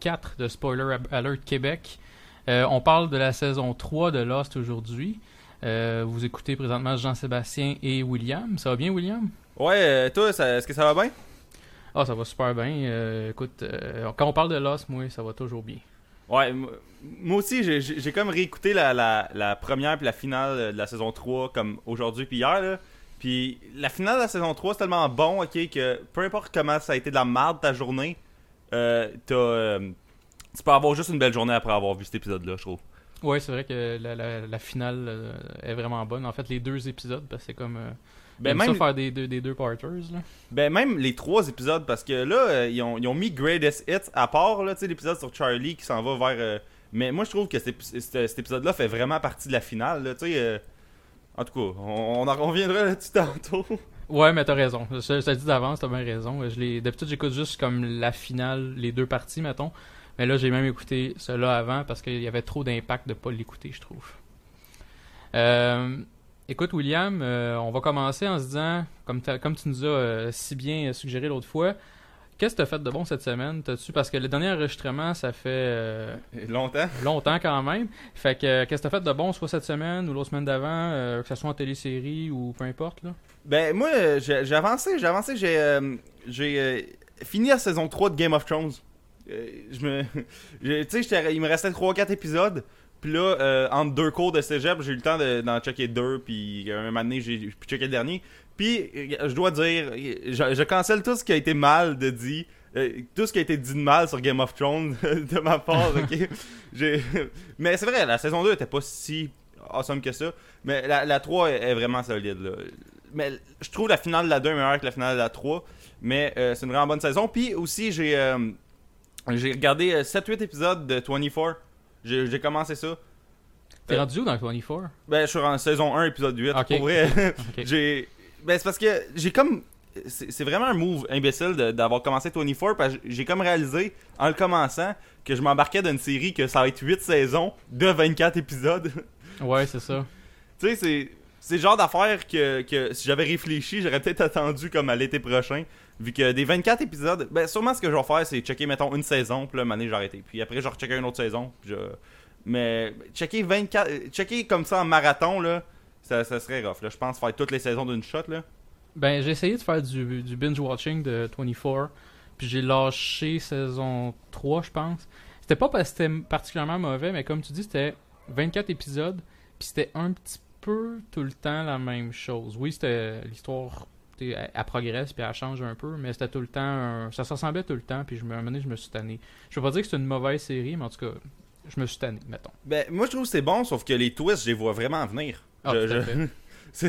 4 de Spoiler Alert Québec. Euh, on parle de la saison 3 de Lost aujourd'hui. Euh, vous écoutez présentement Jean-Sébastien et William. Ça va bien, William? Ouais, euh, toi, est-ce que ça va bien? Ah, ça va super bien. Écoute, quand on parle de Lost, moi, ça va toujours bien. Ouais, moi aussi, j'ai- comme réécouté la, la, la première puis la finale de la saison 3 comme aujourd'hui puis hier. Là. Puis la finale de la saison 3, c'est tellement bon, ok, que peu importe comment ça a été de la merde ta journée, t'as, euh, tu peux avoir juste une belle journée après avoir vu cet épisode-là, je trouve. Ouais, c'est vrai que la, la- la finale euh, est vraiment bonne. En fait, les deux épisodes, parce que c'est comme. Euh, Ben même, ça faire des deux, des deux parters, là. ben même les trois épisodes, parce que là, euh, ils, ont, ils ont mis Greatest Hits à part, là, tu sais, l'épisode sur Charlie qui s'en va vers... euh, mais moi, je trouve que cet, ép- cet- cet épisode-là fait vraiment partie de la finale, là, tu sais... euh, en tout cas, on, on en reviendra là-dessus tantôt. Ouais, mais t'as raison. Je, je te dis d'avance, t'as bien raison. D'habitude, j'écoute juste comme la finale, les deux parties, mettons. Mais là, j'ai même écouté cela avant parce qu'il y avait trop d'impact de pas l'écouter, je trouve. Euh, écoute, William, euh, on va commencer en se disant, comme, comme tu nous as euh, si bien suggéré l'autre fois, qu'est-ce que t'as fait de bon cette semaine? T'as-tu parce que le dernier enregistrement, ça fait euh, Longtemps. longtemps quand même. Fait que euh, qu'est-ce que t'as fait de bon, soit cette semaine ou l'autre semaine d'avant, euh, que ce soit en télésérie ou peu importe là? Ben, moi, j'ai avancé, j'ai avancé, j'ai j'ai fini la saison 3 de Game of Thrones. Je me... j'ai- Tu sais, il me restait 3-4 épisodes. Puis là, euh, entre deux cours de cégep, j'ai eu le temps de- d'en checker deux. Puis un moment donné, j'ai pu checker le dernier. Puis, euh, je dois dire, je, je cancelle tout ce qui a été mal de dit. euh, tout ce qui a été dit de mal sur Game of Thrones de ma part, ok? Mais c'est vrai, la saison 2 était pas si awesome que ça. Mais la, la 3 est, est vraiment solide, là. Mais je trouve la finale de la 2 est meilleure que la finale de la 3. Mais euh, c'est une vraiment bonne saison. Puis aussi, j'ai euh, j'ai regardé euh, 7-8 épisodes de 24. J'ai commencé ça. T'es rendu où dans le 24? Ben, je suis en saison 1, épisode 8. Ok. Pour vrai, j'ai. Ben, c'est parce que j'ai comme. C'est vraiment un move imbécile d'avoir commencé 24 parce que j'ai comme réalisé en le commençant que je m'embarquais d'une série que ça va être 8 saisons de 24 épisodes. Ouais, c'est ça. tu sais, c'est. C'est le genre d'affaire que, que si j'avais réfléchi, j'aurais peut-être attendu comme à l'été prochain. Vu que des 24 épisodes, ben sûrement ce que je vais faire, c'est checker, mettons, une saison, puis là, année, j'ai arrêté. Puis après, je vais rechecker une autre saison. puis je... Mais checker 24. euh, Checker comme ça en marathon, là, ça, ça serait rough. Là. Je pense faire toutes les saisons d'une shot, là. Ben, j'ai essayé de faire du, du binge-watching de 24, puis j'ai lâché saison 3, je pense. C'était pas parce que c'était particulièrement mauvais, mais comme tu dis, c'était 24 épisodes, puis c'était un petit peu tout le temps la même chose. Oui, c'était l'histoire, elle, elle progresse, puis elle change un peu, mais c'était tout le temps, un- ça se ressemblait tout le temps, puis je me, à un moment donné, je me suis tanné. Je veux pas dire que c'est une mauvaise série, mais en tout cas, je me suis tanné, mettons. Ben, moi, je trouve que c'est bon, sauf que les twists, je les vois vraiment venir. Ah, Je- je-. C'est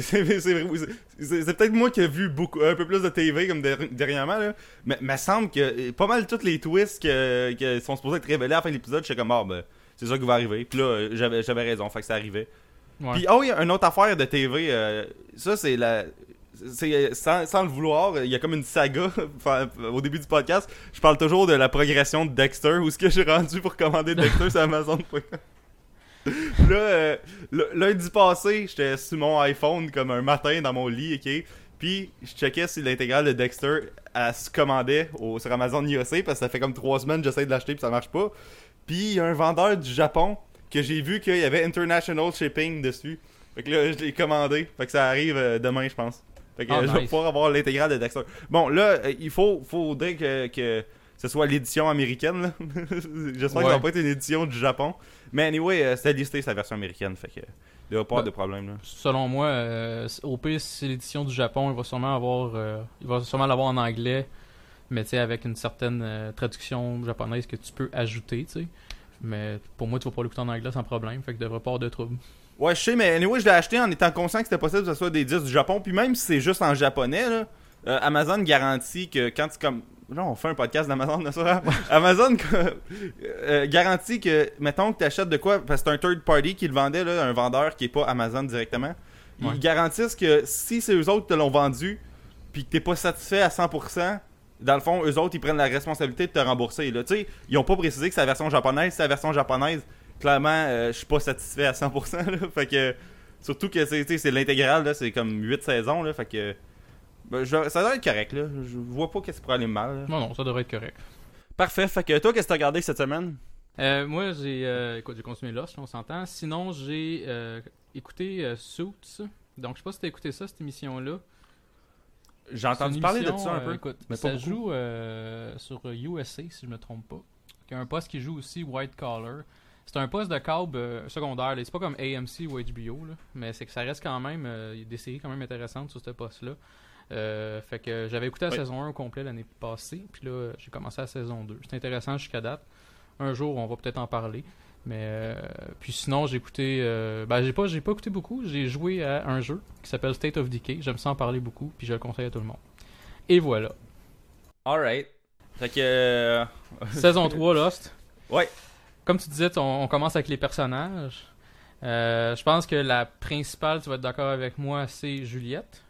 peut-être moi qui ai vu beaucoup, un peu plus de TV comme der- dernièrement, là. Mais il me semble que pas mal tous les twists que, que sont supposés être révélés à la fin de l'épisode, j'étais comme, ah, ben, c'est ça qui va arriver. Puis là, euh, j'avais j'avais raison, fait que ça arrivait. Ouais. Puis, oh oui, une autre affaire de TV, euh, ça, c'est la. C'est sans, sans le vouloir, il y a comme une saga au début du podcast. Je parle toujours de la progression de Dexter, où est-ce que j'ai rendu pour commander Dexter sur Amazon.com. là, euh, lundi passé, j'étais sur mon iPhone comme un matin dans mon lit, ok? Puis je checkais si l'intégrale de Dexter elle se commandait au, sur Amazon USA parce que ça fait comme trois semaines que j'essaie de l'acheter puis ça marche pas. Puis il y a un vendeur du Japon que j'ai vu qu'il y avait International Shipping dessus. Fait que là, je l'ai commandé. Fait que ça arrive euh, demain, je pense. Fait que Ah, je vais nice. pouvoir avoir l'intégrale de Dexter. Bon, là, euh, il faut, faudrait que, que ce soit l'édition américaine. là. J'espère que ça va Ouais. pas être une édition du Japon. Mais anyway, euh, c'était listé sa version américaine. Fait que il aura pas Bah. de problème. Là. Selon moi, euh, au pire, si c'est l'édition du Japon, il va sûrement avoir, euh, il va sûrement l'avoir en anglais, mais tu sais, avec une certaine euh, traduction japonaise que tu peux ajouter, tu sais. Mais pour moi, tu vas pas l'écouter en anglais sans problème, fait que devrait pas avoir de trouble. Ouais, je sais, mais anyway, je l'ai acheté en étant conscient que c'était possible que ce soit des disques du Japon. Puis même si c'est juste en japonais, là, euh, Amazon garantit que quand tu comme. Là, on fait un podcast d'Amazon, de ça. Amazon euh, garantit que, mettons que tu achètes de quoi, parce que c'est un third party qui le vendait, là, un vendeur qui est pas Amazon directement. Ouais. Ils garantissent que si c'est eux autres qui te l'ont vendu, puis que t'es pas satisfait à 100%, dans le fond, eux autres, ils prennent la responsabilité de te rembourser. Là. Tu sais, ils ont pas précisé que c'est la version japonaise. C'est la version japonaise, clairement, euh, je suis pas satisfait à 100%. Là, fait que, surtout que c'est l'intégrale, c'est comme 8 saisons. Là, fait que, Ben, je- ça doit être correct, là. Je vois pas qu'est-ce qui pourrait aller mal. là. Non, non, ça devrait être correct. Parfait. Fait que toi, qu'est-ce que t'as regardé cette semaine? Euh, moi, j'ai euh, écoute, j'ai continué Lost, on s'entend. Sinon, j'ai euh, écouté euh, Suits. Donc, je sais pas si t'as écouté ça, cette émission-là. J'ai C'est entendu une parler de émission, ça un euh, peu. écoute, mais ça beaucoup. joue euh, sur USA, si je me trompe pas. Il y a un poste qui joue aussi White Collar. C'est un poste de câble euh, secondaire. là. C'est pas comme AMC ou HBO, là, mais c'est que ça reste quand même. euh, Il y a des séries quand même intéressantes sur ce poste-là. Euh, fait que j'avais écouté la Oui. saison 1 au complet l'année passée, puis là j'ai commencé la saison 2. C'est intéressant jusqu'à date. Un jour on va peut-être en parler. Mais euh, puis sinon j'ai écouté euh, ben j'ai pas j'ai pas écouté beaucoup, j'ai joué à un jeu qui s'appelle State of Decay, j'aime ça en parler beaucoup puis je le conseille à tout le monde. Et voilà. Alright. Fait que. euh, Saison 3 Lost. Ouais. Comme tu disais, on, on commence avec les personnages. Euh, je pense que la principale, tu vas être d'accord avec moi, c'est Juliette.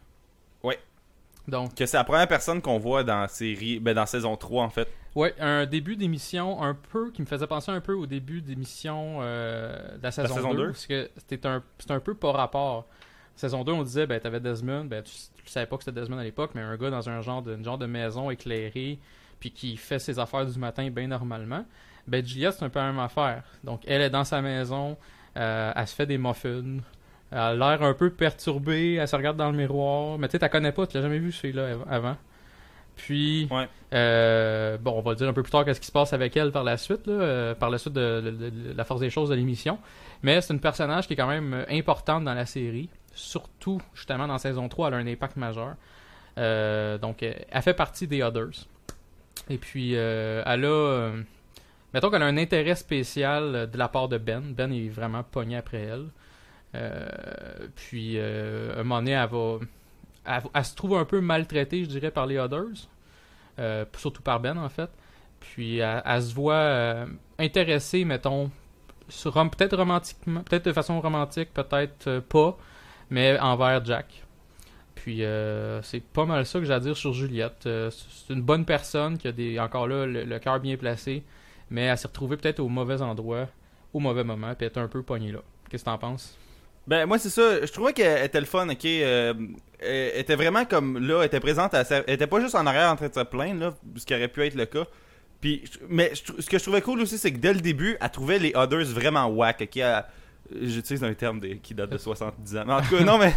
Donc, Que c'est la première personne qu'on voit dans la série. Ben, dans saison 3, en fait. ouais, un début d'émission un peu qui me faisait penser un peu au début d'émission euh, de la saison, saison 2. 2. Parce que c'était un, un peu pas rapport. Saison 2, on disait, ben, t'avais Desmond, ben, tu, tu savais pas que c'était Desmond à l'époque, mais un gars dans un genre de, une genre de maison éclairée, puis qui fait ses affaires du matin bien normalement. Ben, Juliette, c'est un peu la même affaire. Donc, elle est dans sa maison, euh, elle se fait des muffins, elle a l'air un peu perturbée, elle se regarde dans le miroir, mais tu sais, t'as connais pas, tu l'as jamais vu celui-là av- avant. Puis, Ouais. euh, bon, on va dire un peu plus tard qu'est-ce qui se passe avec elle par la suite, là, euh, par la suite de, de- de- de la force des choses de l'émission. Mais c'est une personnage qui est quand même euh, importante dans la série, surtout justement dans saison 3, elle a un impact majeur. Euh, donc, euh, elle fait partie des Others. Et puis, euh, elle a. euh, mettons qu'elle a un intérêt spécial euh, de la part de Ben. Ben est vraiment pogné après elle. Euh, puis, euh, à un moment donné, elle va. Elle, se trouve un peu maltraitée, je dirais, par les Others. Euh, surtout par Ben, en fait. Puis, elle, se voit euh, intéressée, mettons, peut-être romantiquement, peut-être de façon romantique, peut-être euh, pas, mais envers Jack. Puis euh, c'est pas mal ça que j'ai à dire sur Juliette. Euh, c'est une bonne personne qui a encore là le, le cœur bien placé, mais elle s'est retrouvée peut-être au mauvais endroit, au mauvais moment, puis elle est un peu pognée là. Qu'est-ce que t'en penses? Ben, moi, c'est ça. Je trouvais qu'elle était le fun, ok. euh, elle était vraiment comme là, elle était présente. à sa- Elle était pas juste en arrière en train de se plaindre, là, ce qui aurait pu être le cas. Puis, mais ce que je trouvais cool aussi, c'est que dès le début, elle trouvait les others vraiment whack, ok. J'utilise un terme qui date de 70 ans. Mais en tout cas, non, mais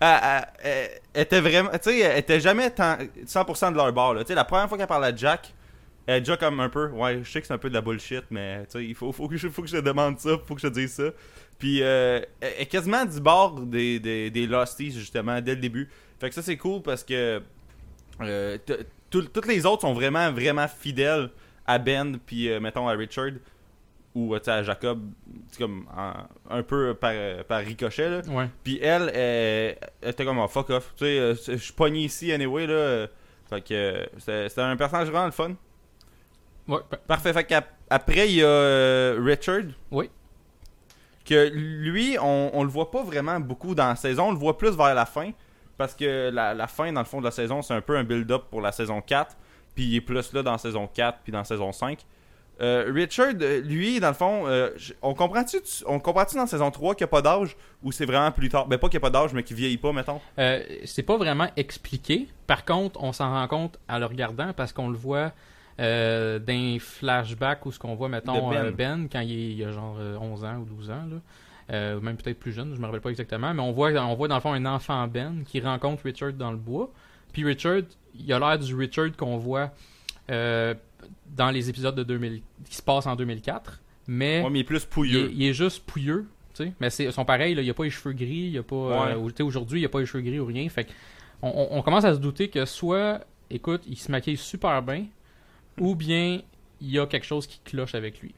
elle, était vraiment. Tu sais, elle était jamais tant- 100% de leur bord, là. Tu sais, la première fois qu'elle parle à Jack, elle est déjà comme un peu. Ouais, je sais que c'est un peu de la bullshit, mais tu sais, il faut, faut, que je, faut que je te demande ça, faut que je te dise ça. Puis, euh, elle est quasiment du bord des, des, des Losties, justement, dès le début. Fait que ça, c'est cool parce que euh, toutes les autres sont vraiment, vraiment fidèles à Ben, puis euh, mettons à Richard, ou à Jacob, comme en- un peu par, par ricochet, là. Ouais. Puis elle, elle, elle était comme, oh, fuck off. Tu sais, euh, je suis pogné ici, anyway, là. Fait que c'était un personnage vraiment le fun. Ouais. pa- Parfait. Fait qu'après, il y a euh, Richard. Oui. Que lui, on, on le voit pas vraiment beaucoup dans la saison. On le voit plus vers la fin. Parce que la, fin, dans le fond de la saison, c'est un peu un build-up pour la saison 4. Puis il est plus là dans saison 4 puis dans saison 5. Euh, Richard, lui, dans le fond, euh, on comprend-tu on comprend-tu dans saison 3 qu'il n'y a pas d'âge ou c'est vraiment plus tard? Ben, pas qu'il n'y a pas d'âge, mais qu'il vieillit pas, mettons. Euh, c'est pas vraiment expliqué. Par contre, on s'en rend compte en le regardant parce qu'on le voit euh, d'un flashback où ce qu'on voit, mettons, Ben. euh, ben quand il, est- il a genre euh, 11 ans ou 12 ans, là. Euh, ou même peut-être plus jeune, je me rappelle pas exactement, mais on voit, on voit dans le fond un enfant Ben qui rencontre Richard dans le bois. Puis Richard, il a l'air du Richard qu'on voit euh, dans les épisodes de 2000, qui se passent en 2004, mais Ouais, mais il est plus il, pouilleux. il est juste pouilleux, tu sais. Mais c'est, ils sont pareils, là, il n'y a pas les cheveux gris, il y a pas. Ouais. euh, aujourd'hui, il n'y a pas les cheveux gris ou rien. Fait on- on commence à se douter que soit, écoute, il se maquille super bien, ou bien il y a quelque chose qui cloche avec lui.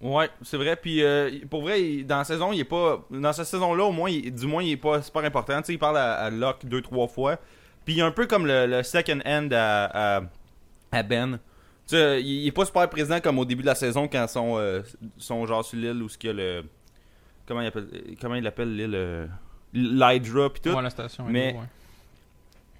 Ouais, c'est vrai. Puis euh, pour vrai, il- dans la saison, il est pas. Dans cette saison-là, au moins, il- du moins, il est pas super important. Tu sais, il parle à, à Locke deux, trois fois. Puis il est un peu comme le, le second end à, à, à Ben. Tu sais, il, il est pas super présent comme au début de la saison quand ils sont, euh, genre sur l'île où ce qu'il y a le. Comment il appelle Comment il appelle l'île euh, L'Hydra puis tout. Ouais, la station. Mais- ouais.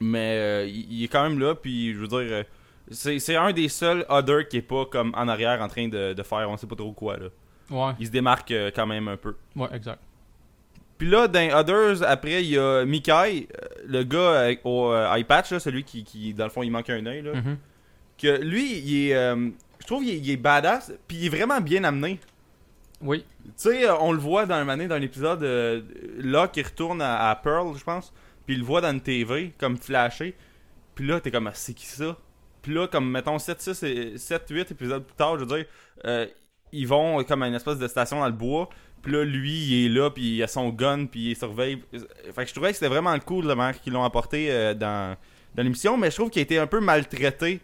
Mais euh, il, il est quand même là, puis je veux dire, euh, c'est un des seuls other qui est pas comme en arrière en train de, de faire on sait pas trop quoi là. Ouais, Il se démarque euh, quand même un peu. ouais, exact. Puis là, dans Others, après, il y a Mikai, le gars au eye patch, là, celui qui, qui, dans le fond, il manque un œil. là. Mhm. Que lui, il est. euh, je trouve qu'il est, il est badass, puis il est vraiment bien amené. Oui. Tu sais, on le voit dans dans l'épisode, euh, là, qui retourne à, à Pearl, je pense. Puis il le voit dans une TV, comme flashé. Puis là, t'es comme, Ah, c'est qui ça? Puis là, comme, mettons, 7, 6 et 7, 8 épisodes plus tard, je veux dire, euh, ils vont comme à une espèce de station dans le bois. Puis là, lui, il est là, puis il a son gun, puis il surveille. Fait que je trouvais que c'était vraiment cool, la manière qu'ils l'ont apporté euh, dans, l'émission. Mais je trouve qu'il a été un peu maltraité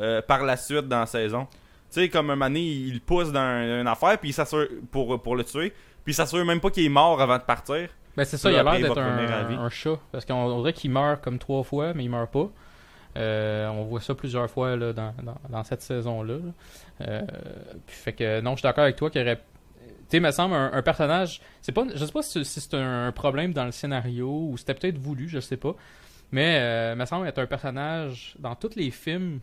euh, par la suite dans la saison. Tu sais, comme un donné, il le pousse dans un- une affaire, puis il s'assure pour, pour le tuer. Puis il s'assure même pas qu'il est mort avant de partir. Ben c'est ça, il a l'air d'être un, un chat. Parce qu'on on dirait qu'il meurt comme trois fois, mais il meurt pas. Euh, on voit ça plusieurs fois là, dans, dans, dans cette saison-là. là. Euh, puis fait que non, je suis d'accord avec toi qu'il y aurait. Tu sais, me semble un, un personnage. C'est pas, je sais pas si, si c'est un problème dans le scénario ou c'était peut-être voulu, je sais pas. Mais euh, me semble être un personnage dans tous les films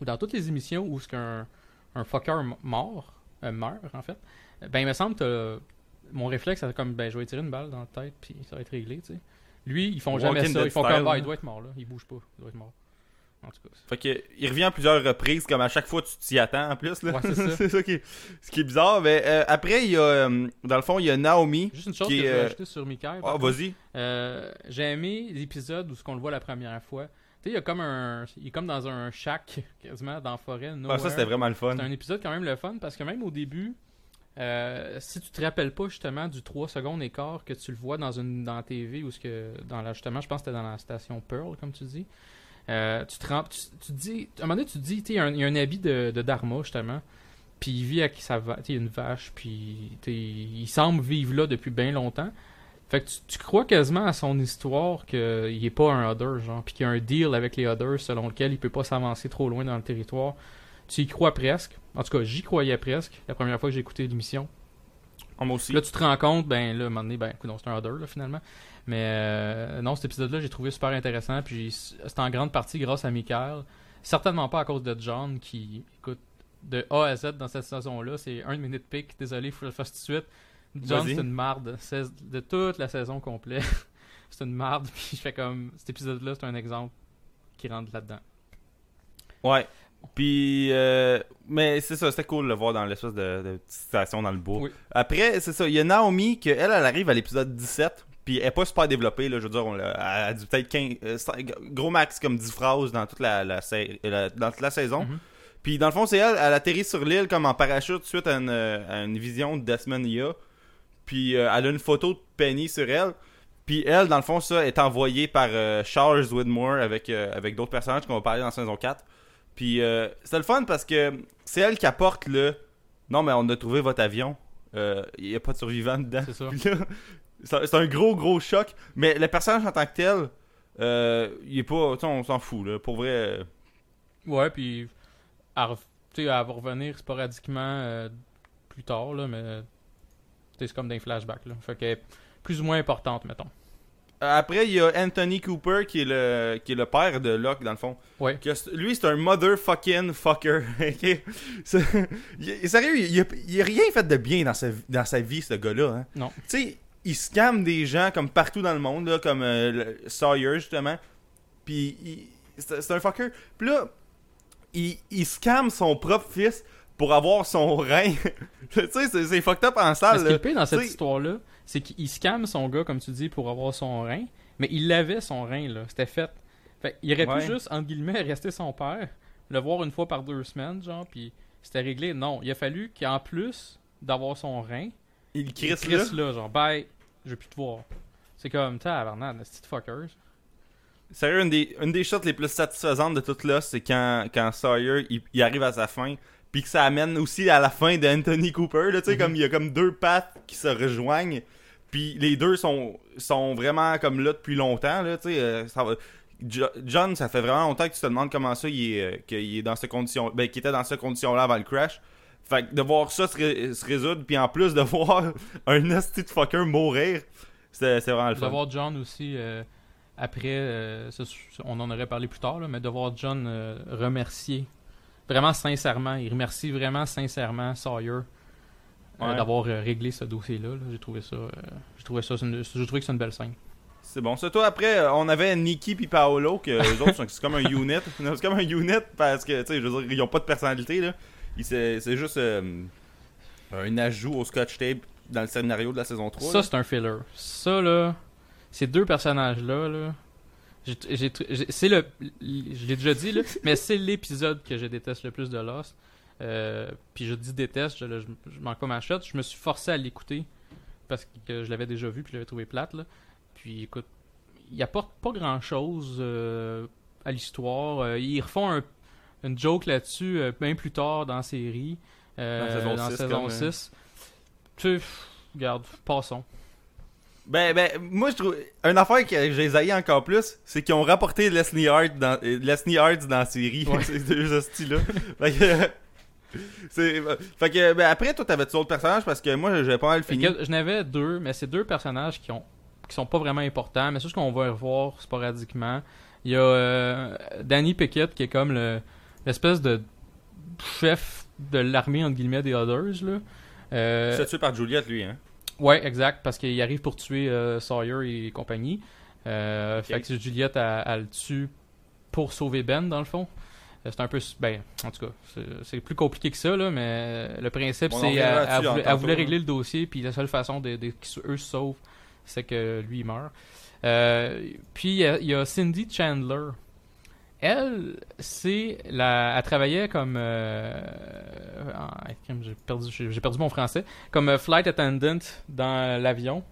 ou dans toutes les émissions où ce qu'un un fucker mort euh, meurt en fait. Ben il me semble que mon réflexe c'est comme ben je vais tirer une balle dans la tête puis ça va être réglé, tu sais. Lui, ils font jamais ça, ils font style, comme bah, là. il doit être mort là, il bouge pas, il doit être mort. En tout cas. Fait que il revient à plusieurs reprises, comme à chaque fois tu t'y attends en plus. Là. Ouais, c'est ça. qui est, ce qui est bizarre. Mais euh, après, il y a. euh, dans le fond, il y a Naomi. Juste une chose Qui que est, je euh, sur Mickey. Ah, vas-y. Euh, j'ai aimé l'épisode où ce qu'on le voit la première fois. Tu sais, il y a comme un il est comme dans un shack quasiment dans la forêt. Ah, nowhere. ça, c'était vraiment le fun. C'est un épisode quand même le fun parce que même au début, euh, si tu te rappelles pas justement du 3 secondes écart que tu le vois dans une dans la TV ou ce que dans justement, je pense que c'était dans la station Pearl comme tu dis. euh, tu te tu, tu dis à un moment donné tu te dis il y a un- un habit de, Dharma justement. Puis il vit avec sa va- tu sais, une vache puis il semble vivre là depuis bien longtemps. Fait que tu, crois quasiment à son histoire qu'il est pas un Other, genre, puis qu'il y a un deal avec les Others selon lequel il peut pas s'avancer trop loin dans le territoire. Tu y crois presque. En tout cas, j'y croyais presque la première fois que j'ai écouté l'émission. Ah, moi aussi. Là, tu te rends compte, ben là, à un moment donné, ben, c'est un Other, là, finalement. Mais euh, non, cet épisode-là, j'ai trouvé super intéressant, puis c'est en grande partie grâce à Michael. Certainement pas à cause de John, qui, écoute, de A à Z dans cette saison-là, c'est un mes nitpicks. Désolé, faut que je le fasse tout de suite. John, c'est une marde. De toute la saison complète, c'est une marde, puis je fais comme, cet épisode-là, c'est un exemple qui rentre là-dedans. Ouais. Puis, euh, mais c'est ça, c'était cool de le voir dans l'espèce de, de petite station dans le bois. Oui. Après, c'est ça, il y a Naomi, que elle, elle arrive à l'épisode 17, puis elle est pas super développée, là, je veux dire, on elle a dit peut-être 15, euh, gros max comme 10 phrases dans toute la, la, dans toute la saison. Mhm. Puis dans le fond, c'est elle, elle atterrit sur l'île comme en parachute suite à une, euh, à une vision de Desmond Nia. Puis euh, elle a une photo de Penny sur elle. Puis elle, dans le fond, ça est envoyé par euh, Charles Widmore avec, euh, avec d'autres personnages qu'on va parler dans saison 4. Puis euh, c'est le fun parce que c'est elle qui apporte le Non, mais on a trouvé votre avion. Euh, Il n'y a pas de survivants dedans. C'est ça. C'est un gros, gros choc. Mais le personnage en tant que tel, euh, il est pas. On s'en fout, là. Pour vrai. euh, Ouais, puis re- tu sais, elle va revenir sporadiquement euh, plus tard, là, mais c'est comme des flashbacks. Là. Fait qu'elle est plus ou moins importante, mettons. Après, il y a Anthony Cooper qui est le, qui est le père de Locke, dans le fond. Ouais. Que lui, c'est un motherfucking fucker. il- sérieux, il a, il a rien fait de bien dans sa, dans sa vie, ce gars-là. Hein? Non. Tu sais, il scamme des gens comme partout dans le monde, là, comme euh, Sawyer, justement. Puis, c'est un fucker. Puis là, il, il scamme son propre fils pour avoir son rein. tu sais, c'est fucked up en Mais salle. ce qui est dans cette histoire-là, c'est qu'il scamme son gars, comme tu dis, pour avoir son rein, mais il avait son rein, là. C'était fait. Fait il aurait Ouais. pu juste, entre guillemets, rester son père, le voir une fois par deux semaines, genre, puis c'était réglé. Non, il a fallu qu'en plus d'avoir son rein, Il il crisse là. là, genre, bye, je veux plus te voir. C'est comme, tabarnak, petite fuckers. Sérieux, une des, une des shots les plus satisfaisantes de tout là, c'est quand, quand Sawyer il, il arrive à sa fin, puis que ça amène aussi à la fin d'Anthony Cooper. Là, tu sais, Mhm. comme il y a comme deux pattes qui se rejoignent, puis les deux sont, sont vraiment comme là depuis longtemps. Là, tu sais, euh, ça va- Jo- John, ça fait vraiment longtemps que tu te demandes comment ça il est, euh, qu'il est dans cette condition, ben, qu'il était dans cette condition-là avant le crash. Fait que de voir ça se, ré- se résoudre, puis en plus de voir un nasty de fucker mourir, c'est vraiment le De fun. voir John aussi, euh, après, euh, on en aurait parlé plus tard, là, mais de voir John remercier, vraiment sincèrement, il remercie vraiment sincèrement Sawyer Ouais. d'avoir euh, réglé ce dossier-là. là. J'ai trouvé ça, euh, j'ai trouvé ça, c'est une- j'ai trouvé que c'est une belle scène. C'est bon. Ça, toi, après, euh, on avait Nikki puis Paolo, que les autres, sont- c'est comme un unit. C'est comme un unit parce que, tu sais, je veux dire, ils ont pas de personnalité, là. Ils- C'est c'est juste euh, un ajout au scotch tape dans le scénario de la saison 3. Ça, là. c'est un filler. Ça, là, ces deux personnages-là, là, j'ai- c'est le. Je l'ai déjà dit, là, mais c'est l'épisode que je déteste le plus de Lost. Euh, puis je dis déteste, je, je, je manque pas ma shot. Je me suis forcé à l'écouter parce que je l'avais déjà vu puis je l'avais trouvé plate. Là. Puis écoute, il apporte pas grand chose à l'histoire. Euh, ils refont un, une joke là-dessus euh, bien plus tard dans la série. euh, Dans la saison dans six, saison comme, euh, 6. Tu regarde, passons. Ben, ben, moi, je trouve. Une affaire que j'ai zaï encore plus, c'est qu'ils ont rapporté Leslie Hart dans, euh, Leslie Hart dans la série. Ouais. Ces deux hosties-là. fait que. c'est- fait que, ben, après, toi, t'avais-tu d'autres personnages? Parce que moi, j'avais pas mal fini. Je n'avais deux, mais c'est deux personnages qui ont qui sont pas vraiment importants, mais c'est juste qu'on va revoir sporadiquement. Il y a euh, Danny Pickett qui est comme le l'espèce de chef de l'armée entre guillemets des Others là. Euh, C'est tué par Juliette, lui, hein. Ouais, exact, parce qu'il arrive pour tuer euh, Sawyer et compagnie. Euh, Fait que Juliette elle, elle le tue pour sauver Ben dans le fond. Euh, C'est un peu ben en tout cas c'est- plus compliqué que ça là, mais le principe c'est reviendra elle, là-dessus elle en voulait, régler le dossier puis la seule façon de, de qu'eux se sauvent c'est que lui il meurt. Euh, puis il y, a- il y a Cindy Chandler. Elle, c'est la, elle travaillait comme, euh, ah, j'ai perdu, j'ai perdu mon français, comme euh, flight attendant dans l'avion.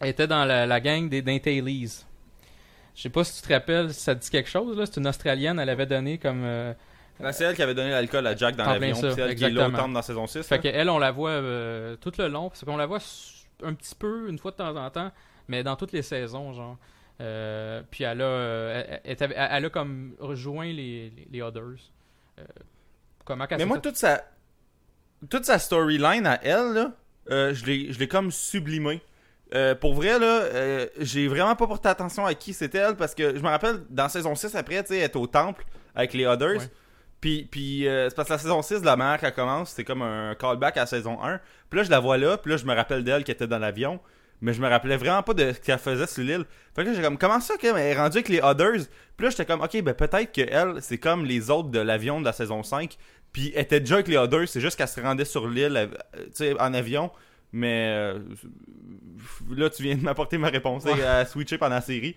Elle était dans la, la gang des d'Intailees. Je sais pas si tu te rappelles, si ça te dit quelque chose là? C'est une Australienne, elle avait donné comme. euh, Ah, C'est elle qui avait donné l'alcool à Jack dans l'avion, c'est elle qui l'autre dans saison 6. Fait là. que elle, on la voit euh, tout le long, parce qu'on la voit un petit peu, une fois de temps en temps, mais dans toutes les saisons, genre. Euh, puis elle a, euh, elle, a comme rejoint les, les, les Others. Euh, comment Mais moi, toute sa, toute sa storyline à elle, là, euh, je l'ai comme sublimé. Euh, pour vrai, là, euh, j'ai vraiment pas porté attention à qui c'était elle parce que je me rappelle dans saison 6 après, tu sais, est au temple avec les Others. Ouais. Puis, puis c'est parce que la saison 6, la manière qu'elle commence, c'est comme un callback à la saison 1. Puis là, je la vois là, puis là, je me rappelle d'elle qui était dans l'avion. Mais je me rappelais vraiment pas de ce qu'elle faisait sur l'île. Fait que là, j'ai comme, comment ça qu'elle est rendue avec les Others? Puis là, j'étais comme, ok, ben peut-être que elle, c'est comme les autres de l'avion de la saison 5. Puis elle était déjà avec les Others, c'est juste qu'elle se rendait sur l'île, euh, tu sais, en avion. Mais euh, là, tu viens de m'apporter ma réponse. Ouais. A switché pendant la série.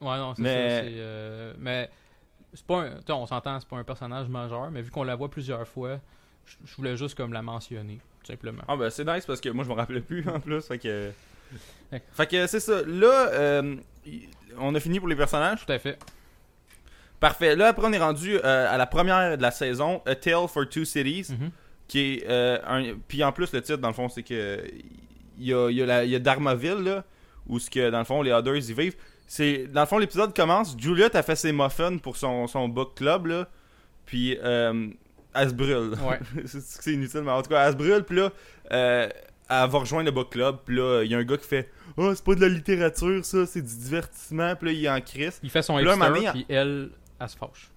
Ouais, non, c'est Mais- ça. c'est, euh, mais c'est pas un, on s'entend, c'est pas un personnage majeur, mais vu qu'on la voit plusieurs fois, je je voulais juste comme la mentionner, tout simplement. Ah ben c'est nice parce que moi je me rappelais plus en plus. Fait que. Fait que c'est ça. Là, euh, on a fini pour les personnages. Tout à fait. Parfait. Là, après, on est rendu euh, à la première de la saison, A Tale for Two Cities. Mhm. Qui est euh, un. Puis en plus, le titre, dans le fond, c'est que. Il y a, y a, la- y a Dharmaville, là, où ce que, dans le fond, les Others y vivent. C'est, dans le fond, l'épisode commence. Juliette a fait ses muffins pour son, son book club, là. Puis, euh, elle se brûle. Ouais. c'est inutile, mais en tout cas, elle se brûle. Puis là, elle va rejoindre le book club. Puis là, il y a un gars qui fait Oh, c'est pas de la littérature, ça, c'est du divertissement. Puis là, il est en crise. Il fait son Là, un moment hipster, donné, puis elle, elle se fâche.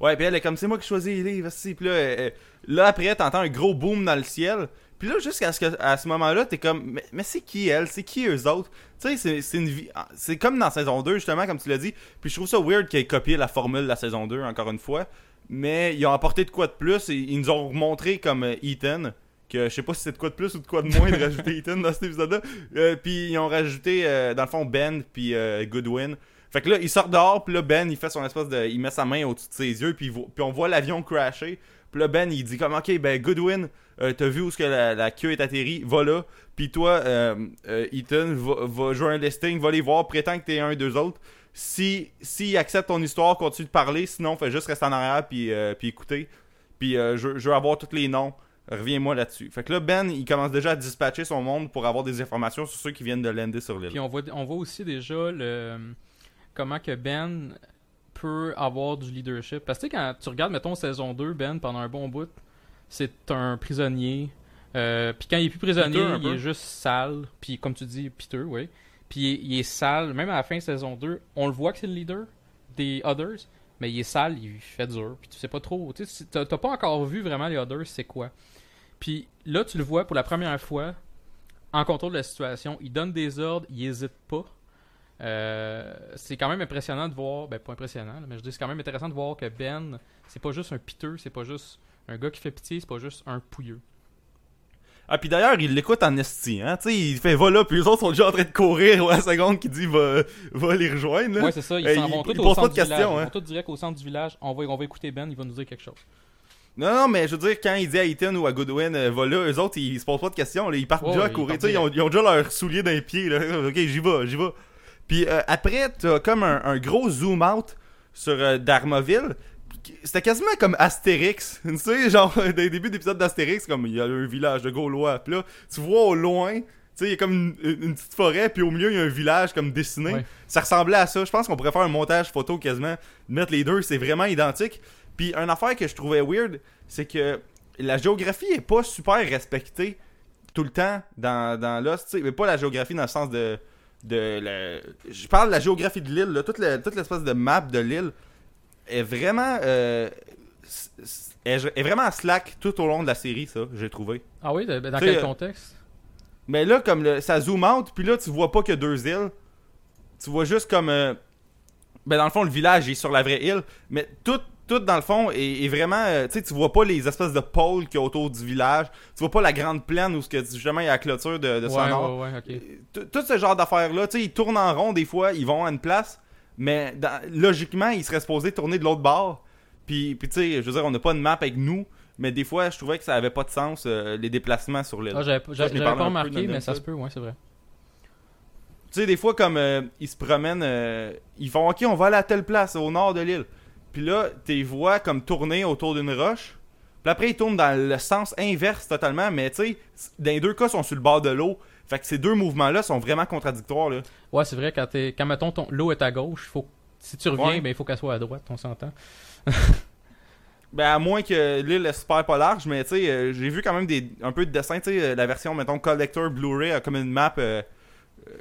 Ouais, puis elle est comme c'est moi qui choisis les livres. Puis là, euh, là après, t'entends un gros boom dans le ciel. Puis là, jusqu'à ce, que- à ce moment-là, t'es comme, mais, mais c'est qui elle? C'est qui eux autres Tu sais, c'est- une vie. ah, C'est comme dans saison 2, justement, comme tu l'as dit. Puis je trouve ça weird qu'ils aient copié la formule de la saison 2, encore une fois. Mais ils ont apporté de quoi de plus et ils nous ont montré comme euh, Ethan. Que je sais pas si c'est de quoi de plus ou de quoi de moins de rajouter Ethan dans cet épisode-là. Euh, puis ils ont rajouté, euh, dans le fond, Ben puis euh, Goodwin. Fait que là, il sort dehors, puis là, Ben, il fait son espèce de. Il met sa main au-dessus de ses yeux, puis, il on voit l'avion crasher. Puis là, Ben, il dit comme, ok, ben, Goodwin, t'as vu où que la, queue est atterrie, va là. Puis toi, Ethan, va, jouer un listing, va les voir, prétend que t'es un d'eux autres. Si, si accepte ton histoire, continue de parler, sinon, fais juste rester en arrière, puis, puis écouter. Puis je, je veux avoir tous les noms. Reviens-moi là-dessus. Fait que là, Ben, il commence déjà à dispatcher son monde pour avoir des informations sur ceux qui viennent de lander sur l'île. Puis on voit, on voit aussi déjà le comment que Ben peut avoir du leadership. Parce que tu sais, quand tu regardes, mettons, saison 2, Ben, pendant un bon bout, c'est un prisonnier. Euh, puis quand il est plus prisonnier, Peter, il peu. est juste sale. Puis comme tu dis, Peter, oui. Puis il est, il est sale. Même à la fin de saison 2, on le voit que c'est le leader des Others. Mais il est sale, il fait dur. Puis tu sais pas trop. Tu sais, t'as pas encore vu vraiment les Others, c'est quoi. Puis là, tu le vois pour la première fois en contrôle de la situation. Il donne des ordres, il hésite pas. Euh, c'est quand même impressionnant de voir, ben pas impressionnant, là, mais je dis c'est quand même intéressant de voir que Ben, c'est pas juste un piteux, c'est pas juste un gars qui fait pitié, c'est pas juste un pouilleux. Ah, puis d'ailleurs, il l'écoute en esti, hein. Tu sais, il fait va là, puis les autres sont déjà en train de courir ouais, à la seconde qui dit va, va les rejoindre, là. Ouais, c'est ça, ils Euh, s'en vont tous au centre du village. Ils hein. vont tous direct au centre du village. On va, on va écouter Ben, il va nous dire quelque chose. Non, non, mais je veux dire, quand il dit à Ethan ou à Goodwin, euh, va là, eux autres, ils, se posent pas de questions, là, ils partent Ouais, déjà à ils courir. partent Tu sais, ils ont, ils ont déjà leurs souliers dans les pieds, là. Ok, j'y vais, j'y vais. Puis euh, après, t'as comme un, un gros zoom out sur euh, Darmoville. C'était quasiment comme Astérix. Tu sais, genre, des débuts d'épisode d'Astérix, comme il y a un village de Gaulois. Puis là, tu vois au loin, tu sais, il y a comme une, une petite forêt, puis au milieu, il y a un village comme dessiné. Ouais. Ça ressemblait à ça. Je pense qu'on pourrait faire un montage photo quasiment, mettre les deux, c'est vraiment identique. Puis une affaire que je trouvais weird, c'est que la géographie est pas super respectée tout le temps dans, dans Lost, mais pas la géographie dans le sens de de la- je parle de la géographie de l'île, là, toute, le- toute l'espèce de map de l'île est vraiment euh, est, vraiment slack tout au long de la série, ça, j'ai trouvé. Ah oui, de- dans quel euh, contexte? Mais là, comme le- ça zoom out, puis là, tu vois pas que deux îles. Tu vois juste comme. euh, ben, dans le fond, le village est sur la vraie île. Mais tout, tout dans le fond, est, est vraiment. euh, tu sais, tu vois pas les espèces de pôles qu'il y a autour du village. Tu vois pas la grande plaine où ce que, justement il y a la clôture de, de Ouais, Sonore. ouais, ouais, ok. Tout- ce genre d'affaires-là, tu sais, ils tournent en rond des fois, ils vont à une place. Mais dans- logiquement, ils seraient supposés tourner de l'autre bord. Puis, puis tu sais, je veux dire, on n'a pas de map avec nous. Mais des fois, je trouvais que ça avait pas de sens, euh, les déplacements sur l'île. Ah, j'avais pas- remarqué, mais ça se peut, ouais, c'est vrai. Tu sais, des fois, comme euh, ils se promènent, euh, ils font OK, on va aller à telle place, au nord de l'île. Puis là, tu vois comme tourner autour d'une roche. Puis après, ils tournent dans le sens inverse totalement. Mais tu sais, dans les deux cas, ils sont sur le bord de l'eau. Fait que ces deux mouvements-là sont vraiment contradictoires. Là. Ouais, c'est vrai, quand, t'es- quand mettons, ton... l'eau est à gauche, faut... si tu reviens, Ouais. ben, il faut qu'elle soit à droite, on s'entend. Ben, à moins que l'île est super pas large. Mais tu sais, euh, j'ai vu quand même des, un peu de dessin. Tu sais, euh, la version, mettons, Collector Blu-ray a comme une map. euh,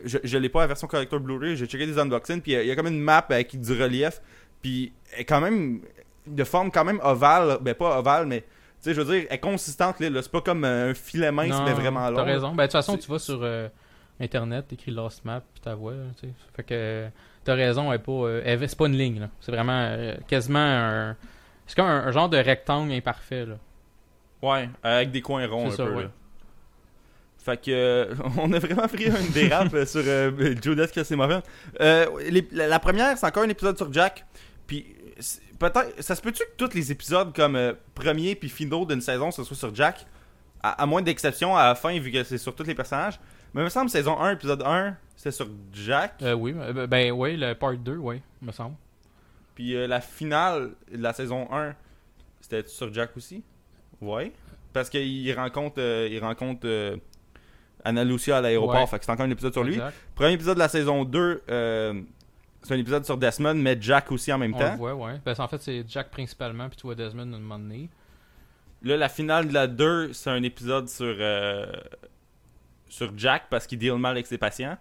je je l'ai pas la version Collector Blu-ray. J'ai checké des unboxings. Puis il y a comme une map avec du relief. Puis elle est quand même de forme quand même ovale. Ben, pas ovale, mais. Tu sais, je veux dire, elle est consistante, là. C'est pas comme euh, un filet mince, Non, mais vraiment long. T'as raison. Ben, de toute façon, tu vas sur euh, Internet, t'écris Lost Map, puis t'as vois, tu sais. Fait que t'as raison, elle est pas, euh, c'est pas une ligne, là. C'est vraiment euh, quasiment un... C'est comme un, un genre de rectangle imparfait, là. Ouais, avec des coins ronds un ça, peu. ouais. là. Fait que euh, on a vraiment pris une dérape sur euh, Judas que c'est mauvais. Euh, les- la, la première, c'est encore un épisode sur Jack. Puis peut-être, ça se peut-tu que tous les épisodes comme euh, premier puis finaux d'une saison ce soit sur Jack, à, à moins d'exceptions à la fin vu que c'est sur tous les personnages. Mais il me semble saison 1, épisode 1, c'était sur Jack. Euh, oui, euh, ben oui, le part 2, oui, me semble. Puis euh, la finale de la saison 1, c'était sur Jack aussi? Ouais. Parce qu'il rencontre, euh, il rencontre Anna Lucia à l'aéroport, Ouais. fait que c'est encore un épisode sur lui. Premier épisode de la saison 2, euh, c'est un épisode sur Desmond, mais Jack aussi en même On le temps. voit, ouais. Ben, en fait, c'est Jack principalement, puis tu vois Desmond à un moment donné. Là, la finale de la 2, c'est un épisode sur, euh, sur Jack parce qu'il deal mal avec ses patients.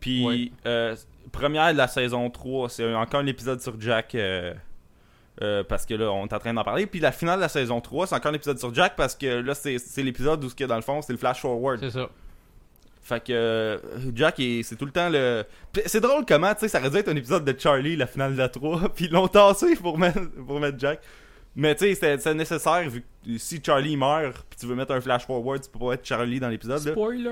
Puis, Ouais. euh, première de la saison 3, c'est encore un épisode sur Jack euh, parce que là, on est en train d'en parler. Puis la finale de la saison 3, c'est encore un épisode sur Jack parce que là, c'est l'épisode où, dans le fond, c'est le flash forward. C'est ça. Fait que euh, Jack, c'est tout le temps le. C'est drôle comment, tu sais, ça aurait dû être un épisode de Charlie, la finale de la 3, puis ils l'ont tassé pour mettre, pour mettre Jack. Mais tu sais, c'est nécessaire vu que si Charlie meurt, puis tu veux mettre un flash forward, tu peux pas être Charlie dans l'épisode. là. Spoiler!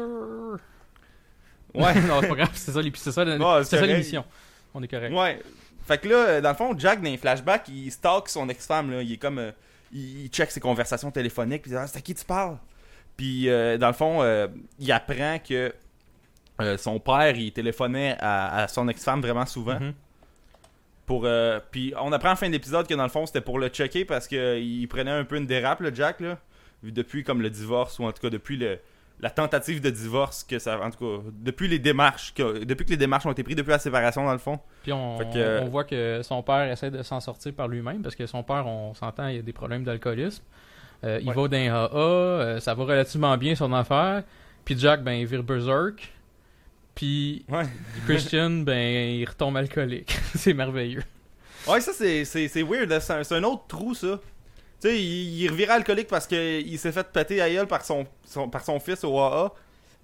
Ouais. non, c'est pas grave, c'est ça, c'est ça, c'est ça l'émission. On est correct. Ouais. Fait que là, euh, dans le fond, Jack, dans les flashbacks, il stalk son ex-femme, là. Il est comme. euh, il, il check ses conversations téléphoniques, puis il dit Ah, c'est à qui tu parles? Puis, euh, dans le fond, euh, il apprend que euh, son père, il téléphonait à, à son ex-femme vraiment souvent. Mhm. Pour, euh, puis on apprend en fin d'épisode que dans le fond c'était pour le checker parce qu'il prenait un peu une dérape le Jack là, depuis comme le divorce ou en tout cas depuis le, la tentative de divorce que ça en tout cas depuis les démarches que, depuis que les démarches ont été prises depuis la séparation dans le fond. Puis on, Fait que- on voit que son père essaie de s'en sortir par lui-même parce que son père, on s'entend, il a des problèmes d'alcoolisme. Euh, il Ouais. va d'un AA, euh, ça va relativement bien son affaire. Puis Jack, ben, il vire berserk. Puis Ouais. Christian, ben, il retombe alcoolique. c'est merveilleux. Ouais ça c'est c'est c'est weird c'est un, autre trou ça. Tu sais, il, il revirait alcoolique parce qu'il s'est fait péter à gueule par son, son- par son fils au AA.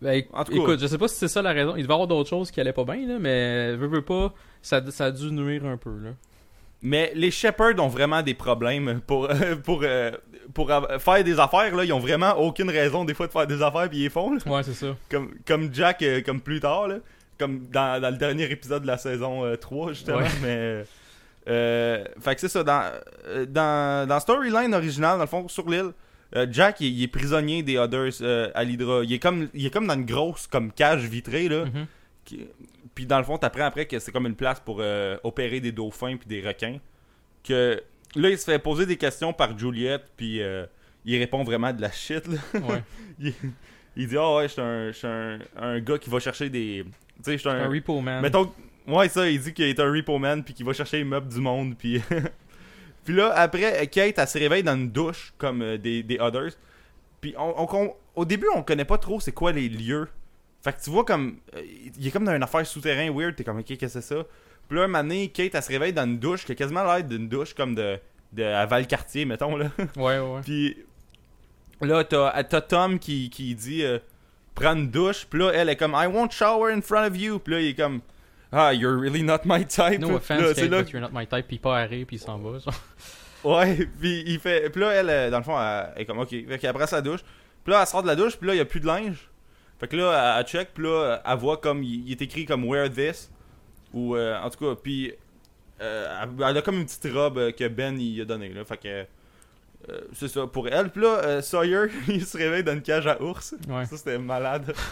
Ben, En tout cas. écoute, je sais pas si c'est ça la raison. Il devait y avoir d'autres choses qui allaient pas bien, là, mais veux, veux pas, ça, ça a dû nuire un peu, là. Mais les Shepherds ont vraiment des problèmes pour, pour, euh, pour faire des affaires. Là. Ils ont vraiment aucune raison des fois de faire des affaires puis ils les font. là. Ouais, c'est ça. Comme, comme Jack, euh, comme plus tard. Là. Comme dans, dans le dernier épisode de la saison euh, 3, justement. Ouais. Mais. Euh, fait que c'est ça. Dans, euh, dans, dans Storyline original, dans le fond, sur l'île, euh, Jack, il, il est prisonnier des Others euh, à l'Hydra. Il, est comme- il est comme dans une grosse comme cage vitrée. Là. Mhm. Qui- Puis dans le fond, t'apprends après que c'est comme une place pour euh, opérer des dauphins puis des requins. Que là, il se fait poser des questions par Juliette, puis euh, il répond vraiment de la shit. Là. Ouais. il, il dit Ah ouais, je suis un, un, un gars qui va chercher des. Tu sais, je suis un. Un repo man. Mettons. Ouais, ça, il dit qu'il est un repo man, puis qu'il va chercher les meubles du monde, puis. puis là, après, Kate, elle se réveille dans une douche, comme euh, des, des others. Puis on, on- on- au début, on connaît pas trop c'est quoi les lieux. Fait que tu vois comme. euh, il est comme dans une affaire souterrain weird, t'es comme, ok, qu'est-ce que c'est ça? Puis là, un moment donné, Kate, elle se réveille dans une douche qui a quasiment l'air d'une douche comme de. de à Valcartier, mettons, là. Ouais, ouais. Puis là, t'as t'as Tom qui, qui dit euh, prends une douche. Puis là, elle est comme I won't shower in front of you. Puis là, il est comme Ah, you're really not my type. No Puis offense, là, c'est Kate, là but you're not my type, pis il part arrêt, pis il s'en va. genre. Ouais, puis il fait. Puis là, elle, euh, dans le fond, elle, est comme ok. Fait qu'elle prend sa douche. Puis là, elle sort de la douche. Puis là, il y a plus de linge. Fait que là, elle, check. Puis là, elle voit comme il, est écrit comme wear this. Ou euh, en tout cas, puis euh, elle, a comme une petite robe euh, que Ben il a donnée. Là. Fait que. euh, c'est ça pour elle. Puis là, euh, Sawyer, il se réveille dans une cage à ours. Ouais. Ça, c'était malade.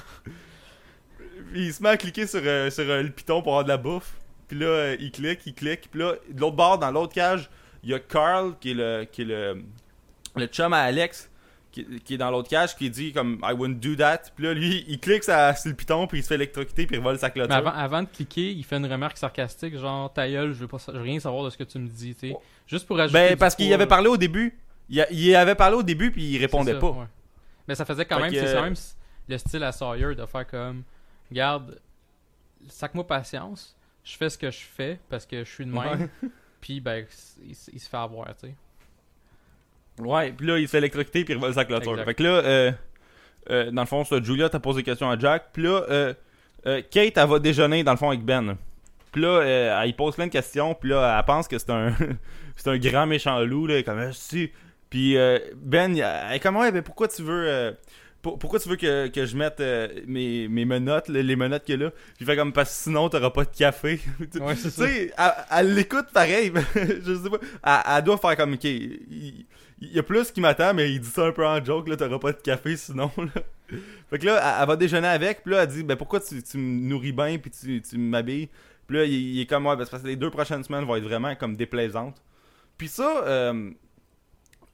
Il se met à cliquer sur, sur le piton pour avoir de la bouffe. Puis là, il clique, il clique. Puis là, de l'autre bord, dans l'autre cage, il y a Carl, qui est le, qui est le, le chum à Alex, qui, qui est dans l'autre cage, qui dit comme I wouldn't do that. Puis là, lui, il clique sur, sur le piton, puis il se fait électrocuter, puis il vole sa clôture. Mais avant, avant de cliquer, il fait une remarque sarcastique, genre ta gueule, je veux, pas, je veux rien savoir de ce que tu me dis, tu sais. Oh. Juste pour ajouter. ben, parce qu'il avait parlé au début. Il, a- il avait parlé au début, puis il répondait ça, pas. ouais. Mais ça faisait quand Fait même, que- c'est quand même le style à Sawyer de faire comme, regarde, sac-moi patience, je fais ce que je fais parce que je suis de même, Ouais. puis ben, il se fait avoir, tu sais. Ouais, puis là, il se fait électrocuter puis il revole sa clôture. Exact. Fait que là, euh, euh, dans le fond, ça, Julia t'a posé des questions à Jack. Puis là, euh, euh, Kate, elle va déjeuner, dans le fond, avec Ben. Puis là, euh, elle lui pose plein de questions. Puis là, elle pense que c'est un c'est un grand méchant loup, là. Comme, Ah, si. Puis euh, Ben, elle est comme, ouais, mais pourquoi tu veux... euh, pour- pourquoi tu veux que, que je mette mes, mes menottes, là, les menottes qu'il y a là? Puis il fait comme, parce que sinon, t'auras pas de café. Ouais, Tu sais, elle, l'écoute pareil, je sais pas. Elle, elle doit faire comme, ok, il, il y a plus qui m'attend, mais il dit ça un peu en joke, là, t'auras pas de café sinon, là. Fait que là, elle, va déjeuner avec, puis là, elle dit, ben pourquoi tu, tu me nourris bien, puis tu, tu m'habilles? Puis là, il, est comme, ouais, parce que les deux prochaines semaines vont être vraiment comme déplaisantes. Puis ça, euh,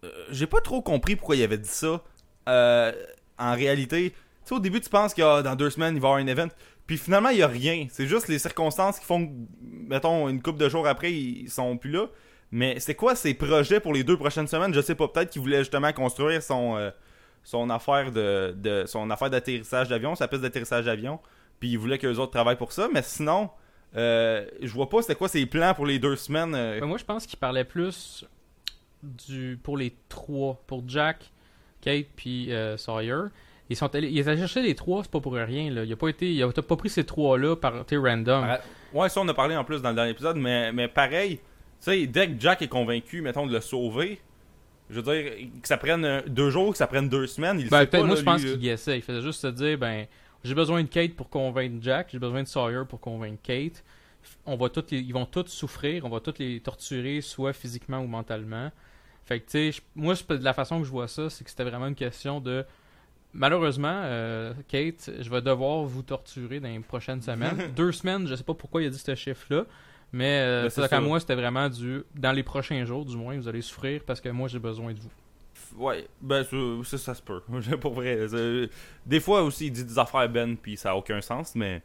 euh, j'ai pas trop compris pourquoi il avait dit ça. Euh, en réalité, tu sais, au début, tu penses que ah, dans deux semaines, il va y avoir un event. Puis finalement, il y a rien. C'est juste les circonstances qui font mettons, une couple de jours après, ils sont plus là. Mais c'est quoi ses projets pour les deux prochaines semaines? Je sais pas. Peut-être qu'il voulait justement construire son, euh, son affaire de, de son affaire d'atterrissage d'avion, sa piste d'atterrissage d'avion. Puis il voulait que les autres travaillent pour ça. Mais sinon, euh, je vois pas c'était quoi ses plans pour les deux semaines. euh. Ben, moi, je pense qu'il parlait plus du pour les trois, pour Jack, Kate puis euh, Sawyer. Ils sont allés, ils allaient chercher les trois, c'est pas pour rien là. Il a pas été, il a pas pris ces trois là par random. Ouais, ça on a parlé en plus dans le dernier épisode, mais, mais pareil, sais, dès que Jack est convaincu, mettons, de le sauver, je veux dire, que ça prenne deux jours, que ça prenne deux semaines, il Ben, sait pas, moi là, je pense qu'il guessait. Il faisait juste se dire ben j'ai besoin de Kate pour convaincre Jack, j'ai besoin de Sawyer pour convaincre Kate. On va tous les- ils vont tous souffrir, on va tous les torturer, soit physiquement ou mentalement. Fait que tu sais, moi je- de la façon que je vois ça, c'est que c'était vraiment une question de malheureusement euh, Kate, je vais devoir vous torturer dans les prochaines semaines. Deux semaines, je sais pas pourquoi il a dit ce chiffre là. Mais euh, Ben, ça. moi, c'était vraiment du. Dans les prochains jours, du moins, vous allez souffrir parce que moi, j'ai besoin de vous. Ouais, ben ça, ça, se peut. Pour vrai. Des fois aussi, il dit des affaires Ben, puis ça a aucun sens, mais.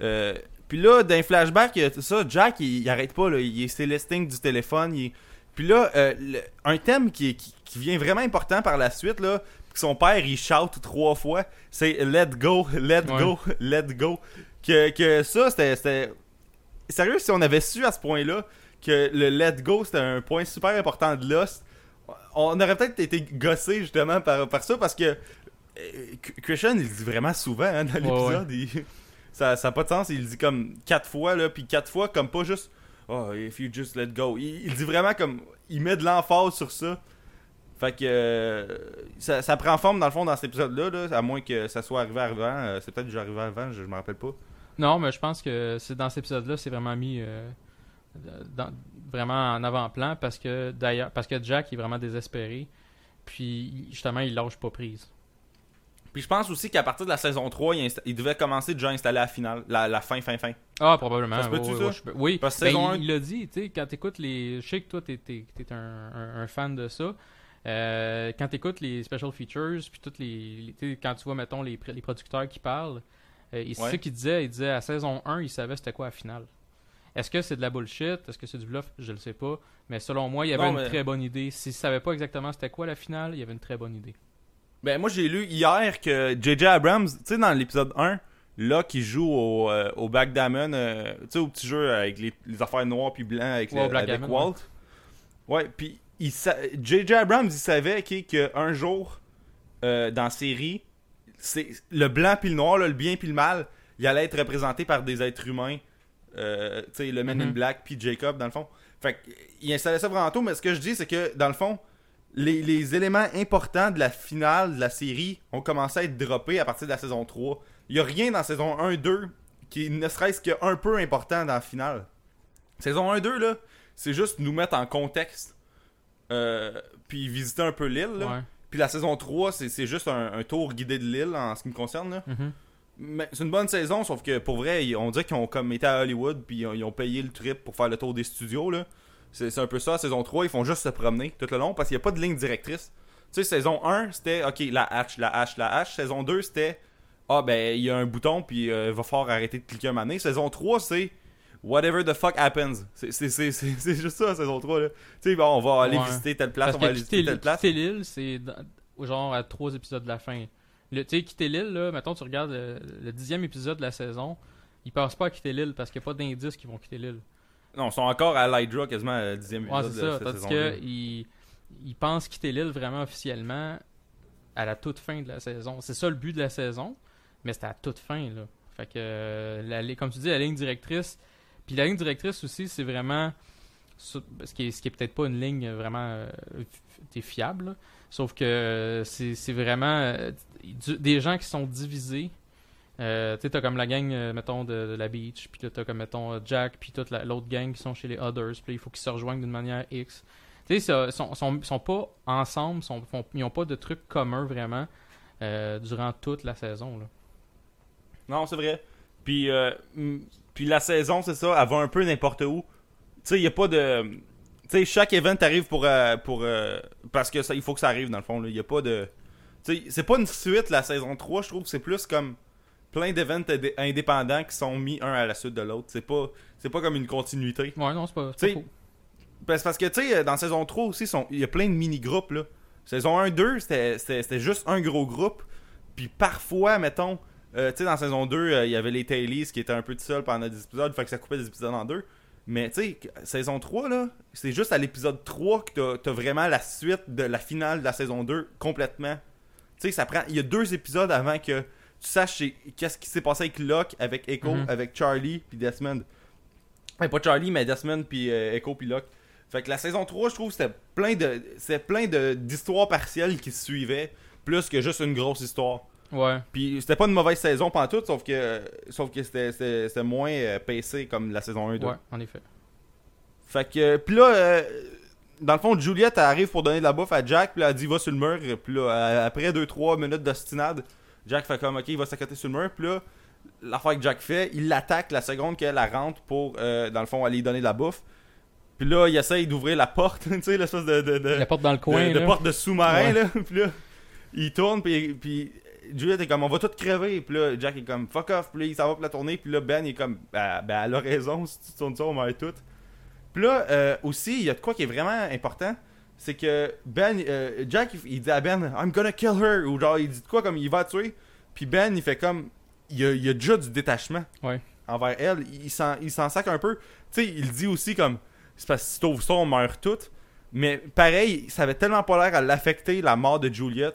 euh, puis là, y a ça, Jack, il, il arrête pas, là, il est célesting du téléphone. il- Puis là, euh, le- un thème qui, qui, qui vient vraiment important par la suite, là, que son père, il shout trois fois, c'est Let go, let Ouais. go, let go. Que, que ça, c'était. Sérieux, si on avait su à ce point-là que le let go, c'était un point super important de Lost, on aurait peut-être été gossé justement par, par ça parce que euh, Christian, il dit vraiment souvent hein, dans l'épisode. il- ça n'a pas de sens. Il le dit comme quatre fois, là, puis quatre fois, comme pas juste Oh, if you just let go. Il, il dit vraiment comme. Il met de l'emphase sur ça. Fait que. euh, ça, ça prend forme dans le fond dans cet épisode-là, là, à moins que ça soit arrivé avant. Euh, c'est peut-être déjà arrivé avant, je, je me rappelle pas. Non, mais je pense que c'est dans cet épisode-là, c'est vraiment mis euh, dans- vraiment en avant-plan parce que d'ailleurs, parce que Jack est vraiment désespéré. Puis justement, il lâche pas prise. Puis je pense aussi qu'à partir de la saison 3, il, devait commencer déjà à installer la finale, la, la fin, fin, fin. Ah, probablement. Ça se peut-tu, oui, ça? oui, je peux- oui. Parce que Ben, saison il- l'a dit, tu sais, quand t'écoutes les. Je sais que toi, t'es, t'es, t'es un, un- un fan de ça. Euh, quand t'écoutes les special features, puis toutes les. les- tu sais, quand tu vois, mettons, les, les producteurs qui parlent, euh, c'est ça qu'il disait. Il disait à saison 1, il savait c'était quoi la finale. Est-ce que c'est de la bullshit? Est-ce que c'est du bluff? Je le sais pas. Mais selon moi, il y avait Non, une mais- très bonne idée. S'il savait pas exactement c'était quoi la finale, il y avait une très bonne idée. Ben moi j'ai lu hier que J.J. Abrams, tu sais dans l'épisode 1, là qui joue au, euh, au backgammon, euh, tu sais au petit jeu avec les, les affaires noires puis blancs avec, Ouais, le- avec Walt. Ouais, puis J.J. Abrams il savait ok, que un jour euh, dans la série, c'est le blanc puis le noir, là, le bien puis le mal, il allait être représenté par des êtres humains. Euh, tu sais le Men in Mhm. Black puis Jacob dans le fond. Fait il installait ça vraiment tôt, mais ce que je dis c'est que dans le fond les, les éléments importants de la finale de la série ont commencé à être droppés à partir de la saison 3. Il n'y a rien dans saison 1-2 qui ne serait-ce qu'un peu important dans la finale. Saison 1-2, là, c'est juste nous mettre en contexte. euh, puis visiter un peu l'île. là. Ouais. Puis la saison 3, c'est juste un, un tour guidé de l'île en ce qui me concerne. là. Mhm. Mais c'est une bonne saison, sauf que pour vrai, on dirait qu'ils ont comme été à Hollywood, puis ils ont, payé le trip pour faire le tour des studios. là. C'est c'est un peu ça, saison 3, ils font juste se promener tout le long parce qu'il n'y a pas de ligne directrice. Tu sais, saison 1, c'était OK, la hache, la hache, la hache. Saison 2, c'était Ah, ben, il y a un bouton, puis euh, il va falloir arrêter de cliquer un moment donné. Saison 3, c'est Whatever the fuck happens. C'est- juste ça, saison 3. Là. Tu sais, bon, on va aller Ouais. visiter telle place, Parce on va aller quitter, visiter telle place. quitter l'île, c'est genre à trois épisodes de la fin. Tu sais, quitter l'île, là, mettons, tu regardes le, le dixième épisode de la saison, ils pensent pas à quitter l'île parce qu'il n'y a pas d'indices qui vont quitter l'île. Non, ils sont encore à l'Hydra quasiment à la dixième Ouais, épisode c'est de ça, cette parce saison-là. que ils, pensent quitter l'île vraiment officiellement à la toute fin de la saison. C'est ça le but de la saison, mais c'était à toute fin, là. Fait que, euh, la, comme tu dis, la ligne directrice, puis la ligne directrice aussi, c'est vraiment, ce qui est, peut-être pas une ligne vraiment euh, fiable, sauf que euh, c'est vraiment euh, des gens qui sont divisés. Euh, tu sais, t'as comme la gang, mettons, de, la beach, puis là, t'as comme, mettons, Jack, puis toute la- l'autre gang qui sont chez les Others, puis il faut qu'ils se rejoignent d'une manière X. Tu sais, ils sont, sont, pas ensemble, ils ont pas de trucs communs vraiment durant toute la saison. Non, c'est vrai. Puis, puis la saison, c'est ça, elle va un peu n'importe où. Tu sais, il n'y a pas de. Tu sais, chaque event arrive pour. euh, pour euh, parce que ça, il faut que ça arrive, dans le fond. Il n'y a pas de. Tu sais, c'est pas une suite, la saison 3. Je trouve c'est plus comme plein d'événements indé- indépendants qui sont mis un à la suite de l'autre. C'est pas, c'est pas comme une continuité. Ouais, non, c'est pas, c'est Tu sais, pas faux. Ben, c'est parce que, tu sais, dans saison 3 aussi, il y a plein de mini-groupes, là. Saison 1, 2, c'était c'était- c'était juste un gros groupe. Puis parfois, mettons, euh, tu sais, dans saison 2, euh, il y avait les Tailies qui étaient un peu tout seuls pendant des épisodes, fait que ça coupait des épisodes en deux. Mais, tu sais, saison 3, là, c'est juste à l'épisode 3 que t'as- t'as vraiment la suite de la finale de la saison 2 complètement. Tu sais, ça prend... Il y a deux épisodes avant que tu saches qu'est-ce qui s'est passé avec Locke, avec Echo, Mhm. avec Charlie, puis Desmond. Ouais, pas Charlie, mais Desmond, puis euh, Echo, puis Locke. Fait que la saison 3, je trouve, c'était plein de c'était plein d'histoires partielles qui se suivaient, plus que juste une grosse histoire. Ouais. Puis c'était pas une mauvaise saison pantoute, sauf que sauf que c'était- c'était c'était moins euh, pacé comme la saison 1 et 2. Ouais, en effet. Fait que, puis là, euh, dans le fond, Juliette elle arrive pour donner de la bouffe à Jack, puis là, elle dit va sur le mur, puis là, euh, après 2-3 minutes d'ostinade, Jack fait comme ok, il va s'accoter sur le mur, puis là, l'affaire que Jack fait, il l'attaque la seconde qu'elle la rentre pour, euh, dans le fond, aller lui donner de la bouffe. Puis là, il essaye d'ouvrir la porte, tu sais, l'espèce de, de, de, La porte dans le coin, de, porte de sous-marin, Ouais. là. Puis là, il tourne, puis, puis Juliette est comme, on va tous crever. Puis là, Jack est comme, fuck off. Puis là, il s'en va pour la tournée. Puis là, Ben est comme, ben, ben, elle a raison, si tu tournes ça, on meurt toutes. Puis là, euh, aussi, il y a de quoi qui est vraiment important. C'est que Ben, euh, Jack, il, il dit à Ben, I'm gonna kill her. Ou genre, il dit de quoi comme, il va tuer. Puis Ben, il fait comme, il y a, il y a déjà du détachement Ouais. envers elle. Il s'en, il s'en sac un peu. Tu sais, il dit aussi comme, c'est parce que si t'ouvres ça, on meurt toutes. Mais pareil, ça avait tellement pas l'air à l'affecter, la mort de Juliet.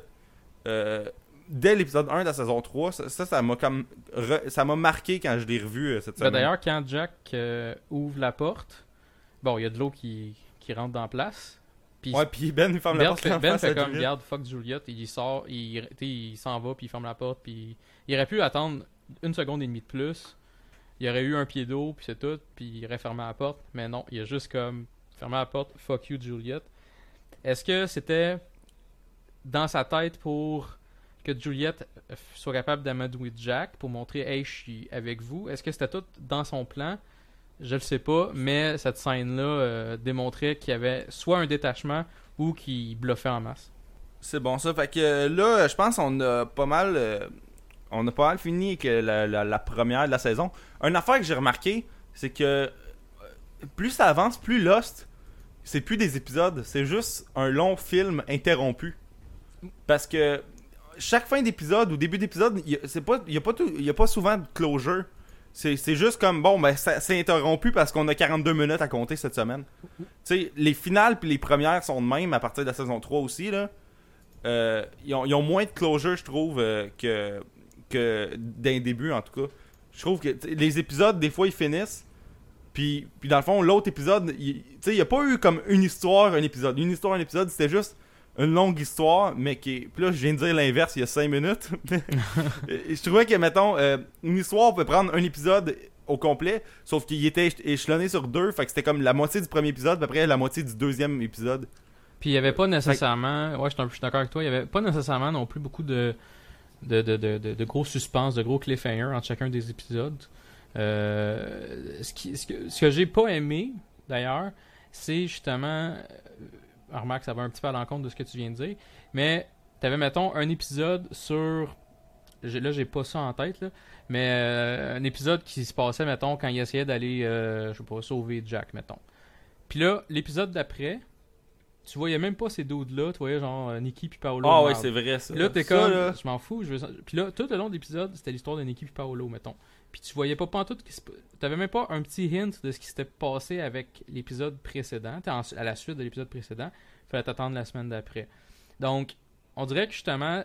Euh, dès l'épisode 1 de la saison 3, ça, ça, m'a comme re- ça m'a marqué quand je l'ai revu euh, cette Ben, semaine. D'ailleurs, quand Jack euh, ouvre la porte, bon, il y a de l'eau qui, qui rentre dans la place. Ouais, puis Ben il ferme la Ben porte fait, en Ben fait comme, regarde, fuck Juliet, il sort, il, il s'en va, puis il ferme la porte, puis il aurait pu attendre une seconde et demie de plus. Il aurait eu un pied d'eau, puis c'est tout, puis il aurait fermé la porte. Mais non, il a juste comme fermé la porte, fuck you Juliet. Est-ce que c'était dans sa tête pour que Juliet euh, soit capable d'amadouer Jack pour montrer hey je suis avec vous Est-ce que c'était tout dans son plan? Je le sais pas, mais cette scène-là euh, démontrait qu'il y avait soit un détachement ou qu'il bluffait en masse. C'est bon ça. Fait que euh, là, je pense qu'on a pas mal. on a pas mal fini avec la, première de la saison. Une affaire que j'ai remarqué, c'est que plus ça avance, plus Lost, c'est plus des épisodes, c'est juste un long film interrompu. Parce que chaque fin d'épisode ou début d'épisode, il y a- pas, tout, y a pas souvent de closure. C'est juste comme bon, ben c'est interrompu parce qu'on a 42 minutes à compter cette semaine. Tu sais, les finales puis les premières sont de même à partir de la saison 3 aussi là. Euh, ils, ont, moins de closure, je trouve, euh, que, d'un début, en tout cas. Je trouve que les épisodes, des fois, ils finissent. Puis, puis dans le fond, l'autre épisode, tu sais, il n'y a pas eu comme une histoire, un épisode. Une histoire, un épisode, c'était juste une longue histoire, mais qui est... Puis là, je viens de dire l'inverse il y a 5 minutes. Je trouvais que, mettons, euh, une histoire peut prendre un épisode au complet, sauf qu'il était éch- échelonné sur deux, fait que c'était comme la moitié du premier épisode, puis après la moitié du deuxième épisode. Puis il y avait pas nécessairement, ouais, je suis d'accord avec toi, il y avait pas nécessairement non plus beaucoup de de, de, de, gros suspens, de gros cliffhangers entre chacun des épisodes. Euh, ce, qui, ce que, ce que j'ai pas aimé, d'ailleurs, c'est justement. Remarque, ça va un petit peu à l'encontre de ce que tu viens de dire. Mais t'avais, mettons, un épisode sur. Là, j'ai pas ça en tête, là. Mais euh, un épisode qui se passait, mettons, quand il essayait d'aller, euh, je sais pas, sauver Jack, mettons. Puis là, l'épisode d'après, tu voyais même pas ces dudes-là. Tu voyais genre euh, Nikki puis Paolo. Ah ouais, c'est vrai ça. Là, t'es comme, là, je m'en fous. Je veux... Puis là, tout le long de l'épisode, c'était l'histoire de Nikki puis Paolo, mettons. Puis tu voyais pas pantoute. qui se- T'avais même pas un petit hint de ce qui s'était passé avec l'épisode précédent. En- à la suite de l'épisode précédent. Fallait t'attendre la semaine d'après. Donc, on dirait que justement,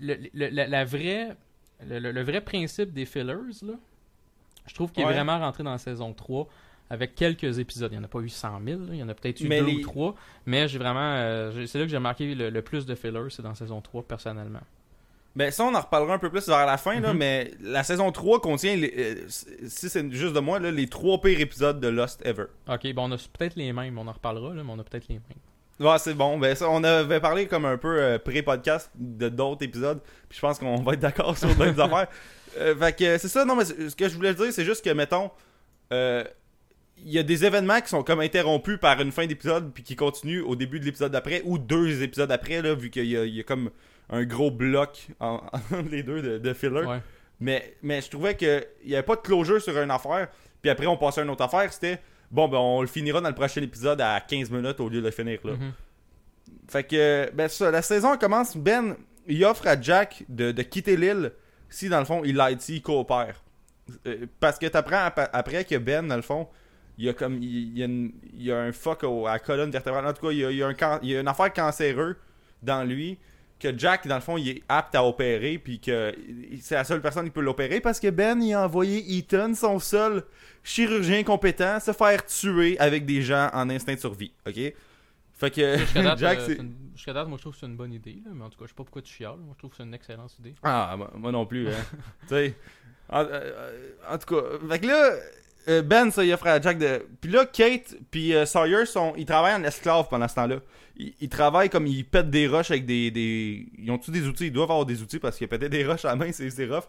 le, le- la, la vraie, le, vrai principe des fillers, là, je trouve qu'il Ouais. est vraiment rentré dans la saison 3 avec quelques épisodes. Il n'y en a pas eu 100 000, là. il y en a peut-être eu Mais deux les- ou trois. Mais j'ai vraiment. euh, c'est là que j'ai remarqué le, le plus de fillers, c'est dans saison 3, personnellement. Ben ça, on en reparlera un peu plus vers la fin, là, Mhm. mais la saison 3 contient, les- euh, si c'est juste de moi, là, les trois pires épisodes de Lost ever. Ok, bon, on a peut-être les mêmes, on en reparlera, là, mais on a peut-être les mêmes. Ouais, c'est bon. Ben ça, on avait parlé comme un peu euh, pré-podcast de d'autres épisodes, puis je pense qu'on va être d'accord sur d'autres affaires. Euh, fait que c'est ça, non, mais ce que je voulais dire, c'est juste que, mettons, euh, il y a des événements qui sont comme interrompus par une fin d'épisode, puis qui continuent au début de l'épisode d'après, ou deux épisodes après, là, vu qu'il y a comme un gros bloc en- entre les deux de, de filler. Ouais. Mais, mais je trouvais qu'il n'y avait pas de closure sur une affaire. Puis après, on passait à une autre affaire. C'était bon, ben on le finira dans le prochain épisode à 15 minutes au lieu de le finir là. Mhm. Fait que, ben ça, la saison commence. Ben, il offre à Jack de, de quitter l'île si dans le fond il l'aide, s'il coopère. Euh, parce que t'apprends ap- après que Ben, dans le fond, il y a comme. Il, y, a une- il y a un fuck au- à la colonne vertébrale. En tout cas, il y a, il y a un can- il y a une affaire cancéreuse dans lui que Jack, dans le fond, il est apte à opérer, puis que c'est la seule personne qui peut l'opérer parce que Ben, il a envoyé Ethan, son seul chirurgien compétent, se faire tuer avec des gens en instinct de survie, ok? Fait que Jusqu'à date, Jack, euh, c'est. c'est une- jusqu'à date, moi je trouve que c'est une bonne idée, là, mais en tout cas, je sais pas pourquoi tu chiales. Moi je trouve que c'est une excellente idée. Ah, moi, non plus, hein. tu sais. En, euh, euh, en tout cas, fait que là, Ben, ça, il offre à Jack de. Puis là, Kate puis euh, Sawyer, sont, ils travaillent en esclave pendant ce temps-là. Ils, travaillent comme ils pètent des roches avec des. des... Ils ont-tu des outils? Ils doivent avoir des outils parce qu'ils pétaient des roches à la main, c'est c'est rough.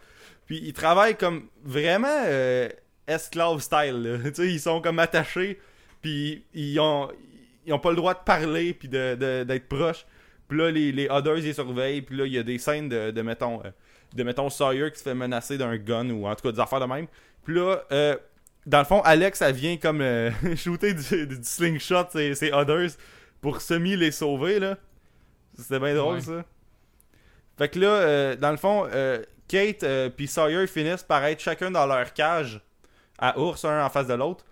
Puis ils travaillent comme vraiment euh, esclave style. Tu sais, ils sont comme attachés, puis ils ont, ils ont pas le droit de parler, puis d'être de, d'être proches. Puis là, les, les others, ils surveillent. Puis là, il y a des scènes de, de mettons, euh, de, mettons, Sawyer qui se fait menacer d'un gun ou en tout cas des affaires de même. Puis là, euh, dans le fond, Alex, elle vient comme euh, shooter du, du slingshot ses others pour semi les sauver, là. C'était bien drôle, Ouais. ça. Fait que là, euh, dans le fond, euh, Kate euh, puis Sawyer finissent par être chacun dans leur cage à ours, un en face de l'autre.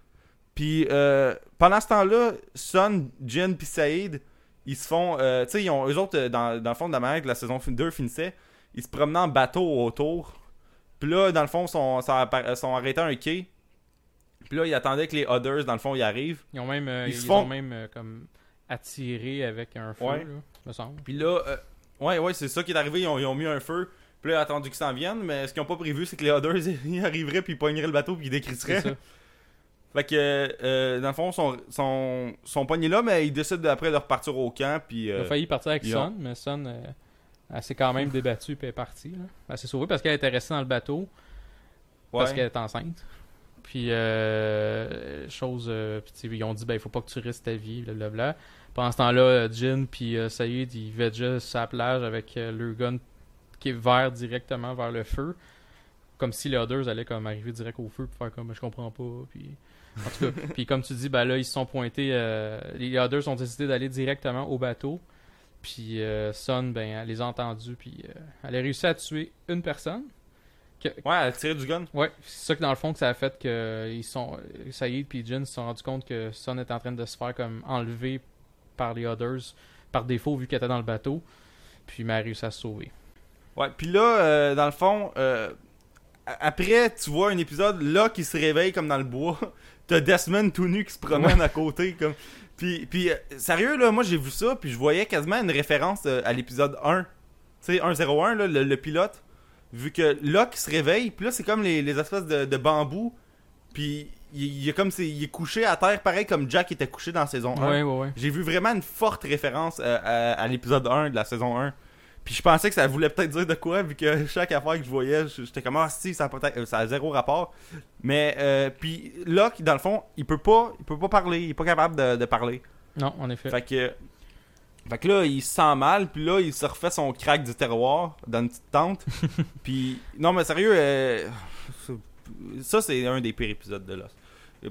Puis euh, pendant ce temps-là, Son, Jin puis Saïd, ils se font. tu sais, ils ont- eux autres, dans, dans le fond de la manière que la saison 2 finissait, ils se promenaient en bateau autour. Puis là, dans le fond, ils sont, sont, arrêtés à un quai. Puis là, ils attendaient que les Others, dans le fond, ils arrivent. Ils ont même, Ils ils se ont font- même comme attiré avec un feu, Ouais. là, me semble. Puis là, euh, ouais, ouais, c'est ça qui est arrivé. Ils ont, ils ont mis un feu. Puis là, ils ont attendu qu'ils s'en viennent. Mais ce qu'ils n'ont pas prévu, c'est que les Others, ils arriveraient, puis ils pogneraient le bateau, puis ils décrisseraient. ça. Fait que, euh, dans le fond, ils sont, sont, sont pognés là, mais ils décident après de repartir au camp. Puis, Il euh, a failli partir avec Son, ont- mais Son, euh, elle s'est quand même débattue puis elle est partie. Là. Elle s'est sauvée parce qu'elle était restée dans le bateau parce qu'elle est enceinte. Puis, euh, chose, euh, ils ont dit, ben, il faut pas que tu risques ta vie, blablabla. Pendant ce temps-là, euh, Jin puis euh, Saïd, ils vegeaient sur la plage avec euh, leur gun qui est vers directement vers le feu. Comme si les others allaient comme arriver direct au feu pour faire comme je comprends pas. Puis, en tout cas, puis comme tu dis, ben là, ils se sont pointés. euh, les others ont décidé d'aller directement au bateau. Puis euh, Son, ben, elle les a entendus. Puis elle a réussi à tuer une personne. Ouais, elle a tiré du gun. Ouais, c'est ça que dans le fond que ça a fait que ils sont Saïd puis Jin se sont rendus compte que Son est en train de se faire comme enlever par les others par défaut vu qu'elle était dans le bateau. Puis elle a réussi à se sauver. Ouais, puis là, euh, dans le fond, euh, après, tu vois un épisode là qui se réveille comme dans le bois. T'as Desmond tout nu qui se promène à côté. comme Puis, puis euh, sérieux, là, moi j'ai vu ça, puis je voyais quasiment une référence à l'épisode 1. Tu sais, 101, là, le, le pilote. Vu que Locke se réveille, puis là, c'est comme les, les espèces de, de bambous. Puis il, il est comme il est couché à terre, pareil comme Jack était couché dans saison 1. Ouais, ouais, ouais. J'ai vu vraiment une forte référence euh, à, à l'épisode 1 de la saison 1. Puis je pensais que ça voulait peut-être dire de quoi, vu que chaque affaire que je voyais, j'étais comme, ah si, ça a, peut-être, euh, ça a zéro rapport. Mais, euh, puis Locke, dans le fond, il peut pas, il peut pas parler, il est pas capable de, de parler. Non, en effet. Fait que, fait que là, il se sent mal, puis là, il se refait son crack du terroir dans une petite tente. puis, non, mais sérieux, euh, ça, c'est un des pires épisodes de Lost.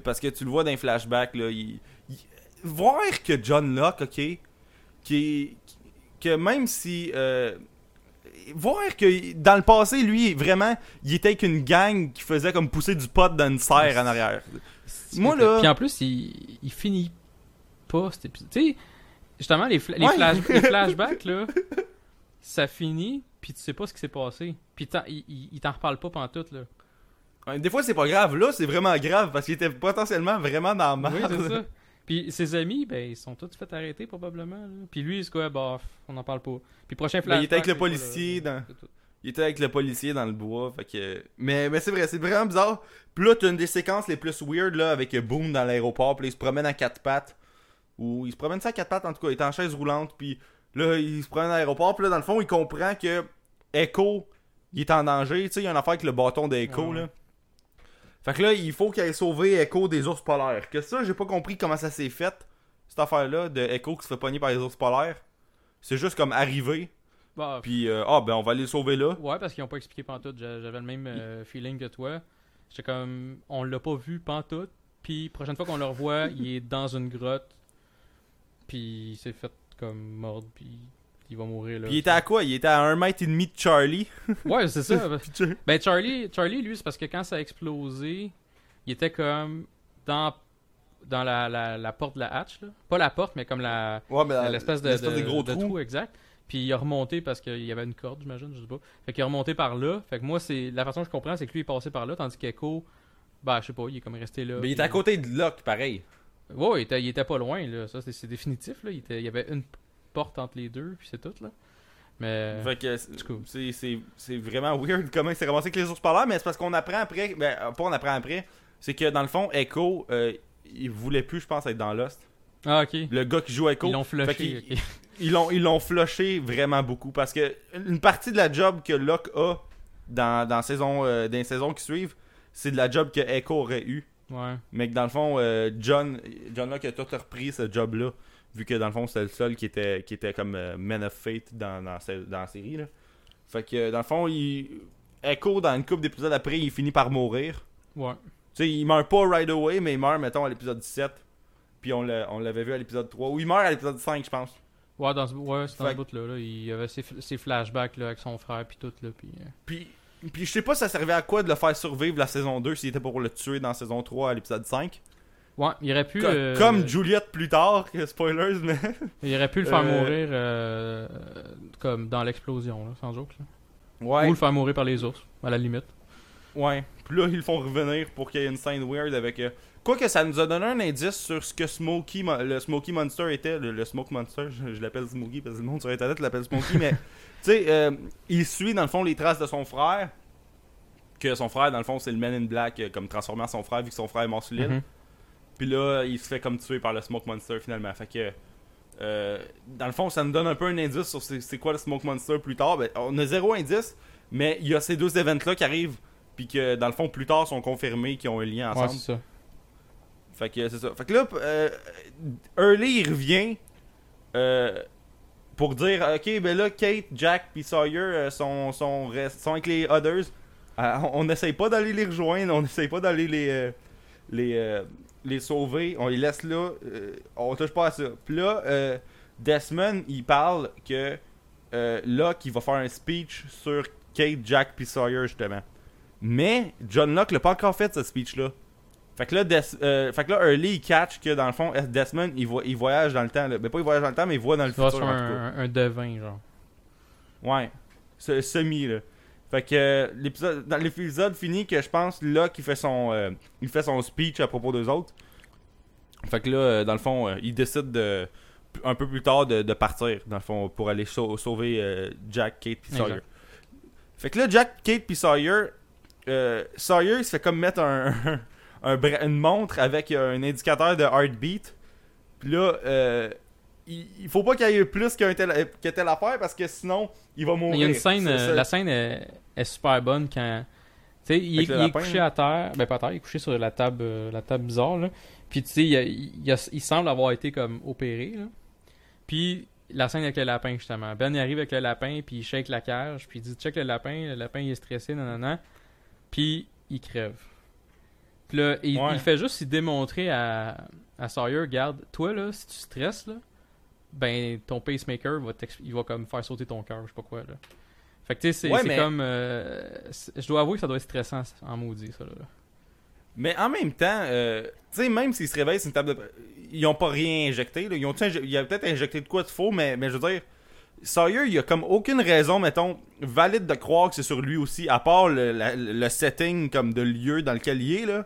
Parce que tu le vois dans les flashbacks, là, il, il- voir que John Locke, ok, qui que même si. euh, voir que dans le passé, lui, vraiment, il était avec une gang qui faisait comme pousser du pot dans une serre en arrière. Moi, là- Puis en plus, il, il finit pas cet épisode. Tu sais, justement, les, fla- les, Ouais. flash- les flashbacks, là, ça finit, puis tu sais pas ce qui s'est passé. Puis il, il t'en reparle pas pendant tout, là. Des fois, c'est pas grave. Là, c'est vraiment grave parce qu'il était potentiellement vraiment dans la Oui, merde. c'est ça. Puis ses amis, ben, ils sont tous fait arrêter, probablement. là. Puis lui, c'est quoi, bah, on en parle pas. Puis prochain Ben, flashback. il était avec le c'est pas, là, policier dans- c'est tout. Il était avec le policier dans le bois. Fait que... Mais, mais c'est vrai, c'est vraiment bizarre. Puis là, t'as une des séquences les plus weird là, avec Boom dans l'aéroport. Puis là, il se promène à quatre pattes. Ou il se promène ça à quatre pattes en tout cas. Il est en chaise roulante. Puis là, il se promène à l'aéroport. Puis là, dans le fond, il comprend que Echo, il est en danger. Tu sais, il y a une affaire avec le bâton d'Echo. Ouais. là. Fait que là, il faut qu'il aille sauver Echo des ours polaires. Que ça, j'ai pas compris comment ça s'est fait. Cette affaire-là de Echo qui se fait pogner par les ours polaires. C'est juste comme arriver. Bah, Puis, euh, ah, ben, on va aller le sauver là. Ouais, parce qu'ils ont pas expliqué pantoute. J'a- J'avais le même euh, feeling que toi. J'étais comme, on l'a pas vu pantoute. Puis prochaine fois qu'on le revoit, il est dans une grotte. Puis il s'est fait comme mordre. Puis il va mourir là. Puis il était à quoi? Il était à un mètre et demi de Charlie. Ouais, c'est ça. Ben Charlie, Charlie, lui, c'est parce que quand ça a explosé, il était comme dans dans la, la, la porte de la hatch. Là. Pas la porte, mais comme la, ouais, mais l'espèce de, de, de gros de trou. trou, exact. Puis il a remonté parce qu'il y avait une corde, j'imagine, je sais pas. Fait qu'il est remonté par là. Fait que moi, c'est la façon que je comprends, c'est que lui est passé par là, tandis qu'Echo, bah, je sais pas, il est comme resté là. Mais il était à côté de Locke, pareil. Ouais, il était, il était pas loin, là. Ça, c'est c'est définitif, là. Il, était- il y avait une porte entre les deux, puis c'est tout, là. Mais. Fait que c'est- c'est- c'est c'est vraiment weird comment il s'est ramassé avec les ours polaires, mais c'est parce qu'on apprend après. Ben, euh, pas on apprend après. C'est que dans le fond, Echo, euh, il voulait plus, je pense, être dans Lost. Ah, ok. Le gars qui joue Echo. Ils l'ont flushé. Ils l'ont ils l'ont flushé vraiment beaucoup parce que une partie de la job que Locke a dans, dans, saison, euh, dans les saisons qui suivent, c'est de la job que Echo aurait eu. Ouais. Mais que dans le fond, euh, John, John Locke a tout repris ce job-là, vu que dans le fond, c'était le seul qui était, qui était comme euh, Man of Fate dans, dans, la série. Là. Fait que dans le fond, il... Echo, dans une couple d'épisodes après, il finit par mourir. Ouais. Tu sais, il meurt pas right away, mais il meurt, mettons, à l'épisode 17. Puis on l'a- on l'avait vu à l'épisode 3. Ou il meurt à l'épisode 5, je pense. Ouais, dans ce, ouais, c'est dans bout-là, là. Il avait ses, ses flashbacks, là, avec son frère, puis tout, là. Puis. euh, Puis, puis je sais pas ça servait à quoi de le faire survivre la saison 2 s'il était pour le tuer dans la saison 3 à l'épisode 5. Ouais, il aurait pu. Co- euh, Comme Juliette plus tard, spoilers, mais. Il aurait pu le faire Euh, mourir euh, comme dans l'explosion, là, sans joke. là. Ouais. Ou le faire mourir par les ours, à la limite. Ouais. Puis là, ils le font revenir pour qu'il y ait une scène weird avec. euh, Quoique ça nous a donné un indice sur ce que Smokey, Mo- le Smokey Monster était. Le, le Smoke Monster, je, je l'appelle Smokey parce que le monde sur internet l'appelle Smokey, mais tu sais, euh, il suit dans le fond les traces de son frère. Que son frère, dans le fond, c'est le Man in Black, comme transformé en son frère, vu que son frère est mort sur l'île. Puis là, il se fait comme tuer par le Smoke Monster finalement. Fait que. euh, dans le fond, ça nous donne un peu un indice sur c'est quoi le Smoke Monster plus tard. Ben, on a zéro indice, mais il y a ces deux événements-là qui arrivent. Puis que dans le fond, plus tard, sont confirmés qu'ils ont un lien Ouais, ensemble. c'est ça. Fait que c'est ça. Fait que là, euh, Early, il revient euh, pour dire Ok, ben là, Kate, Jack puis Sawyer euh, sont, sont, sont avec les Others. Euh, on n'essaye pas d'aller les rejoindre, on n'essaye pas d'aller les, les, les sauver. On les laisse là, euh, on touche pas à ça. Puis là, euh, Desmond, il parle que euh, Locke, il va faire un speech sur Kate, Jack puis Sawyer, justement. Mais John Locke l'a pas encore fait, ce speech-là. Fait que là, Des- euh, fait que là, Early, il catch que dans le fond, Desmond, il, vo- il voyage dans le temps. Là. Ben, pas il voyage dans le temps, mais il voit dans le vas futur. sur en tout cas. un, un devin, genre. Ouais. Ce- Semi, là. Fait que euh, l'épisode, dans l'épisode fini, que je pense, là, qu'il fait son, euh, il fait son speech à propos d'eux autres. Fait que là, euh, dans le fond, euh, il décide de, un peu plus tard de, de partir, dans le fond, pour aller sau- sauver Jack, Kate puis Sawyer. Exact. Fait que là, Jack, Kate puis Sawyer, Sawyer, il se fait comme mettre un, un bra- une montre avec un indicateur de heartbeat. Puis là, euh, il, il faut pas qu'il y ait plus qu'un tel, que telle affaire parce que sinon, il va mourir. Il y a une scène, euh, la scène est, est super bonne quand. Tu sais, il, est- il couché à terre. Ben, pas à terre, il est couché sur la table, euh, la table bizarre, là. Puis, tu sais, il, semble avoir été comme opéré, là. Puis, la scène avec le lapin, justement. Ben, il arrive avec le lapin, puis il shake la cage, puis il dit check le lapin, le lapin, il est stressé, nanana. Puis, il crève. Puis là, il, Ouais. il fait juste s'y démontrer à, à Sawyer, regarde, toi, là, si tu stresses, là, ben, ton pacemaker va, il va comme faire sauter ton cœur, je sais pas quoi, là. Fait que, tu sais, c'est Ouais, c'est mais- comme... euh, c'est- je dois avouer que ça doit être stressant en maudit, ça, là. Mais en même temps, euh, tu sais, même s'ils se réveillent sur une table de. Ils ont pas rien injecté. Là. Ils ont il a peut-être injecté de quoi de faux, mais, mais je veux dire, Sawyer, il y a comme aucune raison, mettons, valide de croire que c'est sur lui aussi, à part le, la- le setting comme de lieu dans lequel il est, là.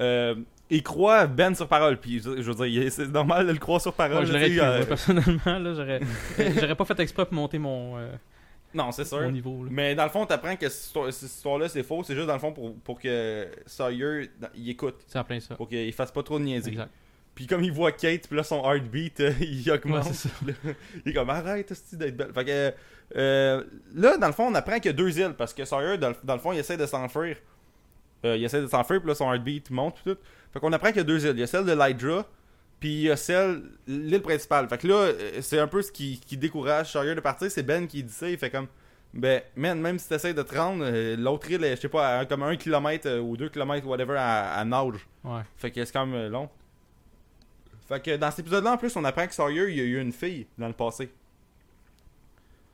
Euh, il croit Ben sur parole, puis je, je veux dire, c'est normal de le croire sur parole. Moi, je l'aurais cru, moi, personnellement, là, j'aurais... j'aurais pas fait exprès pour monter mon, euh, non, c'est sûr. mon niveau, là. Mais dans le fond, t'apprends que cette histoire- cette histoire-là, c'est faux. C'est juste dans le fond pour, pour que Sawyer, il écoute. C'est en plein ça. Pour qu'il fasse pas trop de niaiseries. Exact. Puis comme il voit Kate, puis là son heartbeat, euh, il augmente. Ouais, ça. Là, il est comme arrête d'être belle. Fait que euh, là, dans le fond, on apprend qu'il y a deux îles parce que Sawyer, dans le, dans le fond, il essaie de s'enfuir. Euh, il essaie de s'enfuir, puis là son heartbeat monte, puis tout. Fait qu'on apprend qu'il y a deux îles. Il y a celle de l'Hydra, puis il y a celle, l'île principale. Fait que là, euh, c'est un peu ce qui, qui décourage Sawyer de partir. C'est Ben qui dit ça. Il fait comme, ben, man, même si t'essaies de te rendre, euh, l'autre île, est, je sais pas, à comme un kilomètre ou deux kilomètres, whatever, à, à nage. Ouais. Fait que c'est quand même long. Fait que dans cet épisode-là, en plus, on apprend que Sawyer, il y a eu une fille dans le passé.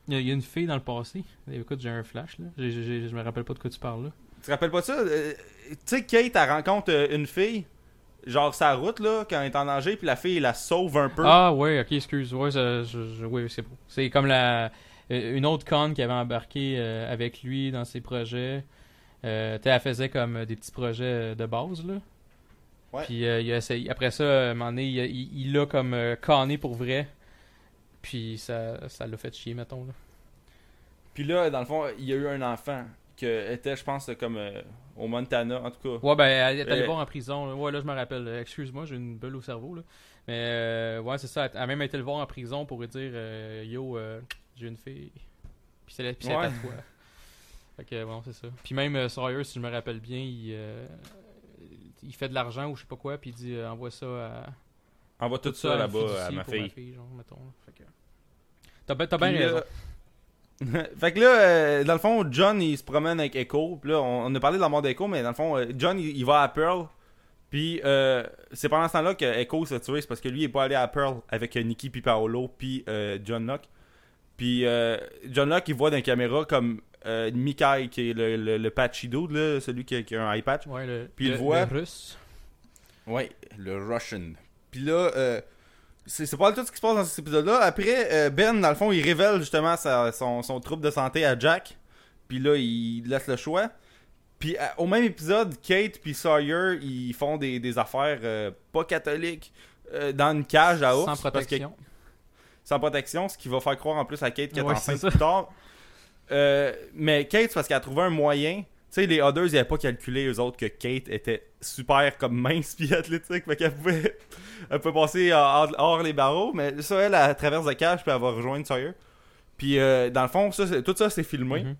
Il y, a, une fille dans le passé? Écoute, j'ai un flash, là. Je me rappelle pas de quoi tu parles, là. Tu te rappelles pas de ça? Euh, tu sais, Kate, elle rencontre euh, une fille, genre sa route, là, quand elle est en danger, puis la fille, elle la sauve un peu. Ah, ouais, ok, excuse. Ouais, ça- je, je- ouais, c'est beau. C'est comme la euh, une autre conne qui avait embarqué euh, avec lui dans ses projets. Euh, tu sais, elle faisait comme euh, des petits projets euh, de base, là. Ouais. Puis euh, il a essayé- après ça, à un moment donné, il a- il il l'a comme euh, canné pour vrai. Puis ça ça l'a fait chier, mettons, là. Puis là, dans le fond, il y a eu un enfant était, je pense, comme euh, au Montana, en tout cas. Ouais, ben, elle est allée Euh, voir en prison. là. Ouais, là, je me rappelle. Euh, Excuse-moi, j'ai une bulle au cerveau, là. Mais, euh, ouais, c'est ça. Elle a même été le voir en prison pour lui dire euh, Yo, j'ai une fille. Puis c'est puis c'est Ouais. à toi. Fait que, bon, c'est ça. Puis même Sawyer, si je me rappelle bien, il, il fait de l'argent ou je sais pas quoi, puis il dit Envoie ça à. Envoie tout ça là-bas à ma fille. genre, mettons. là. Fait que. T'as bien raison. fait que là, euh, dans le fond, John, il se promène avec Echo. Puis là, on, on a parlé de la mort d'Echo, mais dans le fond, euh, John, il, il va à Pearl. Puis euh, c'est pendant ce temps-là que Echo s'est tué. C'est parce que lui, il est pas allé à Pearl avec euh, Nicky, puis Paolo, puis euh, John Locke. Puis euh, John Locke, il voit dans la caméra comme euh, Mikai, qui est le, le, le patchy dude, là, celui qui a, qui a un eye patch. Ouais, le, Puis il le- voit- le russe. Ouais, le Russian. Puis là, euh, c'est pas tout ce qui se passe dans cet épisode-là. Après, euh, Ben, dans le fond, il révèle justement sa- son, son trouble de santé à Jack. Puis là, il laisse le choix. Puis au même épisode, Kate puis Sawyer, ils font des, des affaires euh, pas catholiques euh, dans une cage à ours. Sans parce que- protection. sans protection, ce qui va faire croire en plus à Kate qu'elle est Ouais, enceinte c'est ça. plus tard. Mais Kate, c'est parce qu'elle a trouvé un moyen. Tu sais, les Others, ils n'avaient pas calculé, eux autres, que Kate était super comme mince puis athlétique. Fait qu'elle pouvait, elle pouvait passer hors, hors les barreaux. Mais ça, elle, elle traverse la cage puis elle va rejoindre Sawyer. Puis euh, dans le fond, ça, tout ça, c'est filmé Mhm.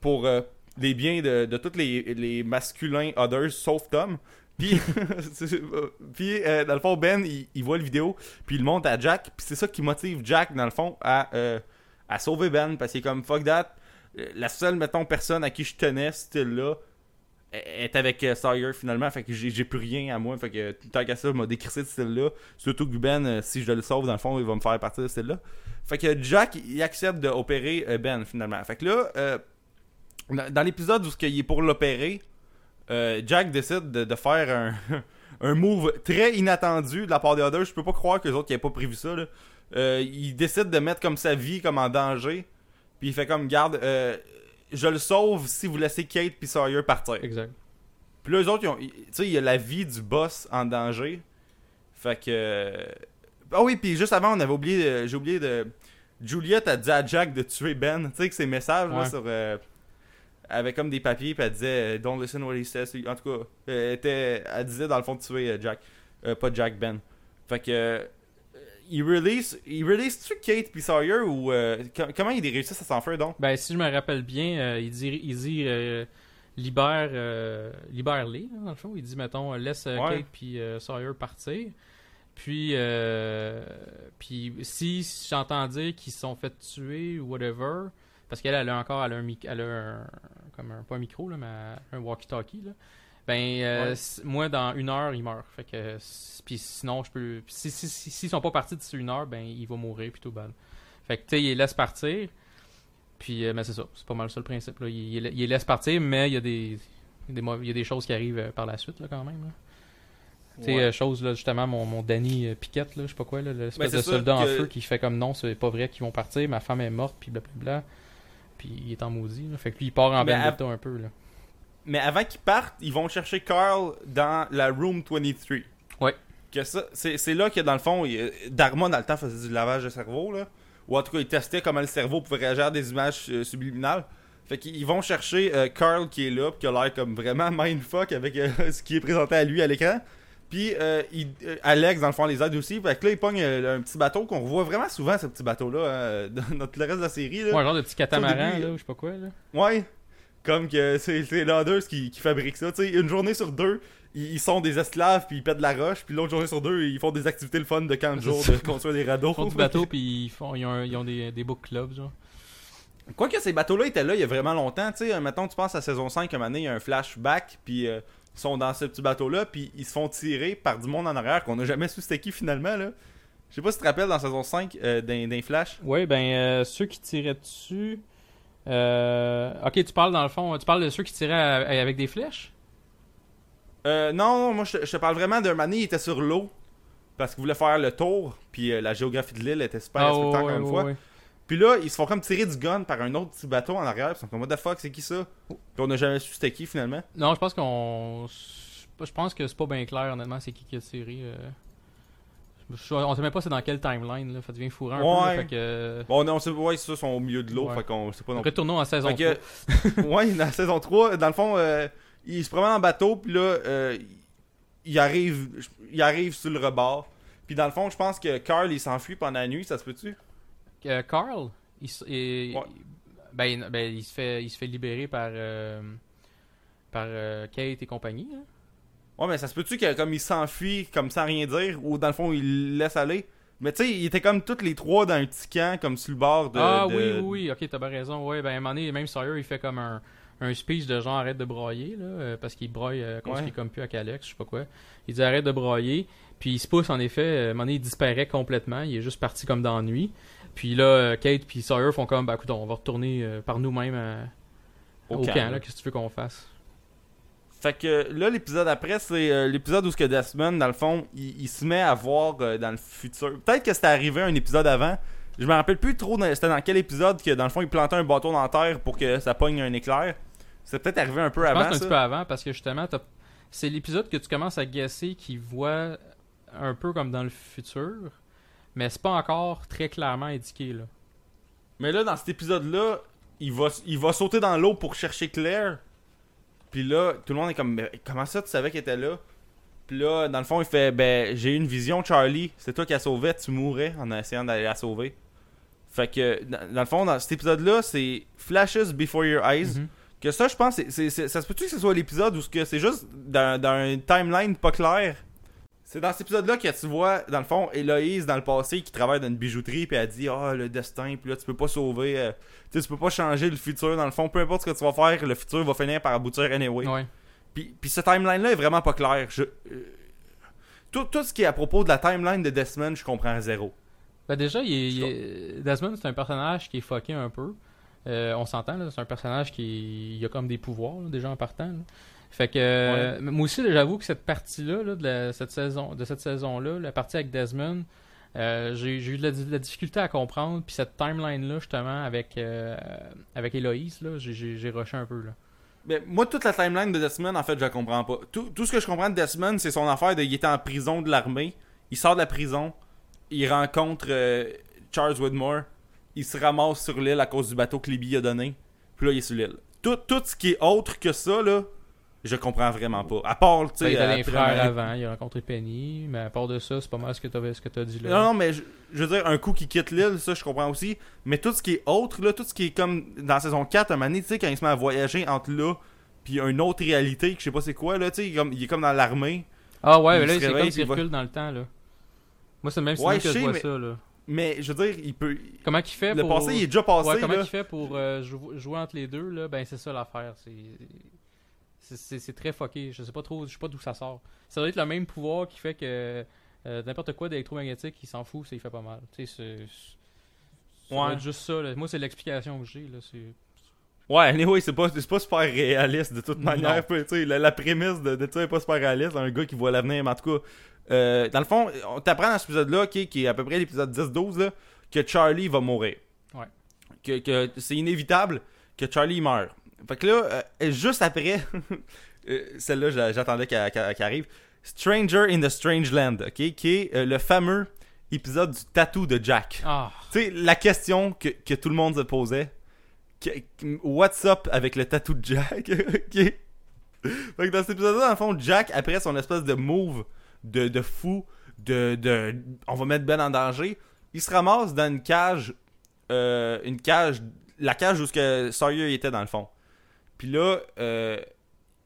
pour euh, les biens de, de tous les, les masculins Others, sauf Tom. Puis, euh, puis euh, dans le fond, Ben, il, il voit le vidéo, puis il le montre à Jack, puis c'est ça qui motive Jack, dans le fond, à, euh, à sauver Ben, parce qu'il est comme fuck that. La seule, mettons, personne à qui je tenais, c'était là, est avec euh, Sawyer finalement, fait que j'ai plus rien à moi, fait que tant qu'à ça, il m'a décrissé de ce style-là. Surtout que Ben, euh, si je le sauve, dans le fond, il va me faire partir de ce style-là. Fait que Jack, il accepte d'opérer euh, Ben finalement. Fait que là, euh, dans l'épisode où ce qu'il est pour l'opérer, Jack décide de, faire un, move très inattendu de la part des Others. Je peux pas croire que les autres n'avaient pas prévu ça. Il décide de mettre comme sa vie comme en danger. Puis il fait comme garde, euh, je le sauve si vous laissez Kate puis Sawyer partir. Exact. Puis là, eux autres, tu sais, il y a la vie du boss en danger. Fait que. euh, Ah oui, puis juste avant, on avait oublié. de- J'ai oublié de. Juliette a dit à Jack de tuer Ben. Tu sais, que ses messages là, sur. euh, avec comme des papiers, puis elle disait euh, Don't listen what he says. En tout cas, elle, était, elle disait dans le fond de tuer euh, Jack. Euh, pas Jack, Ben. Fait que. Il release. Il release-tu Kate puis Sawyer ou. euh, com- comment il réussit à s'enfuir donc? Ben, si je me rappelle bien, euh, il dit, il dit euh, libère, euh, libère-les, hein, dans le fond. Il dit, mettons, laisse Ouais. Kate puis Sawyer partir. Puis, puis si j'entends dire qu'ils se sont fait tuer ou whatever, parce qu'elle elle a encore elle a un, elle a un- comme un, pas un micro, là, mais un walkie-talkie, là. Ben, euh, Ouais. moi, dans une heure, il meurt. Fait que, puis sinon, je peux. Si, si, si- s'ils sont pas partis d'ici une heure, ben, il va mourir plutôt balle. Fait que, tu sais, il les laisse partir. Puis, euh, mais c'est ça. C'est pas mal ça le principe. Là. Il, il- il les laisse partir, mais il y a des, il y a des, mauvais- il y a des choses qui arrivent euh, par la suite, là, quand même. là. Tu sais, Ouais. chose, là, justement, mon, mon Danny Piquette, là, je sais pas quoi, l'espèce Ben, de soldat en feu qui fait comme non, c'est pas vrai qu'ils vont partir, ma femme est morte, puis blablabla. Puis il est en maudit. là. Fait que lui, il part en vendetta un peu. Là. Mais avant qu'ils partent, ils vont chercher Carl dans la Room 23. Ouais. Que ça, c'est, c'est là que dans le fond, il- dans le temps faisait du lavage de cerveau là, ou en tout cas il testait comment le cerveau pouvait réagir à des images euh, subliminales. Fait qu'ils vont chercher euh, Carl qui est là, qui a l'air comme vraiment mindfuck avec euh, ce qui est présenté à lui à l'écran. Puis euh, Alex dans le fond les aide aussi. Fait que là il pogne un petit bateau qu'on revoit vraiment souvent ce petit bateau là dans tout le reste de la série là. Ouais, genre de petit catamaran, début, là, ou je sais pas quoi. Là. Ouais. Comme que c'est l'Others qui, qui fabrique ça. Tu sais, une journée sur deux, ils, ils sont des esclaves puis ils pètent de la roche. Puis l'autre journée sur deux, ils font des activités le fun de camp de jour, de construire des radeaux. Ils font du bateau, puis ils, font, ils ont, un- ils ont des, des book clubs, genre. Quoique ces bateaux-là étaient là il y a vraiment longtemps. Tu sais, euh, mettons, tu penses à saison 5, un année, il y a un flashback. Puis euh, ils sont dans ce petit bateau-là. Puis ils se font tirer par du monde en arrière qu'on n'a jamais su c'était qui finalement. là. Je sais pas si tu te rappelles dans saison 5 euh, d'un d'un flash. Ouais, ben, euh, ceux qui tiraient dessus. Euh... Ok, tu parles dans le fond, tu parles de ceux qui tiraient à- avec des flèches? Euh, non, non, moi je te- je te parle vraiment d'un année, il était sur l'eau. Parce qu'il voulait faire le tour. Puis euh, la géographie de l'île était super encore Ah, ouais, une ouais, fois. Puis là, ils se font comme tirer du gun par un autre petit bateau en arrière. Puis ils sont comme, what the fuck, c'est qui ça? Puis on n'a jamais su c'était qui finalement. Non, je pense qu'on. Je pense que c'est pas bien clair, honnêtement, c'est qui qui a tiré. euh. Je- On sait même pas c'est dans quelle timeline, là. Ça devient fourrant un peu. Ouais. là, Fait que. Bon, on sait, ouais, ça, ils sont au milieu de l'eau. Ouais. Fait qu'on sait pas non plus. Retournons en saison Fait que, ouais, dans la saison 3, dans le fond, euh, il se promène en bateau. Puis là, euh, il arrive il arrive sur le rebord. Puis dans le fond, je pense que Carl, il s'enfuit pendant la nuit. Ça se peut-tu? 3. Euh, Carl, il, s- il- Ouais. ben, ben, il se fait, il se fait libérer par. euh, par Kate et compagnie. hein. Ouais, mais ça se peut-tu que comme il s'enfuit comme sans rien dire, ou dans le fond il laisse aller? Mais tu sais, il était comme tous les trois dans un petit camp, comme sur le bord de. ah de- oui, oui, oui, ok, t'as bien raison. Ouais, ben, à un moment donné, même Sawyer, il fait comme un, un speech de genre arrête de broyer, là, euh, parce qu'il broye euh, quand Ouais. il est comme plus avec Alex, je sais pas quoi. Il dit arrête de broyer, puis il se pousse, en effet, euh, à un moment donné, il disparaît complètement, il est juste parti comme dans la nuit. Puis là, euh, Kate puis Sawyer font comme, bah écoute, on va retourner euh, par nous-mêmes à- Au au, camp, camp, là, qu'est-ce que tu veux qu'on fasse? Fait que là, l'épisode après, c'est euh, l'épisode où ce que Desmond, dans le fond, il, il se met à voir euh, dans le futur. Peut-être que c'était arrivé un épisode avant. Je me rappelle plus trop dans- c'était dans quel épisode que dans le fond il plantait un bâton dans la terre pour que ça pogne un éclair. C'est peut-être arrivé un peu Je avant un ça. petit peu avant parce que justement, c'est l'épisode que tu commences à guesser qui voit un peu comme dans le futur, mais c'est pas encore très clairement indiqué là. Mais là, dans cet épisode-là, il va, il va sauter dans l'eau pour chercher Claire. Puis là, tout le monde est comme, Mais comment ça, tu savais qu'elle était là? Puis là, dans le fond, il fait, ben, j'ai eu une vision, Charlie. C'est toi qui la sauvais, tu mourrais en essayant d'aller la sauver. Fait que, dans, dans le fond, dans cet épisode-là, c'est Flashes Before Your Eyes. Mhm. Que ça, je pense, c'est, ça se peut-tu que ce soit l'épisode où c'est juste dans, dans un timeline pas clair? C'est dans cet épisode-là que tu vois, dans le fond, Héloïse dans le passé qui travaille dans une bijouterie, puis elle dit Ah, le destin, puis là, tu peux pas sauver, euh, tu peux pas changer le futur, dans le fond, peu importe ce que tu vas faire, le futur va finir par aboutir anyway. Ouais. Puis, puis ce timeline-là est vraiment pas clair. Je, euh, tout, tout ce qui est à propos de la timeline de Desmond, je comprends zéro. Ben déjà, il est- il est- Desmond, c'est un personnage qui est fucké un peu. Euh, on s'entend, c'est un personnage qui il a comme des pouvoirs, là, déjà en partant. là. Fait que euh, moi aussi, j'avoue que cette partie-là, là, de, la- cette saison, de cette saison-là, la partie avec Desmond, euh, j'ai eu de la, de la difficulté à comprendre. Puis cette timeline-là, justement, avec, euh, avec Héloïse, là, j'ai- rushé un peu. Là. Mais moi, toute la timeline de Desmond, en fait, je la comprends pas. Tout, tout ce que je comprends de Desmond, c'est son affaire de. Il était en prison de l'armée. Il sort de la prison. Il rencontre euh, Charles Widmore. Il se ramasse sur l'île à cause du bateau que Libby a donné. Puis là, il est sur l'île. Tout, tout ce qui est autre que ça, là, je comprends vraiment pas. À part, tu Ben, sais. il était euh, les frères après- avant, il a rencontré Penny, mais à part de ça, c'est pas mal ce que tu ce que as dit là. Non, non, mais je, je veux dire, un coup qui quitte l'île, ça, je comprends aussi. Mais tout ce qui est autre, là, tout ce qui est comme dans la saison 4, un moment donné, tu sais, quand il se met à voyager entre là, puis une autre réalité, que je sais pas c'est quoi, là, tu sais, il est comme- il est comme dans l'armée. Ah ouais, mais là, c'est comme il va- recule dans le temps, là. Moi, c'est le même Ouais, signe que je je vois mais- ça, là. Mais je veux dire, il peut. Comment qu'il fait Le pour... passé, il est déjà passé, Ouais, comment il fait pour euh, jou- jouer entre les deux, là? Ben, c'est ça l'affaire. C'est... c'est- très fucké. Je sais pas trop, je sais pas d'où ça sort. Ça doit être le même pouvoir qui fait que euh, n'importe quoi d'électromagnétique, il s'en fout, ça il fait pas mal. Tu sais, c'est... Ouais. juste ça, là. Moi, c'est l'explication que j'ai. Ouais, anyway, c'est pas, c'est pas super réaliste de toute manière. La, la prémisse de, de ça est pas super réaliste. Un gars qui voit l'avenir, mais en tout cas, euh, dans le fond, on t'apprend dans cet épisode-là, qui, qui est à peu près l'épisode 10-12, là, que Charlie va mourir. Ouais. Que, que c'est inévitable que Charlie meure. Fait que là, euh, juste après, euh, celle-là, j'a- j'attendais qu'elle arrive. Stranger in the Strange Land, ok, qui est euh, le fameux épisode du tatou de Jack. Ah! Tu sais, la question que, que tout le monde se posait. que- what's up avec le tatou de Jack? ok? Fait que dans cet épisode-là, dans le fond, Jack, après son espèce de move de, de fou, de, de on va mettre Ben en danger, il se ramasse dans une cage, euh, une cage, la cage où ce que Sawyer était dans le fond. Puis là, euh,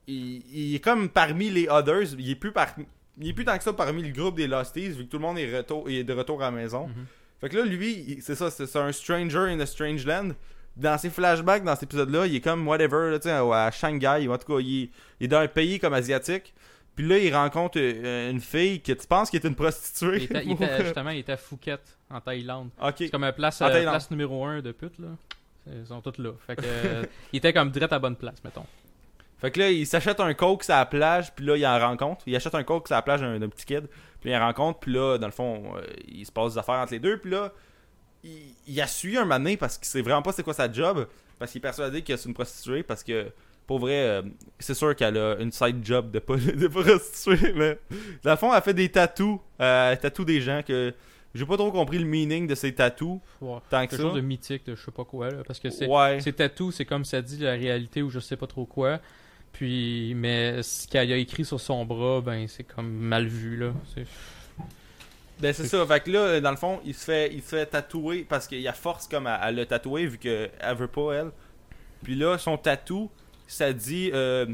il, il est comme parmi les others, il est plus parmi, il est plus tant que ça parmi le groupe des Losties, vu que tout le monde est, retour, il est de retour à la maison. Mhm. Fait que là, lui, c'est ça, c'est un stranger in a strange land. Dans ses flashbacks, dans cet épisode-là, il est comme whatever, là, tu sais, à Shanghai, en tout cas, il, est- il est dans un pays comme asiatique. Puis là, il rencontre euh, une fille que tu penses qui est une prostituée. Il était, il était- justement, il était à Phuket, en Thaïlande. ok. C'est comme euh, place, euh, place numéro 1 de pute, là. Ils sont tous là. Fait que, euh, il était comme direct à bonne place, mettons. Fait que là, il s'achète un coke sur la plage, puis là, il en rencontre. Il achète un coke sur la plage d'un petit kid, puis il en rencontre, puis là, dans le fond, euh, il se passe des affaires entre les deux, puis là, il, a suivi un mané parce qu'il sait vraiment pas c'est quoi sa job, parce qu'il est persuadé que c'est une prostituée, parce que, pour vrai, euh, c'est sûr qu'elle a une side job de, pas, de prostituée, mais dans le fond, elle fait des tatous, euh, elle tatoue des gens que. J'ai pas trop compris le meaning de ces tatous, Ouais. tant que Quelque ça. chose de mythique, de je sais pas quoi, là, parce que c'est Ouais. c'est tatou, c'est comme ça dit la réalité ou je sais pas trop quoi. Puis, mais ce qu'elle a écrit sur son bras, ben c'est comme mal vu là. C'est- Ben c'est ça, fait que là, dans le fond, il se fait, il se fait tatouer parce qu'il a force comme à, à le tatouer vu qu'elle veut pas elle. Puis là, son tatou, ça dit euh,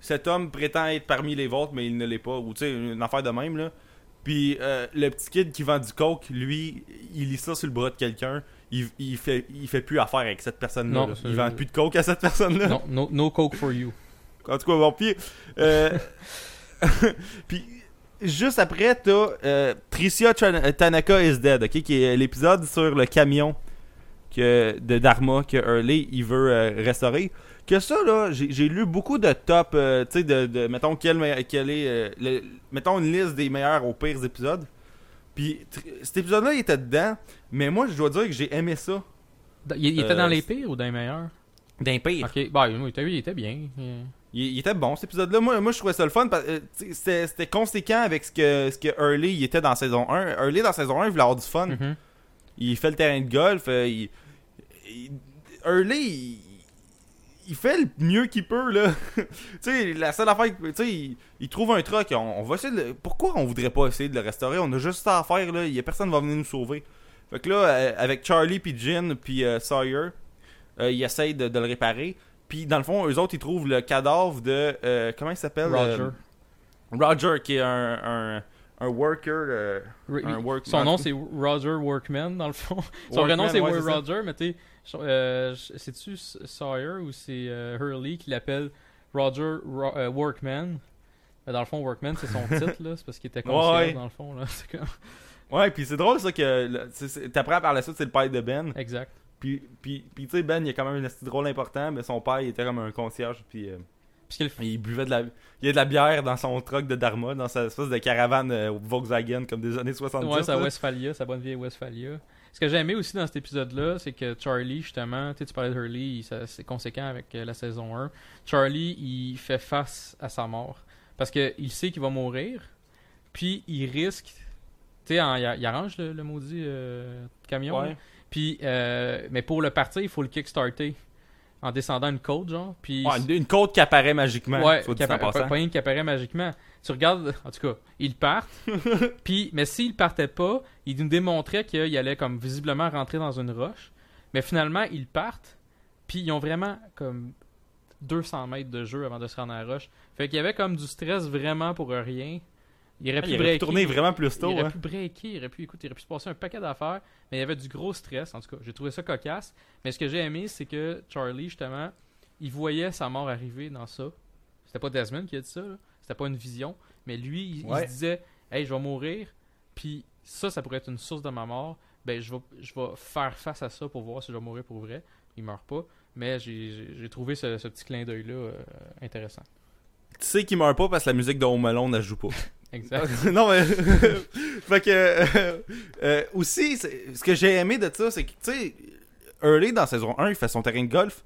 cet homme prétend être parmi les vôtres, mais il ne l'est pas. Ou tu sais, une affaire de même là. Puis euh, le petit kid qui vend du coke, lui, il lit ça sur le bras de quelqu'un. Il, il fait, il fait plus affaire avec cette personne-là. Non, là. Il vend plus de coke à cette personne-là. Non, no, no coke for you. En tout cas, bon, puis, euh, puis juste après, t'as euh, Tricia Tran- Tanaka is dead, ok, qui est l'épisode sur le camion que, de Dharma que Hurley il veut euh, restaurer. Que ça, là, j'ai lu beaucoup de top, euh, tu sais, de, de, mettons, quel, est, euh, le- mettons une liste des meilleurs aux pires épisodes. Puis cet épisode-là, il était dedans, mais moi, je dois dire que j'ai aimé ça. Il, il était Euh, dans les pires ou dans les meilleurs? D'un pire. Ok, bah, oui, il était, il était bien. Euh, Il, il était bon cet épisode-là. Moi, moi, je trouvais ça le fun. euh, C'était conséquent avec ce que, ce que Hurley il était dans saison 1. Hurley dans saison 1, il voulait avoir du fun. mhm. Il fait le terrain de golf. euh, il, il- Hurley, il, fait le mieux qu'il peut. là. tu sais, la seule affaire, tu sais, il, il trouve un truc. On, on va essayer de le- Pourquoi on voudrait pas essayer de le restaurer? On a juste ça à faire. Là. Il y a personne qui va venir nous sauver. Fait que là, euh, avec Charlie, puis Jin, puis euh, Sawyer, euh, ils essayent de, de le réparer. Puis dans le fond, eux autres, ils trouvent le cadavre de. euh, comment il s'appelle? Roger. Roger, qui est un, un, un worker. euh, Ri- un work- Son nom c'est Roger Workman dans le fond. Son vrai nom c'est ouais. Roger, mais tu sais, euh, c'est-tu Sawyer ou c'est euh, Hurley qui l'appelle Roger Ro- euh, Workman? Dans le fond, Workman c'est son titre là, c'est parce qu'il était concierge Ouais. dans le fond là. Comme... Ouais, puis c'est drôle ça que. T'apprends par la suite, c'est le père de Ben. Exact. Puis, puis, puis tu sais, Ben, il a quand même un esti rôle important, mais son père, il était comme un concierge, puis Puis qu'il buvait de la. Il y a de la bière dans son truck de Dharma, dans sa espèce de caravane euh, Volkswagen, comme des années 70. Ouais, sa là. Westphalia, sa bonne vieille Westphalia. Ce que j'ai aimé aussi dans cet épisode-là, c'est que Charlie, justement, tu sais, tu parlais de Hurley, c'est conséquent avec euh, la saison 1. Charlie, il fait face à sa mort. Parce qu'il sait qu'il va mourir, puis il risque. Tu sais, il, il arrange le, le maudit euh, camion. Ouais. Puis, mais pour le partir, il faut le kickstarter en descendant une côte, genre. Puis Ouais, une, une côte qui apparaît magiquement. Ouais, soit qui en appa- pas, rien qui apparaît magiquement. Tu regardes, en tout cas, ils partent. puis, mais s'ils partaient pas, ils nous démontraient qu'ils allaient comme visiblement rentrer dans une roche. Mais finalement, ils partent. Puis ils ont vraiment comme 200 mètres de jeu avant de se rendre à la roche. Fait qu'il y avait comme du stress vraiment pour rien. Il aurait Ah, pu il aurait pu tourner vraiment plus il tôt. aurait hein. pu breaker, il aurait pu, écoute, il aurait pu se passer un paquet d'affaires, mais il y avait du gros stress, en tout cas. J'ai trouvé ça cocasse. Mais ce que j'ai aimé, c'est que Charlie, justement, il voyait sa mort arriver dans ça. C'était pas Desmond qui a dit ça, c'était pas une vision, mais lui, il, il se disait, hey, je vais mourir, puis ça, ça pourrait être une source de ma mort. Ben, je vais, je vais faire face à ça pour voir si je vais mourir pour vrai. Il meurt pas, mais j'ai- trouvé ce, ce petit clin d'œil-là euh, intéressant. Tu sais qu'il meurt pas parce que la musique de Home Alone, elle joue pas. Exact. non, mais. fait que. euh, euh, aussi, ce que j'ai aimé de ça, c'est que, tu sais, Early dans saison 1, il fait son terrain de golf,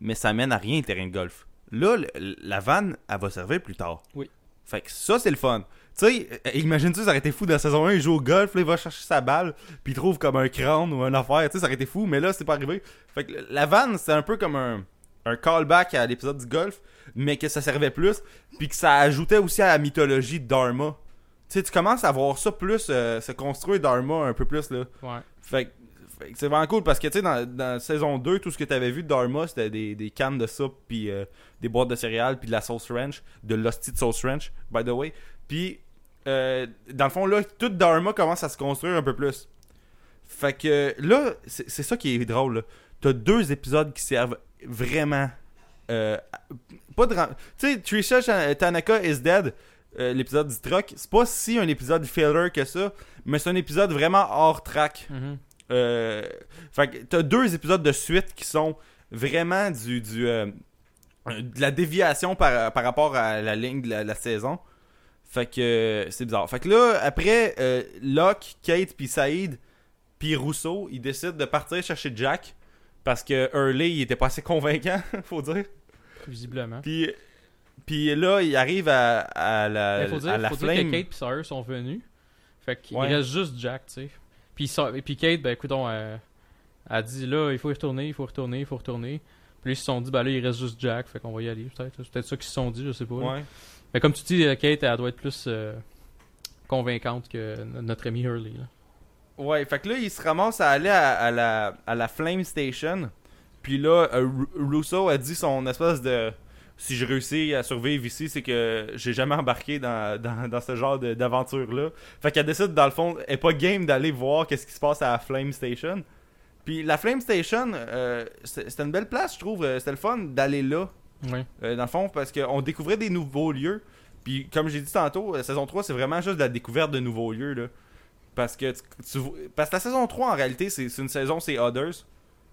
mais ça mène à rien, le terrain de golf. Là, le- la vanne, elle va servir plus tard. Oui. Fait que ça, c'est le fun. Tu sais, euh, imagine-tu, ça aurait été fou dans saison 1, il joue au golf, là, il va chercher sa balle, puis il trouve comme un crâne ou une affaire, tu sais, ça aurait été fou, mais là, c'est pas arrivé. Fait que la vanne, c'est un peu comme un, un callback à l'épisode du golf, mais que ça servait plus, puis que ça ajoutait aussi à la mythologie de Dharma. Tu sais, tu commences à voir ça plus, euh, se construire Dharma un peu plus, là. Ouais. Fait que, c'est vraiment cool parce que, tu sais, dans, dans saison 2, tout ce que tu avais vu de Dharma, c'était des, des cannes de soupe, puis euh, des boîtes de céréales, puis de la sauce ranch, de l'hostie de sauce ranch, by the way. Puis, euh, dans le fond, là, tout Dharma commence à se construire un peu plus. Fait que là, c'est c'est ça qui est drôle. là. T'as deux épisodes qui servent vraiment. euh, pas de. Tu sais, Trisha Tanaka is dead, euh, l'épisode du truck. C'est pas si un épisode filler que ça, mais c'est un épisode vraiment hors track. Mhm. Euh, fait que t'as deux épisodes de suite qui sont vraiment du, du euh, de la déviation par, par rapport à la ligne de la, la saison. Fait que c'est bizarre. Fait que là, après, euh, Locke, Kate, puis Saïd, puis Rousseau, ils décident de partir chercher Jack parce que Hurley, il était pas assez convaincant, faut dire. Visiblement. Puis, puis là, il arrive à, à la, Il faut dire, à la faut dire flame. que Kate et Sawyer sont venus. Fait qu'il Ouais. reste juste Jack, tu sais. Puis, et puis Kate, ben écoute, elle a dit là, il faut y retourner, il faut retourner, il faut retourner. Puis ils se sont dit, ben là, il reste juste Jack, fait qu'on va y aller, peut-être. C'est peut-être ça qu'ils se sont dit, je sais pas. Ouais. Mais comme tu dis, euh, Kate, elle doit être plus euh, convaincante que notre ami Hurley. Là. Ouais, fait que là, il se ramasse à aller à, à la, à la Flame Station. Puis là, euh, Ru- Russo a dit son espèce de. Si je réussis à survivre ici, c'est que j'ai jamais embarqué dans, dans, dans ce genre d'aventure-là. Fait qu'elle décide, dans le fond, elle est pas game d'aller voir qu'est-ce qui se passe à la Flame Station. Puis la Flame Station, euh, c'était une belle place, je trouve. Euh, C'était le fun d'aller là. Euh, dans le fond, parce qu'on découvrait des nouveaux lieux. Puis, comme j'ai dit tantôt, la saison 3, c'est vraiment juste de la découverte de nouveaux lieux. Là. Parce que tu, tu- parce que la saison 3, en réalité, c'est c'est une saison, c'est Others.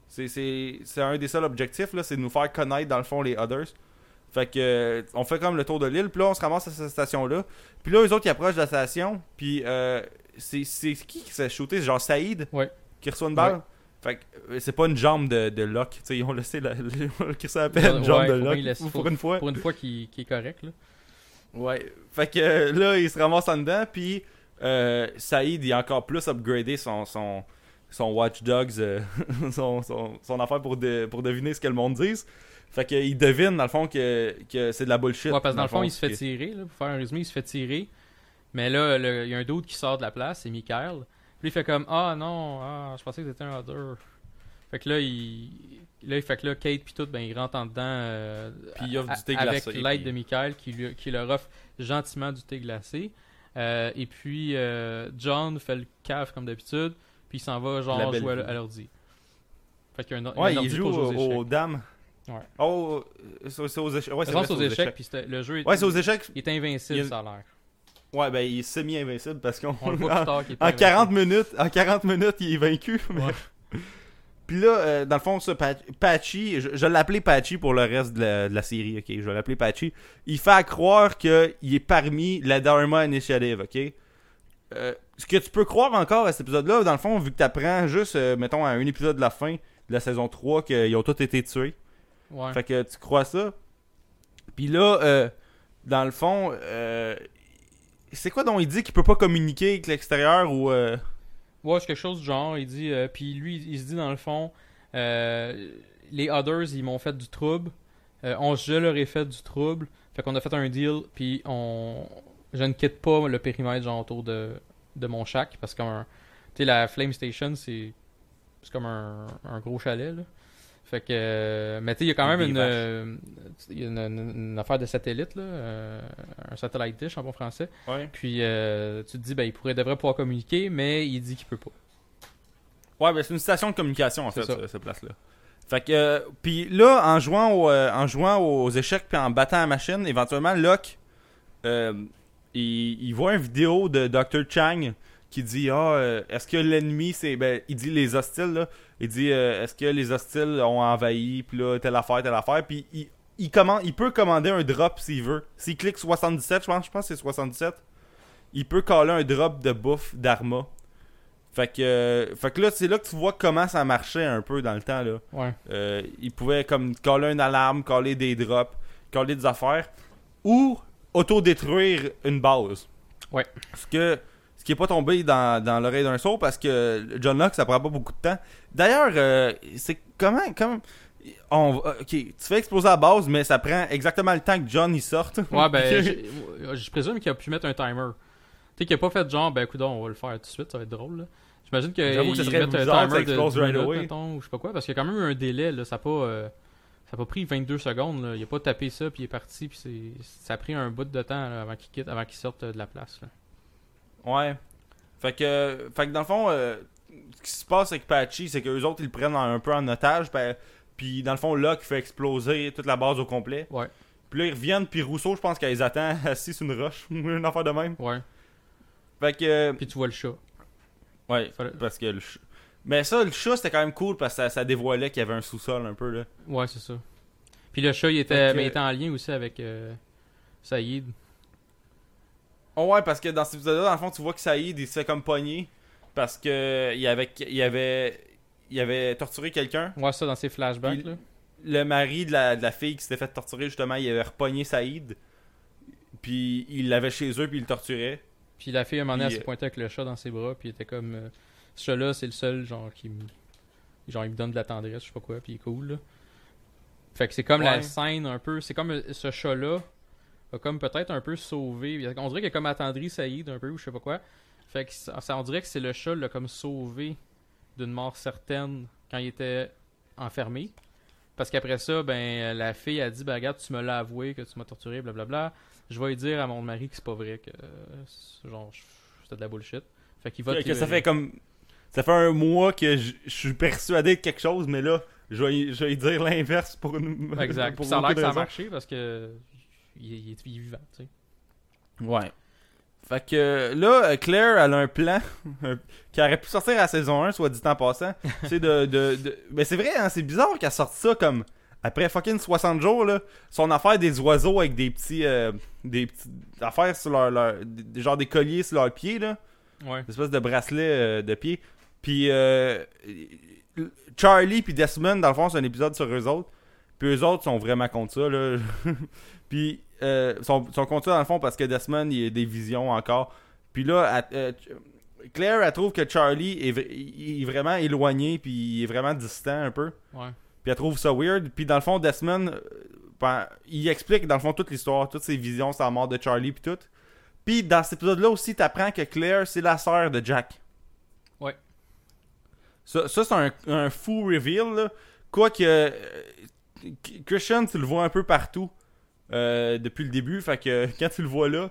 C'est- un des seuls objectifs, là, c'est de nous faire connaître, dans le fond, les Others. Fait que, on fait comme le tour de l'île, puis là, on se ramasse à cette station-là. Puis là, eux autres, ils approchent de la station, puis euh, c'est qui qui s'est shooté? C'est genre Saïd Ouais. qui reçoit une balle? Ouais. Fait que euh, c'est pas une jambe de, de Locke. Tu sais, ils ont laissé la, qui s'appelle une Ouais, jambe de Locke. pour une fois. Pour une fois qui, est correct, là. Ouais. Fait que euh, là, il se ramasse en dedans, puis euh, Saïd, il a encore plus upgradé son, son, son Watch Dogs, euh, son, son, son affaire pour, de- pour deviner ce que le monde dise. Fait qu'il devine, dans le fond, que, que c'est de la bullshit. Ouais, parce que dans le fond, il se fait tirer, là, pour faire un résumé, il se fait tirer. Mais là, il y a un doute qui sort de la place, c'est Michael. Puis il fait comme Ah non, ah, je pensais que c'était un other. Fait que là, il. Là, il fait que là, Kate puis tout, ben, il rentre en dedans. euh, Puis il offre du thé Avec glacé, l'aide puis- de Michael qui, lui, qui leur offre gentiment du thé glacé. Euh, et puis, euh, John fait le cave comme d'habitude. Puis il s'en va, genre, jouer vie. à, l'ordi. Fait qu'il y a un, Ouais, un il joue aux, dames. Ouais. Oh, c'est c'est aux échecs. Ouais, c'est vrai, aux échecs, puis le jeu est, Ouais, c'est aux échecs. il est invincible, Il ça a l'air. Ouais, ben il est semi-invincible parce qu'on. On le voit plus tard qu'il est En 40 invincible. minutes, en 40 minutes, il est vaincu. mais- Ouais. Puis là, euh, dans le fond, ça, Pat- Patchy, je, je l'appelais Patchy pour le reste de la, de la série, ok? Je vais l'appeler Patchy. Il fait à croire qu'il est parmi la Dharma Initiative, ok? Euh, ce que tu peux croire encore à cet épisode-là, dans le fond, vu que tu apprends juste, euh, mettons, à un épisode de la fin de la saison 3 qu'ils ont tous été tués. Ouais. Fait que tu crois ça. Puis là, euh, dans le fond, euh, c'est quoi dont il dit qu'il peut pas communiquer avec l'extérieur ou. euh, Ouais, c'est quelque chose du genre. Il dit, euh, puis lui, il se dit dans le fond, euh, les others, ils m'ont fait du trouble. On, je leur ai fait du trouble. Fait qu'on a fait un deal, puis on, je ne quitte pas le périmètre genre autour de, de mon shack parce que comme tu sais, la Flame Station, c'est, c'est comme un, un gros chalet là. Fait que, mais tu sais, il y a quand même une, euh, il y a une, une- une affaire de satellite là, euh, un satellite dish en bon français. Ouais. Puis euh, tu te dis, ben, il pourrait, devrait pouvoir communiquer, mais il dit qu'il peut pas. Ouais, ben c'est une station de communication en fait, ça. cette place-là. Fait que, puis là, en jouant, au, en jouant aux échecs puis en battant la machine, éventuellement, Locke, euh, il, il voit une vidéo de Dr. Chang qui dit Ah, euh, est-ce que l'ennemi, c'est. Ben, il dit les hostiles, là. Il dit euh, Est-ce que les hostiles ont envahi, puis là, telle affaire, telle affaire. Puis il, il, commande, il peut commander un drop s'il veut. S'il clique 77, je pense, je pense que c'est 77, il peut caller un drop de bouffe d'Arma. Fait que, euh, fait que là, c'est là que tu vois comment ça marchait un peu dans le temps, là. Ouais. Il pouvait comme coller une alarme, coller des drops, coller des affaires, ou autodétruire une base. Ouais. Ce que ce qui est pas tombé dans, dans l'oreille d'un sourd parce que John Locke ça prend pas beaucoup de temps. D'ailleurs, euh, c'est comment comme on, va- ok, tu fais exploser la base, mais ça prend exactement le temps que John y sorte. Ouais, ben, j'ai- je présume qu'il a pu mettre un timer. Tu sais, qu'il a pas fait genre, ben, écoute, on va le faire tout de suite, ça va être drôle, là. J'imagine qu'il met un timer de explose 10 right minutes, mettons, ou je sais pas quoi, parce qu'il y a quand même eu un délai, là. Ça a pas, euh, ça a pas pris 22 secondes, là. Il a pas tapé ça, puis il est parti, puis c'est, ça a pris un bout de temps, là, avant qu'il quitte, avant qu'il sorte euh, de la place, là. Ouais. Fait que, fait que dans le fond, euh, ce qui se passe avec Patchy, c'est qu'eux autres, ils le prennent un peu en otage. Puis dans le fond, Locke fait exploser toute la base au complet. Ouais. Puis là, ils reviennent, puis Rousseau, je pense qu'elle les attend assis sur une roche. une affaire de même. Ouais. Fait que. Puis tu vois le chat. Ouais, parce que le ch- Mais ça, le chat, c'était quand même cool parce que ça, ça dévoilait qu'il y avait un sous-sol un peu, là. Ouais, c'est ça. Puis le chat, il était, que- mais il était en lien aussi avec euh, Saïd. Oh ouais, parce que dans cet épisode-là, dans le fond, tu vois que Saïd, il se fait comme pogner parce que il avait, il avait, il avait torturé quelqu'un. Ouais, ça, dans ses flashbacks, là. Le mari de la, de la fille qui s'était fait torturer, justement, il avait repogné Saïd. Puis il l'avait chez eux, puis il le torturait. Puis la fille, à un moment donné, elle Puis, se euh, pointait avec le chat dans ses bras, puis il était comme... euh, ce chat-là, c'est le seul, genre, qui me... Genre, il me donne de la tendresse, je sais pas quoi, puis il est cool, là. Fait que c'est comme la scène, un peu... C'est comme euh, ce chat-là a comme peut-être un peu sauvé... On dirait qu'il a comme attendri Saïd, un peu, ou je sais pas quoi. Fait que ça, on dirait que c'est le chat, l'a comme sauvé d'une mort certaine quand il était enfermé. Parce qu'après ça, ben, la fille a dit, ben, regarde, tu me l'as avoué que tu m'as torturé, blablabla. Je vais lui dire à mon mari que c'est pas vrai, que euh, c'est- genre, c'était de la bullshit. Fait qu'il va Que, ça fait comme. Ça fait un mois que je suis persuadé de quelque chose, mais là, je vais, je dire l'inverse pour une. Exact. pour Puis ça a l'air que ça a marché parce que il, il est, il est vivant, tu sais. Ouais. Fait que là, Claire, elle a un plan qui aurait pu sortir à la saison 1, soit dit en passant. c'est de, de, de- Mais c'est vrai, hein, c'est bizarre qu'elle sorte ça comme. Après fucking 60 jours, là. Son affaire des oiseaux avec des petits. euh, des petites affaires sur leur. leur- des- genre des colliers sur leurs pieds, là. Ouais. Une espèce de bracelet euh, de pied. Puis euh, Charlie puis Desmond, dans le fond, c'est un épisode sur eux autres. Puis eux autres sont vraiment contre ça, là. puis euh, sont, sont contre ça, dans le fond, parce que Desmond, il a des visions encore. Puis là, elle- euh, Claire, elle trouve que Charlie est, il est vraiment éloigné, puis il est vraiment distant un peu. Ouais. Puis elle trouve ça weird. Puis dans le fond, Desmond, euh, ben, il explique dans le fond toute l'histoire, toutes ses visions, sa mort de Charlie, puis tout. Puis dans cet épisode-là aussi, t'apprends que Claire, c'est la sœur de Jack. Ouais. Ça, ça, c'est un, un fou reveal, là. Quoique, euh, Christian, tu le vois un peu partout euh, depuis le début. Fait que quand tu le vois là,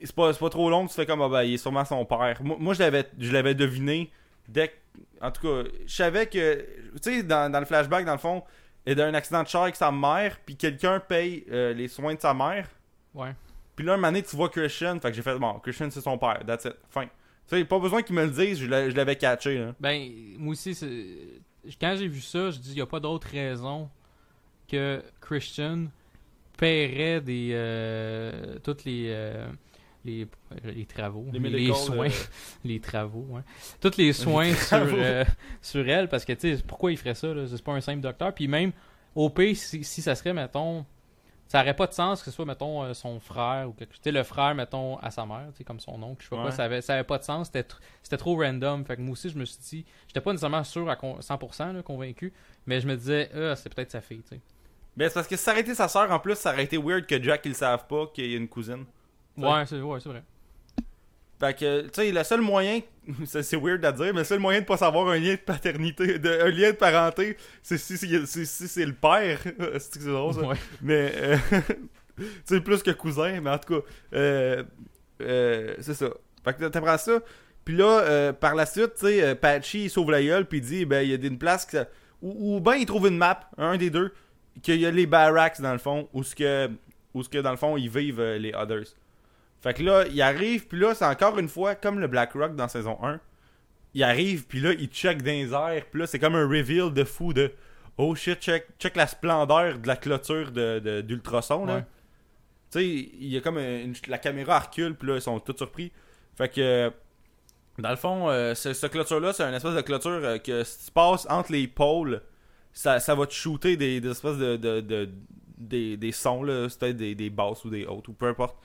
c'est pas, c'est pas trop long, tu fais comme, ah ben, il est sûrement son père. Moi, moi, je l'avais je l'avais deviné dès que. En tout cas, je savais que. Tu sais, dans, dans le flashback, dans le fond, il a un accident de char avec sa mère, puis quelqu'un paye euh, les soins de sa mère. Ouais. Puis là, un moment donné, tu vois Christian, fait que j'ai fait, bon, Christian, c'est son père, that's it, fin. Tu sais, pas besoin qu'il me le dise, je l'avais catché, là. Ben, moi aussi, quand j'ai vu ça, je dis, il n'y a pas d'autre raison que Christian paierait des. euh, toutes les. euh, les, les travaux, Les soins, les travaux, ouais. Tous les soins sur, euh, sur elle, parce que, tu sais, pourquoi il ferait ça? C'est pas un simple docteur. Puis même, au pire, si, si ça serait, mettons, ça aurait pas de sens que ce soit, mettons, euh, son frère ou quelque chose. Le frère, mettons, à sa mère, comme son oncle, je sais pas Ouais. quoi, ça avait, ça avait pas de sens. C'était, tr- c'était trop random. Fait que moi aussi, je me suis dit, j'étais pas nécessairement sûr à con- 100% là, convaincu, mais je me disais, ah, c'est peut-être sa fille, tu sais. Ben, c'est parce que si ça aurait été sa soeur, en plus, ça aurait été weird que Jack, il le savent pas qu'il y a une cousine. Ouais, c'est, ouais, c'est vrai. Fait que, tu sais, le seul moyen, c'est weird à dire, mais le seul moyen de pas savoir un lien de paternité, de, un lien de parenté, c'est si, si, si- si c'est le père. c'est que c'est drôle, ça? Ouais. Mais, euh, tu sais, plus que cousin, mais en tout cas, euh, euh, c'est ça. Fait que t'apprends ça. Puis là, euh, par la suite, tu sais, Patchy, il sauve la gueule, puis il dit, ben, il y a une place que ça- Ou, ou ben, il trouve une map, un des deux, qu'il y a les barracks, dans le fond, où ce que, où ce que dans le fond, ils vivent, les others. Fait que là, il arrive, puis là, c'est encore une fois comme le Black Rock dans saison 1. Il arrive, puis là, il check dans les airs, puis là, c'est comme un reveal de fou de Oh shit, check, check la splendeur de la clôture de, de- d'ultrason, là. Ouais. Tu sais, il y a comme une- la caméra recule, puis là, ils sont tous surpris. Fait que, dans le fond, euh, ce, ce clôture-là, c'est une espèce de clôture euh, que si tu passes entre les pôles, ça, ça va te shooter des, des espèces de, de, de- des, des sons, là, peut-être des, des basses ou des hautes, ou peu importe.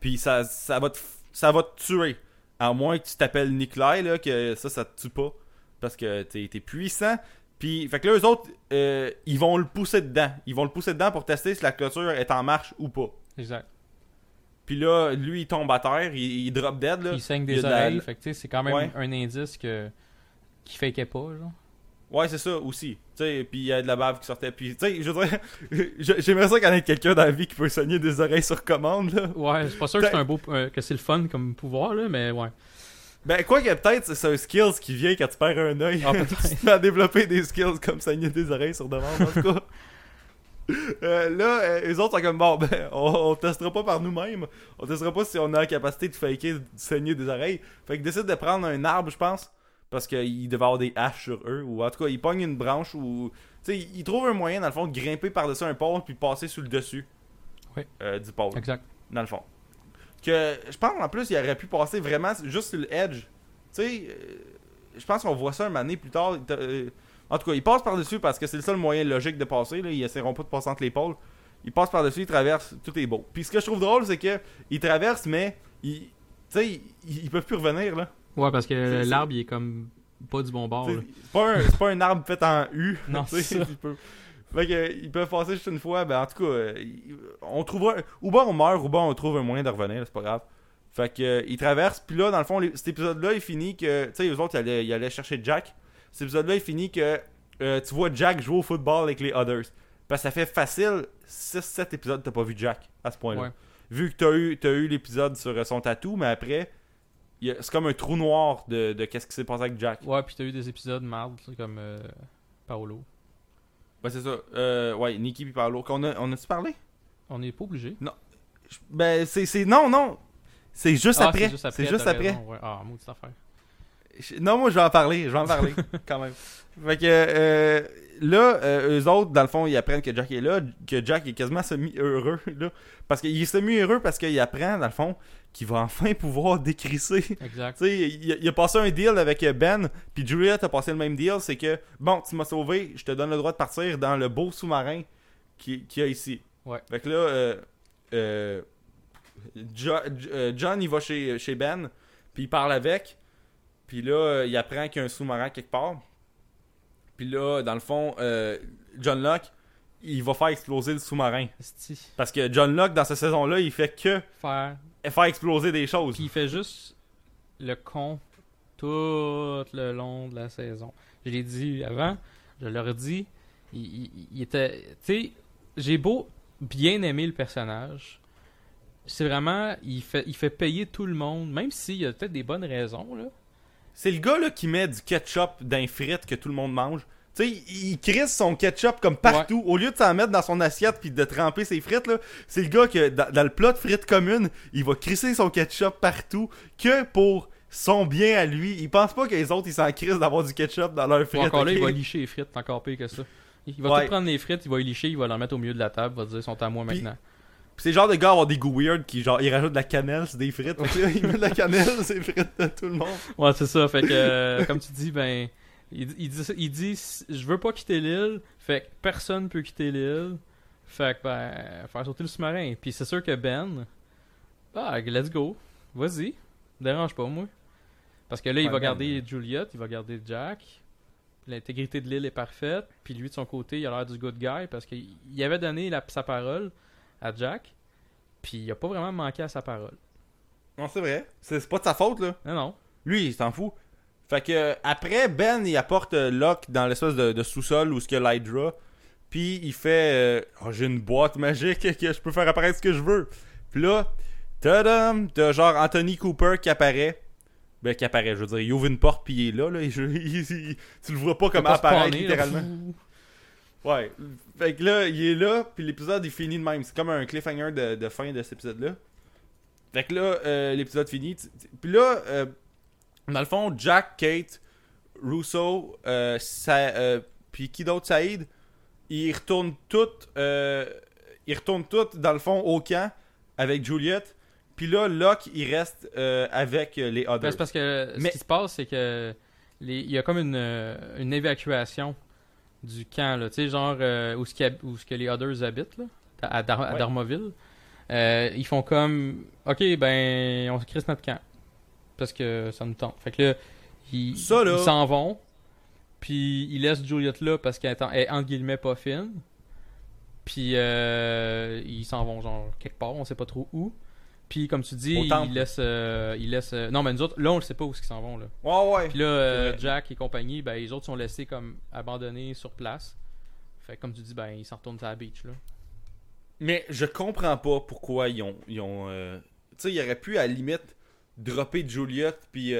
Puis ça, ça, va te, ça va te tuer. À moins que tu t'appelles Nikolai, là, que ça, ça te tue pas. Parce que t'es, t'es puissant. Puis, fait que là, eux autres, euh, ils vont le pousser dedans. Ils vont le pousser dedans pour tester si la clôture est en marche ou pas. Exact. Puis là, lui, il tombe à terre, il, il drop dead, là. Il saigne il des de la- oreilles, fait que, c'est quand même Ouais. un indice que. qui fakait pas, genre. Ouais, c'est ça aussi. Tu sais, puis il y a de la bave qui sortait. Puis, tu sais, je veux dire, je- j'aimerais ça connaître quelqu'un dans la vie qui peut saigner des oreilles sur commande, là. Ouais, je suis pas sûr que c'est un beau. euh, que c'est le fun comme pouvoir, là, mais ouais. Ben, quoi que peut-être, c'est un skills qui vient quand tu perds un œil. Ah, peut-être. tu à développer des skills comme saigner des oreilles sur demande, en tout cas. Euh, là, euh, les autres sont comme bon, ben, on, on testera pas par nous-mêmes. On testera pas si on a la capacité de faker, de saigner des oreilles. Fait qu'ils décident de prendre un arbre, je pense. Parce qu'ils devaient avoir des haches sur eux. Ou en tout cas, ils pognent une branche ou. Tu sais, ils trouvent un moyen, dans le fond, de grimper par-dessus un pôle puis passer sur le dessus euh, du pôle Exact. dans le fond. Que je pense en plus, il aurait pu passer vraiment juste sur le edge. Tu sais, euh, je pense qu'on voit ça un donné plus tard. Euh, en tout cas, il passe par-dessus parce que c'est le seul moyen logique de passer. Là. Ils essaieront pas de passer entre les pôles. Il passe par-dessus, il traverse, tout est beau. Puis ce que je trouve drôle, c'est que il traverse, mais tu sais, ils, ils peuvent plus revenir là. Ouais, parce que l'arbre, il est comme pas du bon bord. C'est pas, un- pas un arbre fait en U. Non, c'est ça. peuvent- Fait que, euh, ils peuvent passer juste une fois. Ben, en tout cas, euh, on trouvera. Ou bien on meurt, ou bien on trouve un moyen de revenir, c'est pas grave. Fait que, euh, ils traversent. Puis là, dans le fond, les- cet épisode-là, il finit que. Tu sais, eux autres, ils allaient, ils allaient chercher Jack. Cet épisode-là, il finit que. euh, tu vois Jack jouer au football avec les others. Parce que ça fait facile 6-7 épisodes, t'as pas vu Jack à ce point-là. Ouais. Vu que t'as eu, t'as eu l'épisode sur son tatou, mais après, c'est comme un trou noir de, de qu'est-ce qui s'est passé avec Jack. Ouais, puis t'as eu des épisodes marde, tu sais, comme euh, Paolo. Ouais, c'est ça. Euh, ouais, Nikki puis Paolo. Qu'on a, on a-tu parlé? On n'est pas obligé. Je- Ben, c'est, c'est. Non, non! C'est juste Ah, après. C'est juste après. C'est juste après. raison, ouais. Ah, maudite affaire. Je- Non, moi, je vais en parler. Je vais en parler, quand même. Fait que euh, là, euh, eux autres, dans le fond, ils apprennent que Jack est là, que Jack est quasiment semi-heureux, là. Parce qu'il est semi-heureux parce qu'il apprend, dans le fond, qu'il va enfin pouvoir décrisser. Exact. Tu sais, il, a- il a passé un deal avec Ben, puis Juliet a passé le même deal, c'est que, bon, tu m'as sauvé, je te donne le droit de partir dans le beau sous-marin qui- qu'il y a ici. Ouais. Fait que là, euh, euh, Jo- euh, John, il va chez, chez Ben, puis il parle avec, puis là, euh, il apprend qu'il y a un sous-marin quelque part. Puis là, dans le fond, euh, John Locke, il va faire exploser le sous-marin. Parce que John Locke, dans cette saison-là, il fait que Faire. faire exploser des choses. Puis il fait juste le con tout le long de la saison. Je l'ai dit avant, je leur dit, il, il- il était. Tu sais, j'ai beau bien aimer le personnage. C'est vraiment. Il fait, il fait payer tout le monde, même s'il y a peut-être des bonnes raisons, là. C'est le gars là, qui met du ketchup dans les frites que tout le monde mange. Tu sais, il, il crisse son ketchup comme partout. Au lieu de s'en mettre dans son assiette puis de tremper ses frites, là, c'est le gars que dans, dans le plat de frites commune, il va crisser son ketchup partout que pour son bien à lui. Il pense pas que les autres ils s'en crissent d'avoir du ketchup dans leurs Ou frites. encore là, il va licher les frites, c'est encore pire que ça. Il va Ouais. tout prendre les frites, il va les licher, il va les mettre au milieu de la table, il va dire, ils sont à moi maintenant. Puis c'est le genre de gars à avoir des goûts weird qui genre il rajoute de la cannelle sur des frites. Fait que là, il met de la cannelle ses frites de tout le monde. Ouais, c'est ça. Fait que, euh, comme tu dis, ben, il, il dit, ça- il dit, je veux pas quitter l'île. Fait que personne peut quitter l'île. Fait que, ben, faire sauter le sous-marin. Puis c'est sûr que Ben, ah, let's go. Vas-y. Dérange pas, moi. Parce que là, il Ouais, va Ben, garder Juliette, il va garder Jack. L'intégrité de l'île est parfaite. Puis lui, de son côté, il a l'air du good guy parce qu'il il avait donné la- sa parole à Jack. Puis il a pas vraiment manqué à sa parole. Non, c'est vrai. C'est pas de sa faute là. Non, non. Lui, il s'en fout. Fait que euh, après, Ben, il apporte euh, Locke dans l'espèce de, de sous-sol où ce qu'il y a l'Hydra. Puis il fait euh, Oh, j'ai une boîte magique que je peux faire apparaître ce que je veux. Puis là, tadam, t'as genre Anthony Cooper qui apparaît. Ben, qui apparaît, je veux dire, il ouvre une porte puis il est là. là. Je- il- il- tu le vois pas comme apparaître là. Ouais. Fait que là, il est là, puis l'épisode est fini de même. C'est comme un cliffhanger de, de fin de cet épisode-là. Fait que là, euh, l'épisode fini. Tu- tu- Puis là, euh, dans le fond, Jack, Kate, Russo, euh, euh, puis qui d'autre, Saïd, ils retournent toutes, euh, ils retournent toutes dans le fond au camp avec Juliette. Puis là, Locke, il reste euh, avec les Ben, others. parce que Mais- ce qui se passe, c'est que les- il y a comme une, une évacuation du camp, là, tu sais, genre euh, où, ce que les Others habitent, là, à, Dar- à. Darmoville. Euh, ils font comme, ok, ben, on se crisse notre camp. Parce que ça nous tente. Fait que là, ils s'en vont. Puis ils laissent Juliette là parce qu'elle est, entre guillemets pas fine. Puis euh, ils s'en vont genre quelque part, on sait pas trop où. Puis comme tu dis, euh, ils laissent. euh, non mais nous autres, là on le sait pas où ils s'en vont là. Ouais, ouais. Puis là, euh. Jack et compagnie, ben les autres sont laissés comme abandonnés sur place. Fait que comme tu dis, ben ils s'en retournent à la beach là. Mais je comprends pas pourquoi ils ont. Ils ont euh, Tu sais, ils auraient pu à la limite dropper Juliette puis.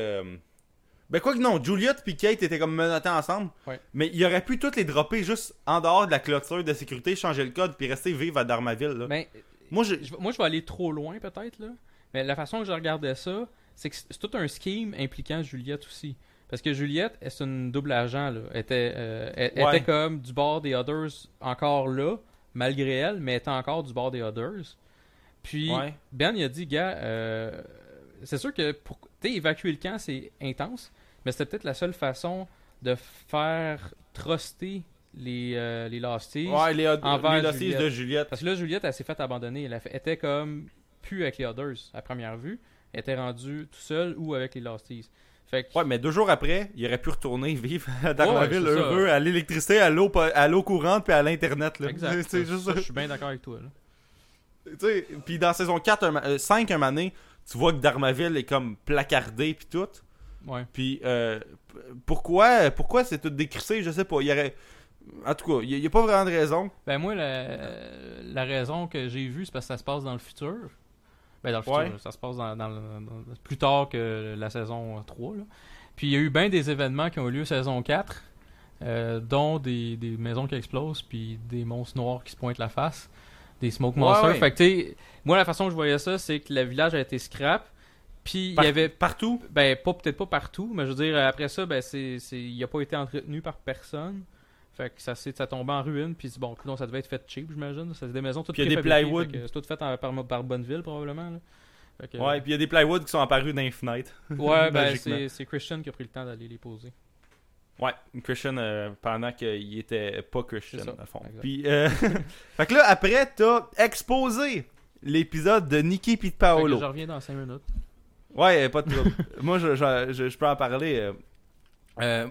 Ben quoi que non, Juliette puis Kate étaient comme menottés ensemble. Ouais. Mais ils auraient pu toutes les dropper juste en dehors de la clôture de sécurité, changer le code puis rester vivre à Darmaville. Là. Ben, Moi, je. je- moi je vais aller trop loin peut-être là. Mais la façon que je regardais ça, c'est que c'est tout un scheme impliquant Juliette aussi. Parce que Juliette, c'est une double agent là. Elle était, euh, elle, elle Ouais. était comme du bord des Others encore là, malgré elle, mais elle était encore du bord des Others. Puis Ouais. Ben il a dit, gars, euh, c'est sûr que pour évacuer le camp, c'est intense, mais c'était peut-être la seule façon de faire truster les, euh, les Losties. Ouais, les, envers les Juliette. de Juliette. Parce que là, Juliette, elle s'est fait abandonner. Elle fait- était comme plus avec les Others à première vue. Elle était rendue tout seule ou avec les Losties. Fait que, Ouais, mais deux jours après, il aurait pu retourner vivre à Darmaville Ouais, ça. heureux, à l'électricité, à l'eau po- à l'eau courante puis à l'internet. là. exact. C'est juste Ça, ça. Je suis bien d'accord avec toi. Là. Tu sais, puis dans saison 4, un ma- euh, 5, un mané, tu vois que Darmaville est comme placardé puis tout. Ouais. Puis euh, pourquoi pourquoi c'est tout décrissé, je sais pas. Il y aurait en tout cas, il n'y a, pas vraiment de raison. Ben moi, la, la raison que j'ai vue, c'est parce que ça se passe dans le futur. Ben dans le futur, ça se passe dans, dans le- dans- plus tard que la saison 3. Là. Puis il y a eu bien des événements qui ont eu lieu saison 4, euh, dont des, des maisons qui explosent, puis des monstres noirs qui se pointent la face, des smoke Ouais, monsters. ouais. Fait que tu sais, moi la façon que je voyais ça, c'est que le village a été scrap, Puis il y avait Partout? Ben, pas peut-être pas partout, mais je veux dire, après ça, ben, c'est, il a pas été entretenu par personne. Fait que ça, ça tombait en ruine, puis bon, non, ça devait être fait cheap, j'imagine. C'est des maisons toutes Puis il y a des plywood. C'est tout fait en- par, par Bonneville, probablement. là. Fait que- Ouais, puis il y a des plywood qui sont apparus dans les fenêtres. Ouais, ben, c'est, Christian qui a pris le temps d'aller les poser. Ouais, Christian euh, pendant qu'il était pas Christian, le fond. Puis, euh, fait que là, après, t'as exposé l'épisode de Nikki que Paolo. je reviens dans 5 minutes. Ouais, euh, pas de trouble. Moi, je, je, je, je peux en parler. euh.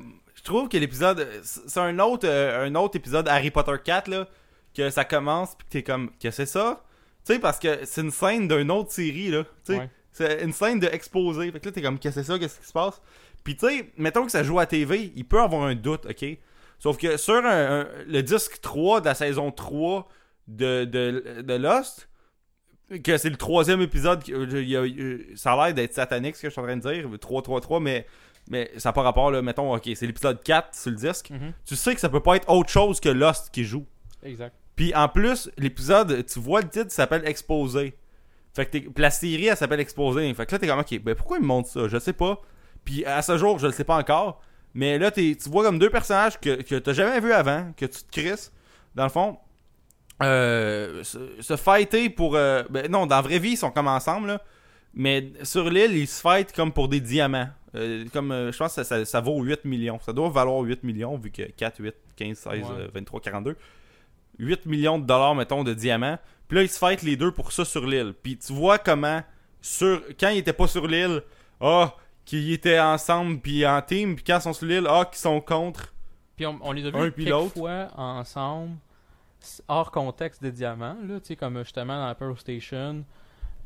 Je trouve que l'épisode, c'est un autre, euh, un autre épisode Harry Potter 4 là, que ça commence puis que t'es comme, que c'est ça? Tu sais, parce que c'est une scène d'une autre série là. Tu sais, Ouais. c'est une scène de exposé. Fait que là, t'es comme, qu'est-ce que c'est ça? Qu'est-ce qui se passe? Puis tu sais, mettons que ça joue à TV, il peut avoir un doute, ok? Sauf que sur un- un- le disque 3 de la saison 3 de, de, de Lost, que c'est le troisième épisode, euh, il y a- ça a l'air d'être satanique ce que je suis en train de dire, 3-3-3, mais, mais ça n'a pas rapport, là, mettons, ok, c'est l'épisode 4 sur le disque. Mhm. Tu sais que ça peut pas être autre chose que Lost qui joue. Exact. Puis en plus, l'épisode, tu vois le titre, s'appelle Exposé. Fait que puis la série, elle s'appelle Exposé. Fait que là, t'es comme, ok, ben pourquoi ils me montrent ça? Je sais pas. Puis à ce jour, je le sais pas encore. Mais là, tu vois comme deux personnages que, que t'as jamais vu avant, que tu te crisses, dans le fond. Euh, se, se fighter pour. euh, ben non, dans la vraie vie, ils sont comme ensemble, là. Mais sur l'île, ils se fightent comme pour des diamants. Euh, comme, euh, je pense que ça, ça- ça vaut 8 millions. Ça doit valoir 8 millions, vu que 4, 8, 15, 16, Ouais. euh, 23, 42. 8 millions de dollars, mettons, de diamants. Puis là, ils se fightent les deux pour ça sur l'île. Puis tu vois comment, sur quand ils étaient pas sur l'île, ah, qu'ils étaient ensemble, puis en team. Puis quand ils sont sur l'île, ah, qu'ils sont contre. Puis on, on les a vus quelques fois ensemble, hors contexte des diamants, là, tu sais, comme justement dans la Pearl Station.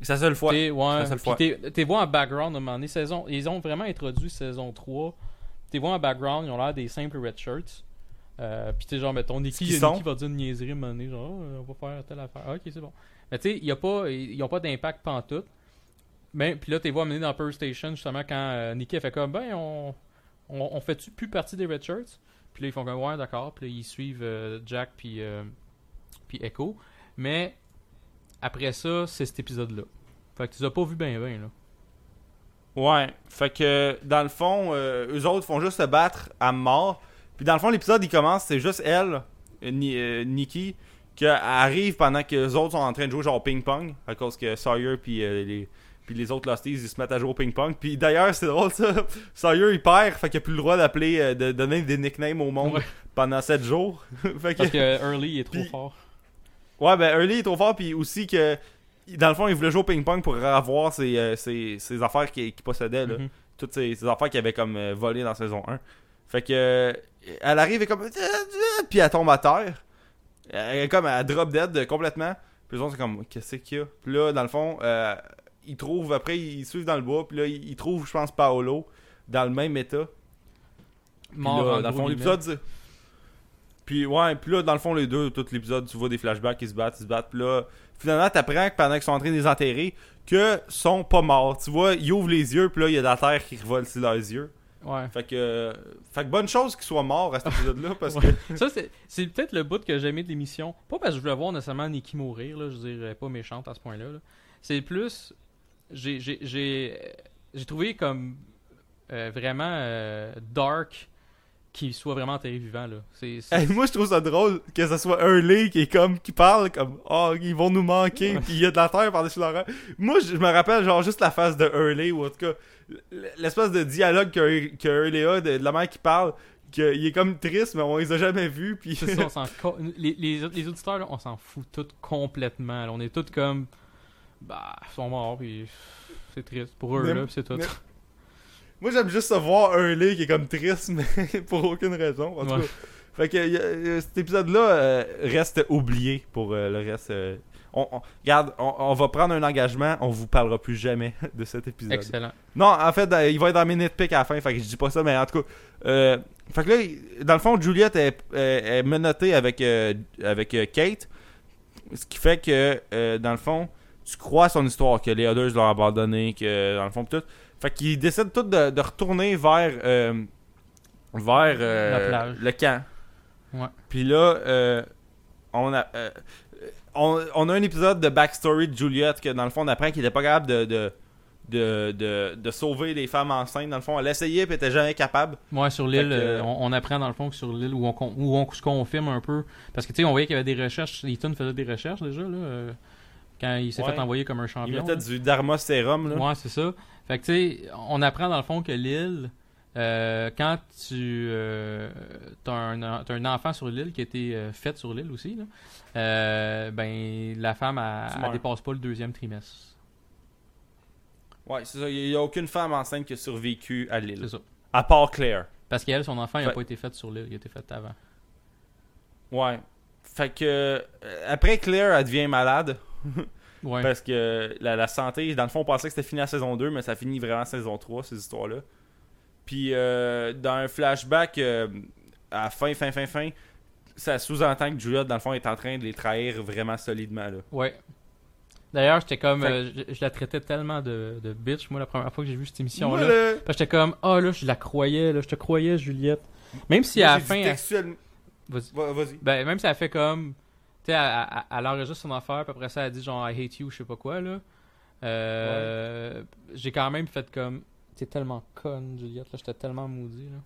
C'est la seule fois. T'es- ouais, la seule puis fois. t'es- t'es vois en background à un moment donné, saison, ils ont vraiment introduit saison 3. T'es vois en background, ils ont l'air des simples red shirts. Euh, puis t'es genre, mettons, Nicky, sont. va dire une niaiserie à un moment donné, genre, Ah, on va faire telle affaire. Ah, ok, c'est bon. Mais tu sais, y a pas, ils pas d'impact pantoute. Mais, puis là, t'es vois amener dans Pearl Station, justement, quand euh, Nicky a fait comme, ben, on, on, on fait-tu plus partie des red shirts? Puis là, ils font comme, ouais, d'accord. Puis là, ils suivent euh, Jack puis, euh, puis Echo. Mais après ça, c'est cet épisode-là. Fait que tu les as pas vu bien, bien, là. Ouais. Fait que, dans le fond, euh, eux autres font juste se battre à mort. Puis dans le fond, l'épisode, il commence, c'est juste elle, euh, Ni- euh, Nikki, qui arrive pendant que les autres sont en train de jouer genre au ping-pong. À cause que Sawyer puis euh, les... Puis les autres Losties, ils se mettent à jouer au ping-pong. Puis d'ailleurs, c'est drôle ça. Sawyer, il perd, fait qu'il a plus le droit d'appeler, de donner des nicknames au monde Ouais. pendant 7 jours. fait que, Parce que Early il est trop fort. Ouais, ben Early est trop fort, puis aussi que dans le fond, il voulait jouer au ping-pong pour avoir ses, euh, ses, ses affaires qu'il possédait, là. Mhm. Toutes ses, ses affaires qu'il avait comme euh, volées dans saison 1. Fait que euh, elle arrive et comme puis elle tombe à terre. Elle est comme elle drop dead complètement. Puis les autres c'est comme qu'est-ce qu'il y a? Puis là dans le fond, euh, ils trouvent après ils suivent dans le bois, puis là ils, ils trouvent je pense Paolo dans le même état. Puis Mort là, dans le fond, l'épisode. Puis ouais, puis là, dans le fond, les deux, tout l'épisode, tu vois des flashbacks, ils se battent, ils se battent. Puis là, finalement, t'apprends que pendant qu'ils sont en train de les enterrer, que sont pas morts. Tu vois, ils ouvrent les yeux, puis là, il y a de la terre qui revole sur leurs yeux. Ouais. Fait que, euh, fait que bonne chose qu'ils soient morts à cet épisode-là, parce Ouais. que. Ça, c'est, c'est peut-être le bout que j'ai aimé de l'émission. Pas parce que je voulais voir nécessairement Nikki mourir, là, je est pas méchante à ce point-là. là. C'est plus. J'ai, j'ai, j'ai, j'ai trouvé comme euh, vraiment euh, dark qu'il soit vraiment enterré vivant. Là. Hey, moi, je trouve ça drôle que ce soit Hurley qui est comme, qui parle comme, oh, ils vont nous manquer, puis il y a de la terre par-dessus leur. Moi, je me rappelle, genre, juste la face de Hurley, ou en tout cas, l'espèce de dialogue que, que Hurley a, de, de la mère qui parle, qu'il est comme triste, mais on les a jamais vus, puis. c'est ça, on s'en co- les, les, les auditeurs, là, on s'en fout tous complètement. là. On est tous comme. Bah, ils sont morts, puis c'est triste pour eux, Mais- là, c'est tout. mais- Moi, j'aime juste ça voir Hurley qui est comme triste, mais pour aucune raison. En tout Ouais. cas. Fait que euh, cet épisode-là euh, reste oublié pour euh, le reste. euh, on, on- regarde, on, on va prendre un engagement, on vous parlera plus jamais de cet épisode. Excellent. Non, en fait, il va être dans mes nitpicks à la fin, fait que je dis pas ça, mais en tout cas. fait que là, dans le fond, Juliette est, menottée avec, euh, avec Kate. Ce qui fait que, dans le fond, tu crois à son histoire, que les others l'ont abandonné, que, dans le fond, tout. Fait qu'ils décident tous de, de retourner vers, euh, vers euh, La plage. le camp. Ouais. Puis là, euh, on a. on, on a un épisode de backstory de Juliette que dans le fond on apprend qu'il était pas capable de, de, de, de, de sauver les femmes enceintes. Dans le fond, elle essayait puis elle était jamais capable. Ouais, sur l'île, que- euh, on, on apprend dans le fond que sur l'île où on, où on se confirme un peu. Parce que tu sais, on voyait qu'il y avait des recherches. Ethan faisait des recherches déjà, là. euh, quand il s'est Ouais. fait envoyer comme un Il champion. mettait là. du Dharma Serum. Là. Ouais, c'est ça. Fait que tu sais, on apprend dans le fond que l'île, euh, quand tu euh, as, un, un enfant sur l'île qui a été euh, fait sur l'île aussi, là, ben la femme, elle, dépasse pas le deuxième trimestre. Ouais, c'est ça. Il n'y a aucune femme enceinte qui a survécu à l'île. C'est ça. À part Claire. Parce qu'elle, son enfant, il a Fait- pas été fait sur l'île, il a été fait avant. Ouais. Fait que après Claire, elle devient malade. Ouais. Parce que la, la santé, dans le fond, on pensait que c'était fini à saison 2, mais ça finit vraiment à saison 3, ces histoires-là. Puis euh, dans un flashback, euh, à fin, fin, fin, fin, ça sous-entend que Juliette, dans le fond, est en train de les trahir vraiment solidement. Là. Ouais. D'ailleurs, j'étais comme. Euh, je, je la traitais tellement de, de bitch, moi, la première fois que j'ai vu cette émission-là. Voilà. Parce que j'étais comme, ah là, je la croyais, là, je te croyais, Juliette. Même si Moi, à la fin. dit elle- Vas-y. Ben, même si elle fait comme. Tu sais, elle, elle- enregistre son affaire, puis après ça, elle dit genre I hate you, je sais pas quoi, là. Euh, J'ai quand même fait comme. T'es tellement conne, Juliette, là, j'étais tellement maudit, là.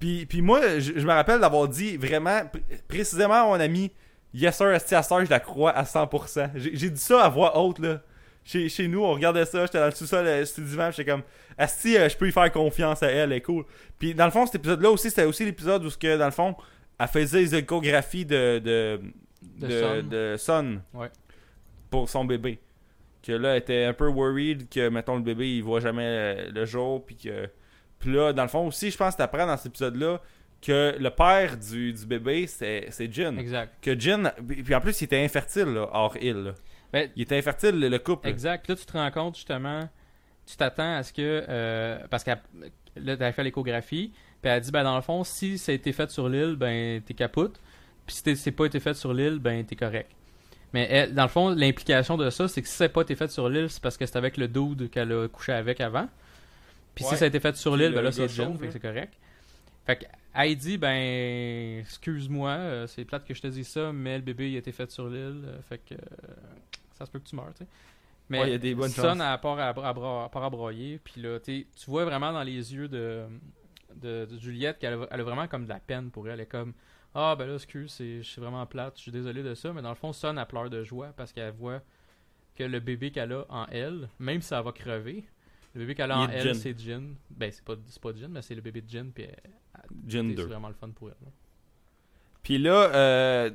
Puis, puis moi, je, je me rappelle d'avoir dit vraiment, pr- précisément à mon ami, Yes sir, esti, je la crois à 100%. J'ai dit ça à voix haute, là. Chez, chez nous, on regardait ça, j'étais dans le sous-sol, euh, c'était dimanche, j'étais comme, Asti, euh, je peux y faire confiance à elle, elle est cool. Puis dans le fond, cet épisode-là aussi, c'était aussi l'épisode où, ce que, dans le fond, elle faisait les échographies de, de, De de, Son. de Son Ouais. pour son bébé. Que là, elle était un peu worried que, mettons, le bébé, il voit jamais euh, le jour, puis que... Puis là, dans le fond aussi, je pense que t'apprends dans cet épisode-là que le père du, du bébé, c'est Jin. Exact. Que Jin... Puis en plus, il était infertile, là, hors île. Ben, Il était infertile, le, le couple. Exact. Là, tu te rends compte justement, tu t'attends à ce que. euh, parce qu'elle là, elle fait l'échographie, puis elle dit, ben dans le fond, si ça a été fait sur l'île, ben t'es capote. Puis si c'est pas été fait sur l'île, ben t'es correct. Mais elle, dans le fond, l'implication de ça, c'est que si ça n'a pas été fait sur l'île, c'est parce que c'est avec le dude qu'elle a couché avec avant. Puis Ouais. si ça a été fait sur l'île, le ben là c'est chauve, fait que là. c'est correct. Fait que dit, ben, excuse-moi, euh, c'est plate que je te dise ça, mais le bébé il a été fait sur l'île, euh, fait que euh, ça se peut que tu meurs, tu sais. Mais Ouais, il y a des bonnes Son chances. à part à, à, à part à broyer, puis là, tu tu vois vraiment dans les yeux de, de, de Juliette qu'elle a, elle a vraiment comme de la peine pour elle. Elle est comme, ah ben là, excuse, c'est c'est vraiment plate, je suis désolé de ça, mais dans le fond, Son a pleure de joie parce qu'elle voit que le bébé qu'elle a en elle, même si ça va crever, le bébé qu'elle a en elle, c'est Jin. Ben, c'est pas, pas Jin, mais c'est le bébé de Jin, puis elle- c'est 2. vraiment le fun pour elle. là. Puis là, euh,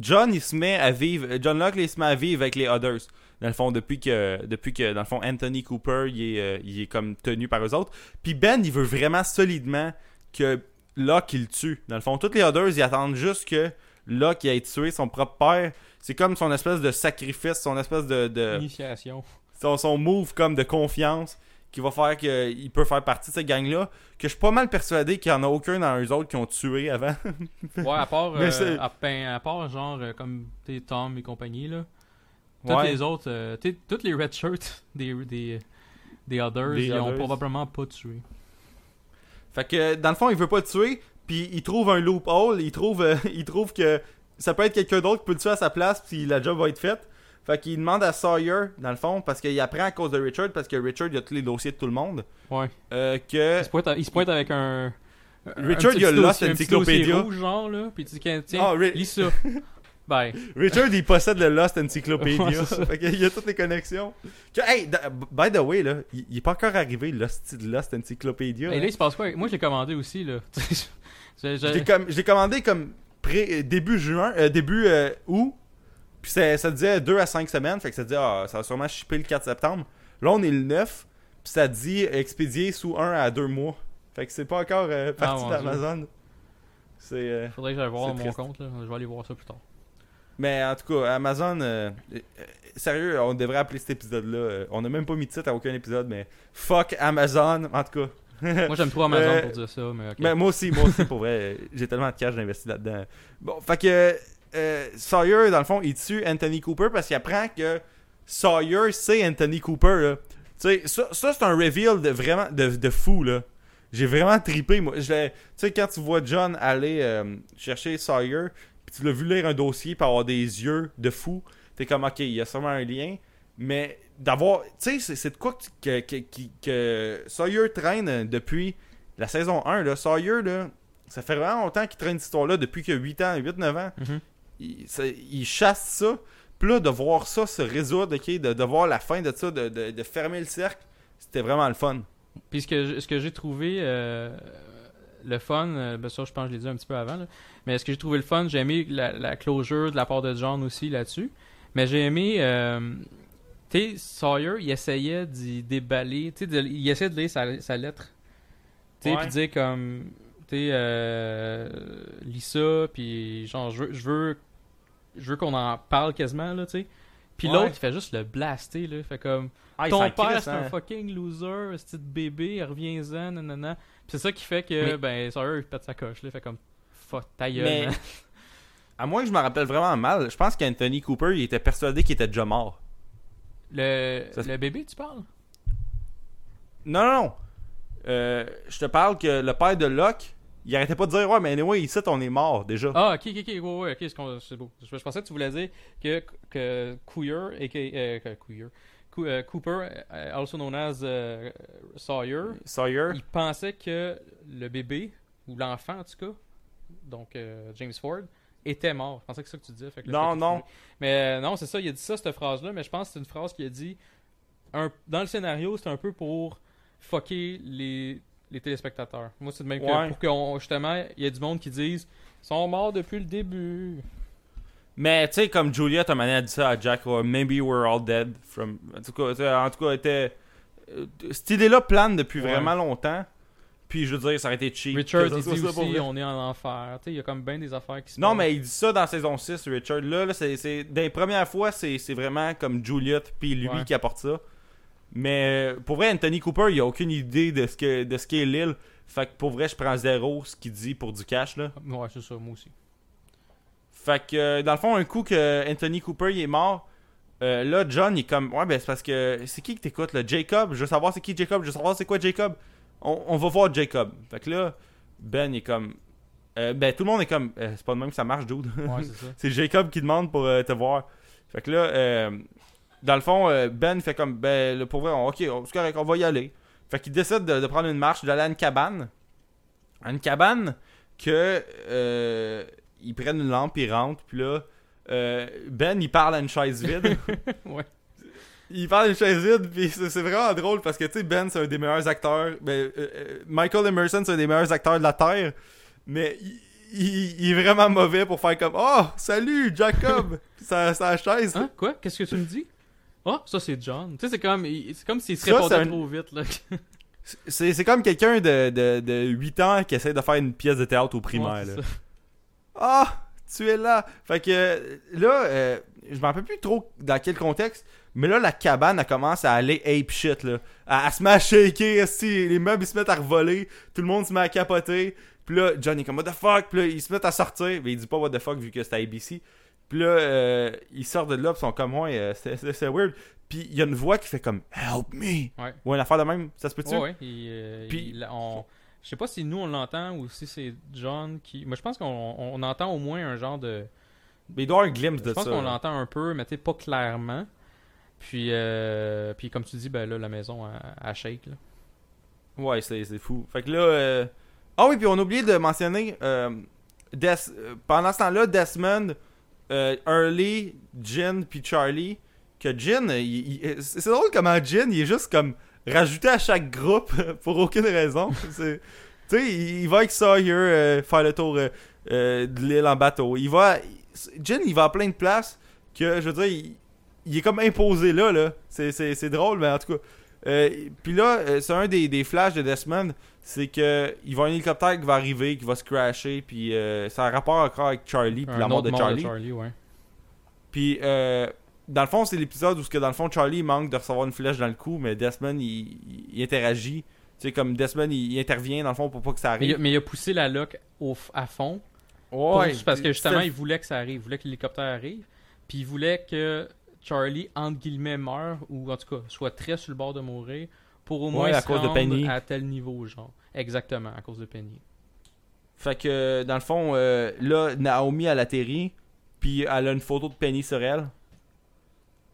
John, il se met à vivre. John Locke, il se met à vivre avec les Others. Dans le fond, depuis que, depuis que dans le fond, Anthony Cooper, il est, euh, il est comme tenu par eux autres. Puis Ben, il veut vraiment solidement que Locke, il le tue. Dans le fond, tous les Others, ils attendent juste que Locke, ait tué son propre père. C'est comme son espèce de sacrifice, son espèce de. de Initiation. son, son move comme de confiance qui va faire qu'il peut faire partie de cette gang-là. Que je suis pas mal persuadé qu'il y en a aucun dans eux autres qui ont tué avant. Ouais, à part, euh, à, ben, à part genre euh, comme Tom et compagnie, là. Toutes Ouais. les autres, euh, toutes les red shirts des, des, des Others, Des ils ont Others. probablement pas tué. Fait que dans le fond, il veut pas tuer, puis il trouve un loophole, il trouve, euh, il trouve que ça peut être quelqu'un d'autre qui peut le tuer à sa place, puis la job va être faite. Fait qu'il demande à Sawyer, dans le fond, parce qu'il apprend à cause de Richard, parce que Richard, il a tous les dossiers de tout le monde, Ouais. euh, que... Il se pointe, il se pointe avec un. Richard, il a Lost dossier rouge, genre, là. Puis tu dis, tiens, Ah, Ri- lis ça. Richard, il possède le Lost Encyclopedia. Fait qu'il y a toutes les connexions. Hey, by the way, là, il, il est pas encore arrivé, le style Lost Encyclopedia. Et hein. là, il se passe quoi? Moi, je l'ai commandé aussi, là. Je- je- Je l'ai com- commandé comme pré- début juin, euh, début euh, août. Puis ça, ça disait 2 à 5 semaines. Fait que ça disait, ah, ça va sûrement shipper le 4 septembre. Là, on est le 9. Puis ça dit expédié sous 1 à 2 mois. Fait que c'est pas encore euh, parti Ah, mon d'Amazon. C'est. euh, Faudrait que j'aille voir mon triste. compte, là. Je vais aller voir ça plus tard. Mais en tout cas, Amazon. euh, euh, sérieux, on devrait appeler cet épisode-là. euh, on a même pas mis de titre à aucun épisode, mais fuck Amazon. En tout cas. Moi, j'aime trop Amazon Euh, pour dire ça, mais ok. Mais moi aussi, moi aussi, pour vrai, j'ai tellement de cash d'investi là-dedans. Bon, fait que euh, Sawyer, dans le fond, il tue Anthony Cooper parce qu'il apprend que Sawyer, c'est Anthony Cooper. là. Tu sais, ça, ça, c'est un reveal de vraiment de, de fou, là. J'ai vraiment tripé, moi. Je l'ai- Tu sais, quand tu vois John aller euh, chercher Sawyer, puis tu l'as vu lire un dossier par avoir des yeux de fou, t'es comme, ok, il y a sûrement un lien. Mais d'avoir. Tu sais, c'est- de quoi que, que, que- que Sawyer traîne depuis la saison 1. Là. Sawyer, là, ça fait vraiment longtemps qu'il traîne cette histoire-là depuis qu'il a 8 ans, 8-9 ans. Mhm. Il, ça- il chasse ça. Puis là, de voir ça se résoudre, ok, de, de voir la fin de ça, de, de- de fermer le cercle, c'était vraiment le fun. Puis que, ce que j'ai trouvé euh, le fun, euh, ben ça je pense que je l'ai dit un petit peu avant, là. mais ce que j'ai trouvé le fun, j'ai aimé la, la closure de la part de John aussi là-dessus. Mais j'ai aimé, euh, tu sais, Sawyer, il essayait d'y déballer, tu sais, de- il essayait de lire sa, sa lettre. Tu sais, puis dire comme, tu sais, euh, lis ça, puis genre, je veux, je veux, je veux qu'on en parle quasiment, là, tu sais. Puis Ouais. l'autre, il fait juste le blaster, là, fait comme... Ah, Ton père, c'est hein. un fucking loser, un petit bébé, reviens-en, nanana. C'est ça qui fait que, Mais- ben, Sawyer, il pète sa coche, là, fait comme, fuck, ta gueule, Mais-. À moins que je me rappelle vraiment mal, je pense qu'Anthony Cooper, il était persuadé qu'il était déjà mort. Le, Ça le bébé, tu parles? Non, non, non. Euh, je te parle que le père de Locke, il arrêtait pas de dire Ouais, mais anyway, ici, on est mort déjà. Ah, ok, ok, ok, ouais, ouais, ok, c'est beau. Je, pensais que tu voulais dire que, que Couilleur, et que, euh, que Couilleur, Cou- Cooper, euh, also known as euh, Sawyer, Sawyer. il pensait que le bébé, ou l'enfant en tout cas, donc euh, James Ford, était mort. Je pensais que c'est ça que tu disais. fait que là, Non, non. Mais euh, non, c'est ça, il a dit ça, cette phrase-là, mais je pense que c'est une phrase qu'il a dit. Un, dans le scénario, c'est un peu pour fucker les, les téléspectateurs. Moi, c'est de même que pour qu'on, justement, il y a du monde qui disent ils sont morts depuis le début. Mais tu sais, comme Juliet a mané a dit ça à Jack, maybe we're all dead. From... En tout cas, en tout cas était... euh, cette idée-là plane depuis Ouais. vraiment longtemps. Puis je veux dire, ça aurait été cheap. Richard, il dit ça aussi on est en enfer. Tu sais, il y a comme bien des affaires qui se Non, passent. mais il dit ça dans saison 6, Richard. Là, là c'est, les premières fois, c'est, c'est vraiment comme Juliet puis lui Ouais. qui apporte ça. Mais pour vrai, Anthony Cooper, il a aucune idée de ce, que, de ce qu'est l'île. Fait que pour vrai, je prends zéro ce qu'il dit pour du cash. Là. Ouais, c'est ça, moi aussi. Fait que euh, dans le fond, un coup que Anthony Cooper il est mort, euh, là John il est comme ouais ben c'est parce que c'est qui que t'écoutes là? Jacob, je veux savoir c'est qui Jacob, je veux savoir c'est quoi Jacob. On, on va voir Jacob. Fait que là Ben il est comme euh, ben tout le monde est comme Euh, c'est pas de même que ça marche dude. Ouais, c'est Jacob qui demande pour euh, te voir. Fait que là euh, dans le fond Ben fait comme ben là, pour vrai on- OK, c'est correct, on va y aller. Fait qu'il décide de, de prendre une marche, d'aller à une cabane. À une cabane que euh, ils prennent une lampe, ils rentrent, puis là, euh, Ben, il parle à une chaise vide. Ouais. Il parle à une chaise vide, puis c'est vraiment drôle parce que, tu sais, Ben, c'est un des meilleurs acteurs. Ben, euh, euh, Michael Emerson, c'est un des meilleurs acteurs de la Terre, mais il, il- il est vraiment mauvais pour faire comme Oh, salut, Jacob! Puis sa, sa chaise. Hein? Quoi? Qu'est-ce que tu me dis? Ah, ça c'est John. Tu sais, c'est comme, c'est comme s'il se répondait un- trop vite, là. C'est c'est comme quelqu'un de, de, de 8 ans qui essaie de faire une pièce de théâtre au primaire. Ouais, c'est. Ah, tu es là. Fait que là, euh, je m'en rappelle plus trop dans quel contexte, mais là, la cabane, elle commence à aller ape shit, là. À, à se met à shaker, esti, les meubles, ils se mettent à revoler, tout le monde se met à capoter. Puis là, Johnny est comme, what the fuck? Puis là, ils se mettent à sortir, mais il dit pas what the fuck vu que c'était ABC. Puis là, euh, ils sortent de là, puis ils sont comme, ouais, euh, c'est- c'est c'est weird. Puis il y a une voix qui fait comme, help me. Ouais. Ou une affaire de même, ça se peut-tu? Ouais, ouais. il, euh, Puis- il- on... Je sais pas si nous on l'entend ou si c'est John qui. Moi je pense qu'on on- on entend au moins un genre de. Mais il doit avoir un glimpse Je de pense ça. qu'on là. l'entend un peu, mais tu sais, pas clairement. Puis, euh, puis comme tu dis, ben là, la maison à, shake. Là. Ouais, c'est fou. Fait que là. euh, Ah oui, puis on a oublié de mentionner. euh, Des- euh, Pendant ce temps-là, Desmond, euh, Early, Jin, puis Charlie. Que Jin, il- c'est drôle comment Jin, il est juste comme rajouté à chaque groupe pour aucune raison. Tu sais, il, va avec Sawyer euh, faire le tour euh, euh, de l'île en bateau. Il va. Jin, il va à plein de places que, je veux dire, il, il est comme imposé là. là. C'est- C'est c'est drôle, mais en tout cas. Euh, puis là, c'est un des, des flashs de Desmond, c'est que il va un hélicoptère qui va arriver, qui va se crasher, puis euh, ça a un rapport encore avec Charlie, puis la mort de Charlie. Puis euh, dans le fond, c'est l'épisode où que dans le fond Charlie il manque de recevoir une flèche dans le cou, mais Desmond il, interagit. Tu sais comme Desmond il, il intervient dans le fond pour pas que ça arrive. mais il a poussé la lock au, à fond. pour- Ouais, parce que justement, il voulait que ça arrive. Il voulait que l'hélicoptère arrive. Puis il voulait que Charlie, entre guillemets, meure, ou en tout cas, soit très sur le bord de mourir, pour au moins Ouais, à se cause de rendre Penny. à tel niveau, genre. Exactement, à cause de Penny. Fait que dans le fond, euh, là, Naomi elle atterrit, puis elle a une photo de Penny sur elle.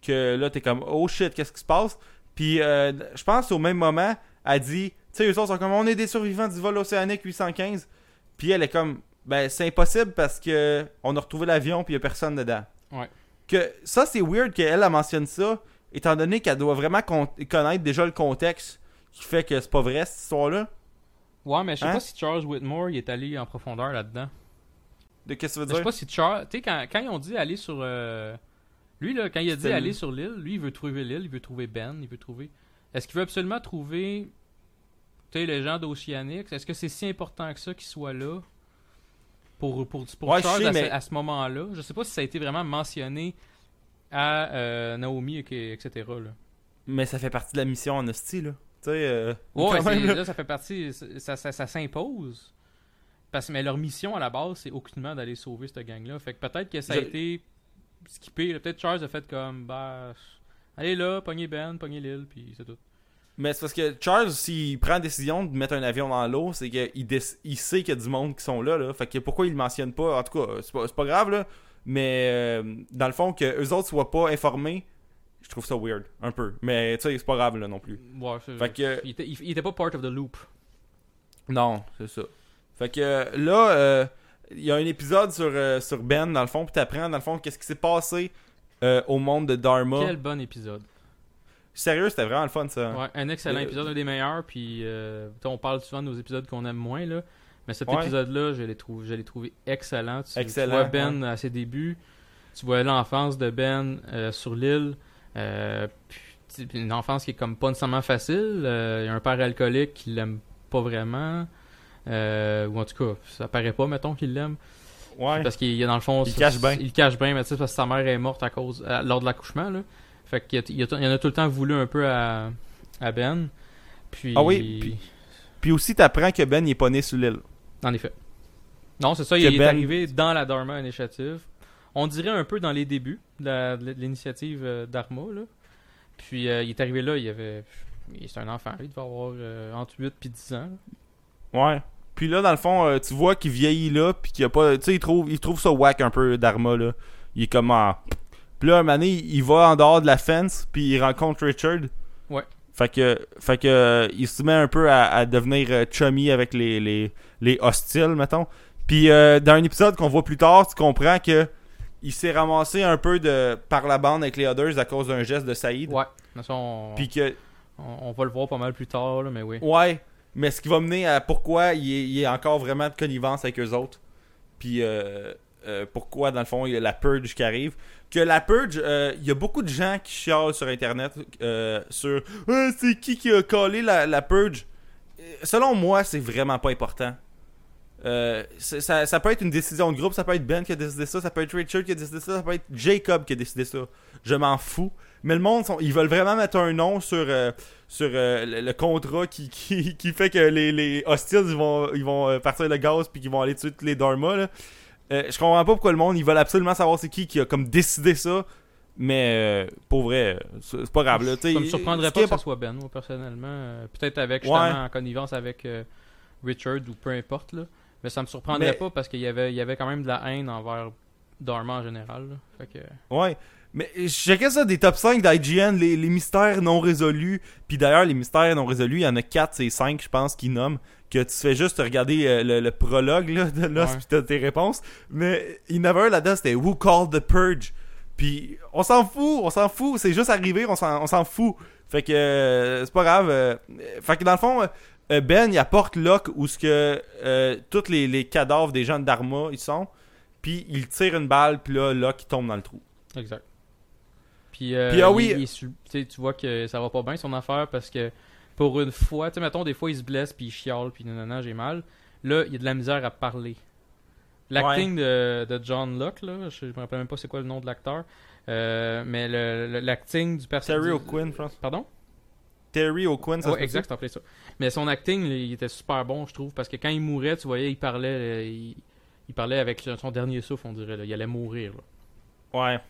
Que là, t'es comme, oh shit, qu'est-ce qui se passe? Puis euh, je pense au même moment, elle dit, tu sais, eux autres sont comme, on est des survivants du vol océanique 815. Puis elle est comme, ben c'est impossible parce que on a retrouvé l'avion puis y a personne dedans. Ouais. Que ça, c'est weird qu'elle elle mentionne ça, étant donné qu'elle doit vraiment con- connaître déjà le contexte qui fait que c'est pas vrai cette histoire-là. Ouais, mais je sais Hein? pas si Charles Whitmore il est allé en profondeur là-dedans. De qu'est-ce que ça veut Je sais dire? pas si Charles. Tu sais, quand, quand ils ont dit aller sur. euh, Lui, là, quand il a dit aller sur l'île, lui, il veut trouver l'île, il veut trouver Ben, il veut trouver. Est-ce qu'il veut absolument trouver. Tu sais, les gens d'Oceanix? Est-ce que c'est si important que ça qu'il soit là Pour, pour, pour Ouais, je Charles sais, à, ce- mais- à ce moment-là? Je sais pas si ça a été vraiment mentionné à euh, Naomi, etc. Là. Mais ça fait partie de la mission en hostie, là. Tu sais, euh, Ouais, même, là. là, ça fait partie. Ça, ça, ça s'impose. Parce mais leur mission à la base, c'est aucunement d'aller sauver cette gang-là. Fait que peut-être que ça a Je- été skippé. Peut-être Charles a fait comme bah allez là, pognez Ben, pognez l'île, puis c'est tout. Mais c'est parce que Charles, s'il prend la décision de mettre un avion dans l'eau, c'est qu'il il sait qu'il y a du monde qui sont là, là. Fait que pourquoi il le mentionne pas? En tout cas, c'est pas, pas grave, là. Mais euh, dans le fond, que eux autres soient pas informés, je trouve ça weird, un peu. Mais tu sais, c'est pas grave, là, non plus. Ouais, c'est- Fait que- il, était, il- il était pas part of the loop. Non, c'est ça. Fait que là, euh, il y a un épisode sur, euh, sur Ben, dans le fond, puis t'apprends, dans le fond, qu'est-ce qui s'est passé euh, au monde de Dharma. Quel bon épisode. Sérieux, c'était vraiment le fun, ça. Ouais, un excellent Euh, épisode, un des meilleurs. Puis euh, on parle souvent de nos épisodes qu'on aime moins là. Mais cet Ouais. épisode-là, je l'ai trouvé, excellent. Tu, vois Ben à ses débuts, tu vois l'enfance de Ben sur l'île. Une enfance qui est comme pas nécessairement facile. Il y a un père alcoolique qui l'aime pas vraiment. Euh, ou en tout cas, ça paraît pas, mettons, qu'il l'aime. Ouais. Parce qu'il a dans le fond. Il ça- cache bien. Il cache bien, mais tu sais, parce que sa mère est morte à cause. à- lors de l'accouchement, là. Fait qu'il il en a tout le temps voulu un peu à, à Ben. Puis. Ah oui, puis- Puis aussi, t'apprends que Ben, il est pas né sur l'île. En effet. Non, c'est ça, il, Que il est Ben- arrivé dans la Dharma Initiative. On dirait un peu dans les débuts de l'initiative euh, Dharma, là. Puis euh, il est arrivé là, il avait. il- C'est un enfant, lui, il devait avoir euh, entre 8 et 10 ans. là. Ouais. Puis là, dans le fond, euh, tu vois qu'il vieillit là, puis qu'il a pas. Tu sais, il trouve, il trouve ça whack un peu, Dharma, là. Il est comme. ah. Puis là, un moment donné, il va en dehors de la fence, puis il rencontre Richard. Ouais. Fait que, fait que euh, il se met un peu à, à devenir euh, chummy avec les, les, les hostiles, mettons. Puis euh, dans un épisode qu'on voit plus tard, tu comprends que il s'est ramassé un peu de par la bande avec les others à cause d'un geste de Saïd. Ouais. Puis que on, on va le voir pas mal plus tard, là, mais oui. Ouais, mais ce qui va mener à pourquoi il est, il encore vraiment de connivence avec eux autres. Puis euh, euh, pourquoi, dans le fond, il y a la purge qui arrive. Que la purge, euh, il y a beaucoup de gens qui chialent sur Internet euh, sur Ah, c'est qui qui a collé la, purge. Euh, Selon moi, c'est vraiment pas important. Ça, ça peut être une décision de groupe, ça peut être Ben qui a décidé ça, ça peut être Richard qui a décidé ça, ça peut être Jacob qui a décidé ça. Je m'en fous. Mais le monde, sont- ils veulent vraiment mettre un nom sur, sur euh, le, le contrat qui, qui, qui fait que les, les hostiles ils vont, ils vont euh, partir le gaz puis qu'ils vont aller tuer tous les Dharma. Là. Euh, je comprends pas pourquoi le monde ils veulent absolument savoir c'est qui qui a comme décidé ça. Mais euh, pour vrai, euh, c'est pas grave. Là, Ça me surprendrait pas que ce soit Ben, moi, personnellement. Peut-être avec, Ouais. justement, en connivence avec Richard ou peu importe, là. Mais ça me surprendrait Mais- pas parce qu'il y avait, il y avait quand même de la haine envers Dharma en général, là. Fait que... Ouais. Mais je checkais ça des top 5 d'IGN, les, les mystères non résolus. Puis d'ailleurs, les mystères non résolus, il y en a 4, c'est 5, je pense, qui nomment. Que tu fais juste regarder euh, le, le prologue là, de l'os, Ouais. puis t'as tes réponses. Mais il y en avait un là-dedans, c'était Who Called the Purge? Puis on s'en fout, on s'en fout. C'est juste arrivé, on s'en on s'en fout. Fait que euh, c'est pas grave. euh, fait que dans le fond, euh, Ben, il apporte Locke où ce que euh, tous les, les cadavres des gens de Dharma, ils sont. Puis il tire une balle, puis là, Locke, il tombe dans le trou. Exact. Puis, euh, Puis, ah oui. il tu vois que ça va pas bien son affaire parce que pour une fois, tu sais, mettons, des fois il se blesse puis il chiale puis non, j'ai mal. Là, il y a de la misère à parler. L'acting de, de John Locke, là, je me rappelle même pas c'est quoi le nom de l'acteur, euh, mais l'acting du personnage. Terry O'Quinn, pense. Pardon? Terry O'Quinn, ça Ouais, exact, appelé ça. Mais son acting, il était super bon, je trouve, parce que quand il mourait, tu voyais, il parlait, euh, il, il parlait avec son dernier souffle, on dirait. là. Il allait mourir. là. Ouais.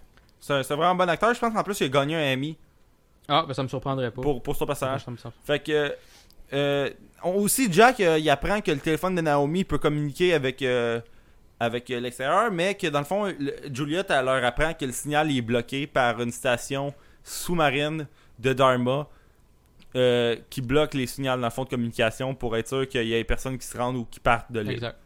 C'est c'est vraiment un bon acteur. Je pense qu'en plus, il a gagné un Emmy Ah, ben ça me surprendrait pas. pour, pour son personnage. Ça me Fait que. euh, aussi, Jack, euh, il apprend que le téléphone de Naomi peut communiquer avec, euh, avec l'extérieur, mais que dans le fond, le- Juliet, elle leur apprend que le signal est bloqué par une station sous-marine de Dharma qui bloque les signaux dans le fond de communication pour être sûr qu'il y ait personne qui se rendent ou qui partent de l'île. Exact.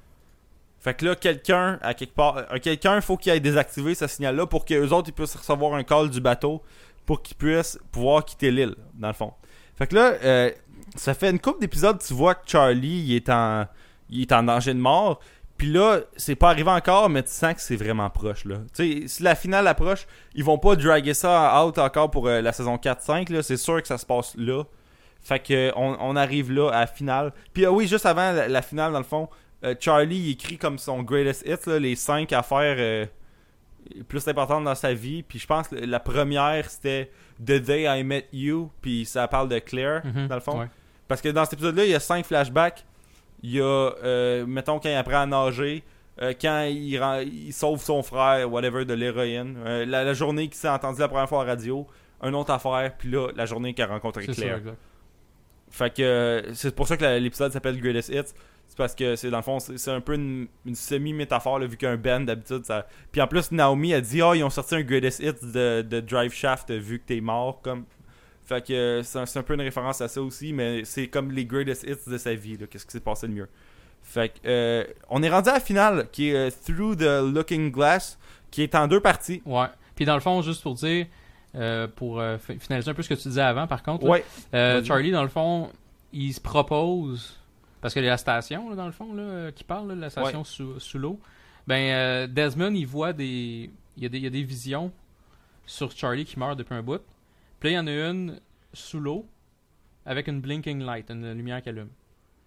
Fait que là, quelqu'un, à quelque part, euh, quelqu'un, faut qu'il aille désactiver ce signal-là pour que les autres ils puissent recevoir un call du bateau pour qu'ils puissent pouvoir quitter l'île, dans le fond. Fait que là, euh, ça fait une couple d'épisodes, tu vois que Charlie, il est en, il est en danger de mort. Puis là, c'est pas arrivé encore, mais tu sens que c'est vraiment proche, là. Tu sais, si la finale approche, ils vont pas draguer ça out encore pour euh, la saison 4-5, là. C'est sûr que ça se passe là. Fait que on, arrive là à la finale. Puis ah oui, juste avant la finale, dans le fond, euh, Charlie écrit comme son greatest hits, là, les 5 affaires euh, plus importantes dans sa vie. Puis je pense que la première, c'était The Day I Met You. Puis ça parle de Claire, Mhm, dans le fond. ouais. Parce que dans cet épisode-là, il y a 5 flashbacks. Il y a, euh, mettons, quand il apprend à nager, euh, quand il, rend- il sauve son frère, whatever, de l'héroïne, la, la journée qu'il s'est entendu la première fois à la radio, une autre affaire, puis là, la journée qu'il a rencontré ça, Claire. exact. Fait que c'est pour ça que l'épisode s'appelle Greatest Hits. C'est parce que c'est dans le fond, c'est un peu une, une semi-métaphore, vu qu'un band d'habitude, ça. Puis en plus, Naomi a dit, oh, ils ont sorti un Greatest Hits de, de Drive Shaft vu que t'es mort, comme. Fait que c'est un, peu une référence à ça aussi, mais c'est comme les Greatest Hits de sa vie, qu'est-ce qui s'est passé de mieux. Fait que, euh, on est rendu à la finale, qui est euh, Through the Looking Glass, qui est en deux parties. Ouais. Puis dans le fond, juste pour dire, euh, pour fi- finaliser un peu ce que tu disais avant, par contre, Ouais. Charlie, dans le fond, il se propose, parce que la station, là, dans le fond, là, euh, qui parle, là, la station sous, sous l'eau, ben, euh, Desmond, il voit des. Il y, a des, il y a des visions sur Charlie qui meurt depuis un bout. Puis là, il y en a une sous l'eau, avec une blinking light, une lumière qui allume.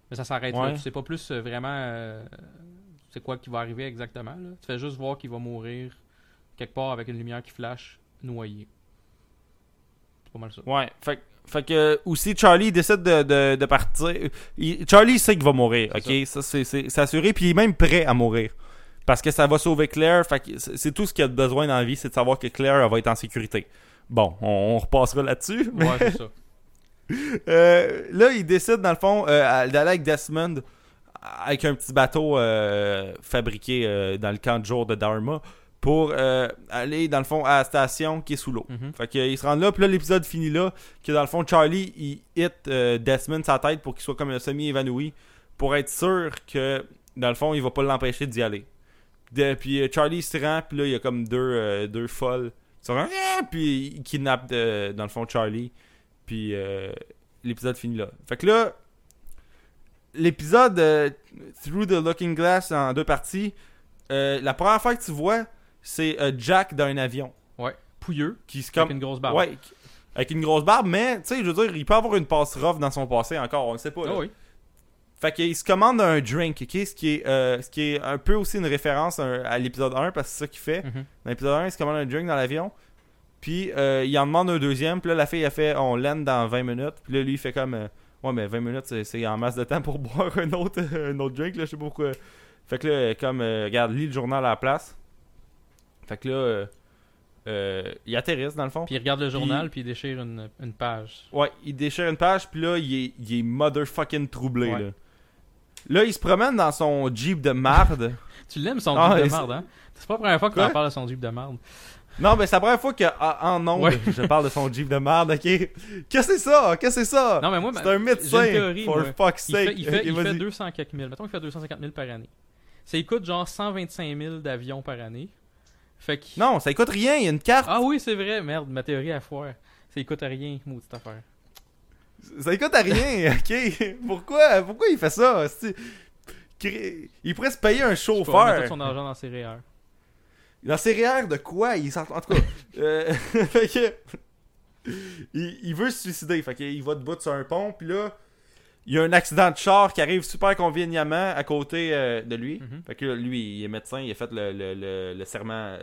Mais ça s'arrête là. Tu sais pas plus euh, vraiment euh, c'est quoi qui va arriver exactement. Là. Tu fais juste voir qu'il va mourir quelque part avec une lumière qui flash, noyé. C'est pas mal ça. Ouais, fait, fait que aussi Charlie décide de, de, de partir. Il- Charlie sait qu'il va mourir, ok? Ça, c'est, assuré, puis il est même prêt à mourir. Parce que ça va sauver Claire, fait que c'est, tout ce qu'il a besoin dans la vie, c'est de savoir que Claire elle va être en sécurité. Bon, on, on repassera là-dessus. mais- Ouais, c'est ça. Euh, là, il décide, dans le fond, euh, d'aller avec Desmond avec un petit bateau euh, fabriqué euh, dans le camp de jour de Dharma pour euh, aller, dans le fond, à la station qui est sous l'eau. Mhm. Fait qu'ils se rendent là, puis là, l'épisode finit là, que dans le fond, Charlie, il hit euh, Desmond sa tête pour qu'il soit comme un semi-évanoui, pour être sûr que, dans le fond, il va pas l'empêcher d'y aller. De- puis euh, Charlie il se rend, puis là, il y a comme deux, euh, deux folles qui sont Ah! puis ils kidnappent, euh, dans le fond, Charlie. Puis l'épisode finit là. Fait que là, l'épisode Through the Looking Glass en deux parties, la première fois que tu vois, c'est euh, Jack dans un avion. Ouais. Pouilleux, Qui se avec comme. une grosse barbe. Ouais, avec une grosse barbe, mais tu sais, je veux dire, il peut avoir une passe rough dans son passé encore, on ne sait pas. Ah là. oui. Fait qu'il se commande un drink, ok? Ce qui est, euh, ce qui est un peu aussi une référence à, l'épisode 1, parce que c'est ça qu'il fait. Mhm. Dans l'épisode 1, il se commande un drink dans l'avion. Puis euh, il en demande un deuxième. Puis là, la fille a fait on land dans 20 minutes. Puis là, lui, il fait comme euh, Ouais, mais 20 minutes, c'est- c'est en masse de temps pour boire un autre, un autre drink. Là, je sais pas pourquoi. Fait que là, comme, euh, regarde, lis le journal à la place. Fait que là, euh, euh, il atterrisse dans le fond. Puis il regarde le journal, puis il déchire une, une page. Ouais, il déchire une page, puis là, il est, il est motherfucking troublé. Ouais. Là. là, il se promène dans son Jeep de marde. Tu l'aimes son Ah, Jeep de marde, hein? C'est pas la première fois que tu parles de son Jeep de marde. non, mais c'est la première fois qu'en ondes, Ouais. je parle de son Jeep de marde, ok? Qu'est-ce que c'est ça? Qu'est-ce que c'est ça? Non, mais moi, c'est ben, un médecin, j'ai une théorie, for moi. fuck's Il fait, sake. il fait, il fait vas-y. 200 quelques mille. Mettons qu'il fait 250 000 par année. Ça il coûte genre 125 000 d'avions par année. Fait que... Non, ça coûte rien, il y a une carte. Ah oui, c'est vrai. Merde, ma théorie à foire. Ça coûte à rien, maudite affaire. Ça coûte à rien, ok? Pourquoi? Pourquoi il fait ça? Il pourrait se payer un pas, il chauffeur. son argent dans ses REER. Dans ses REER de quoi? Il En tout cas, euh, il veut se suicider. Fait qu'il va debout sur un pont, puis là, il y a un accident de char qui arrive super conveniemment à côté euh, de lui. Mhm. Fait que là, lui, il est médecin, il a fait le, le, le, le serment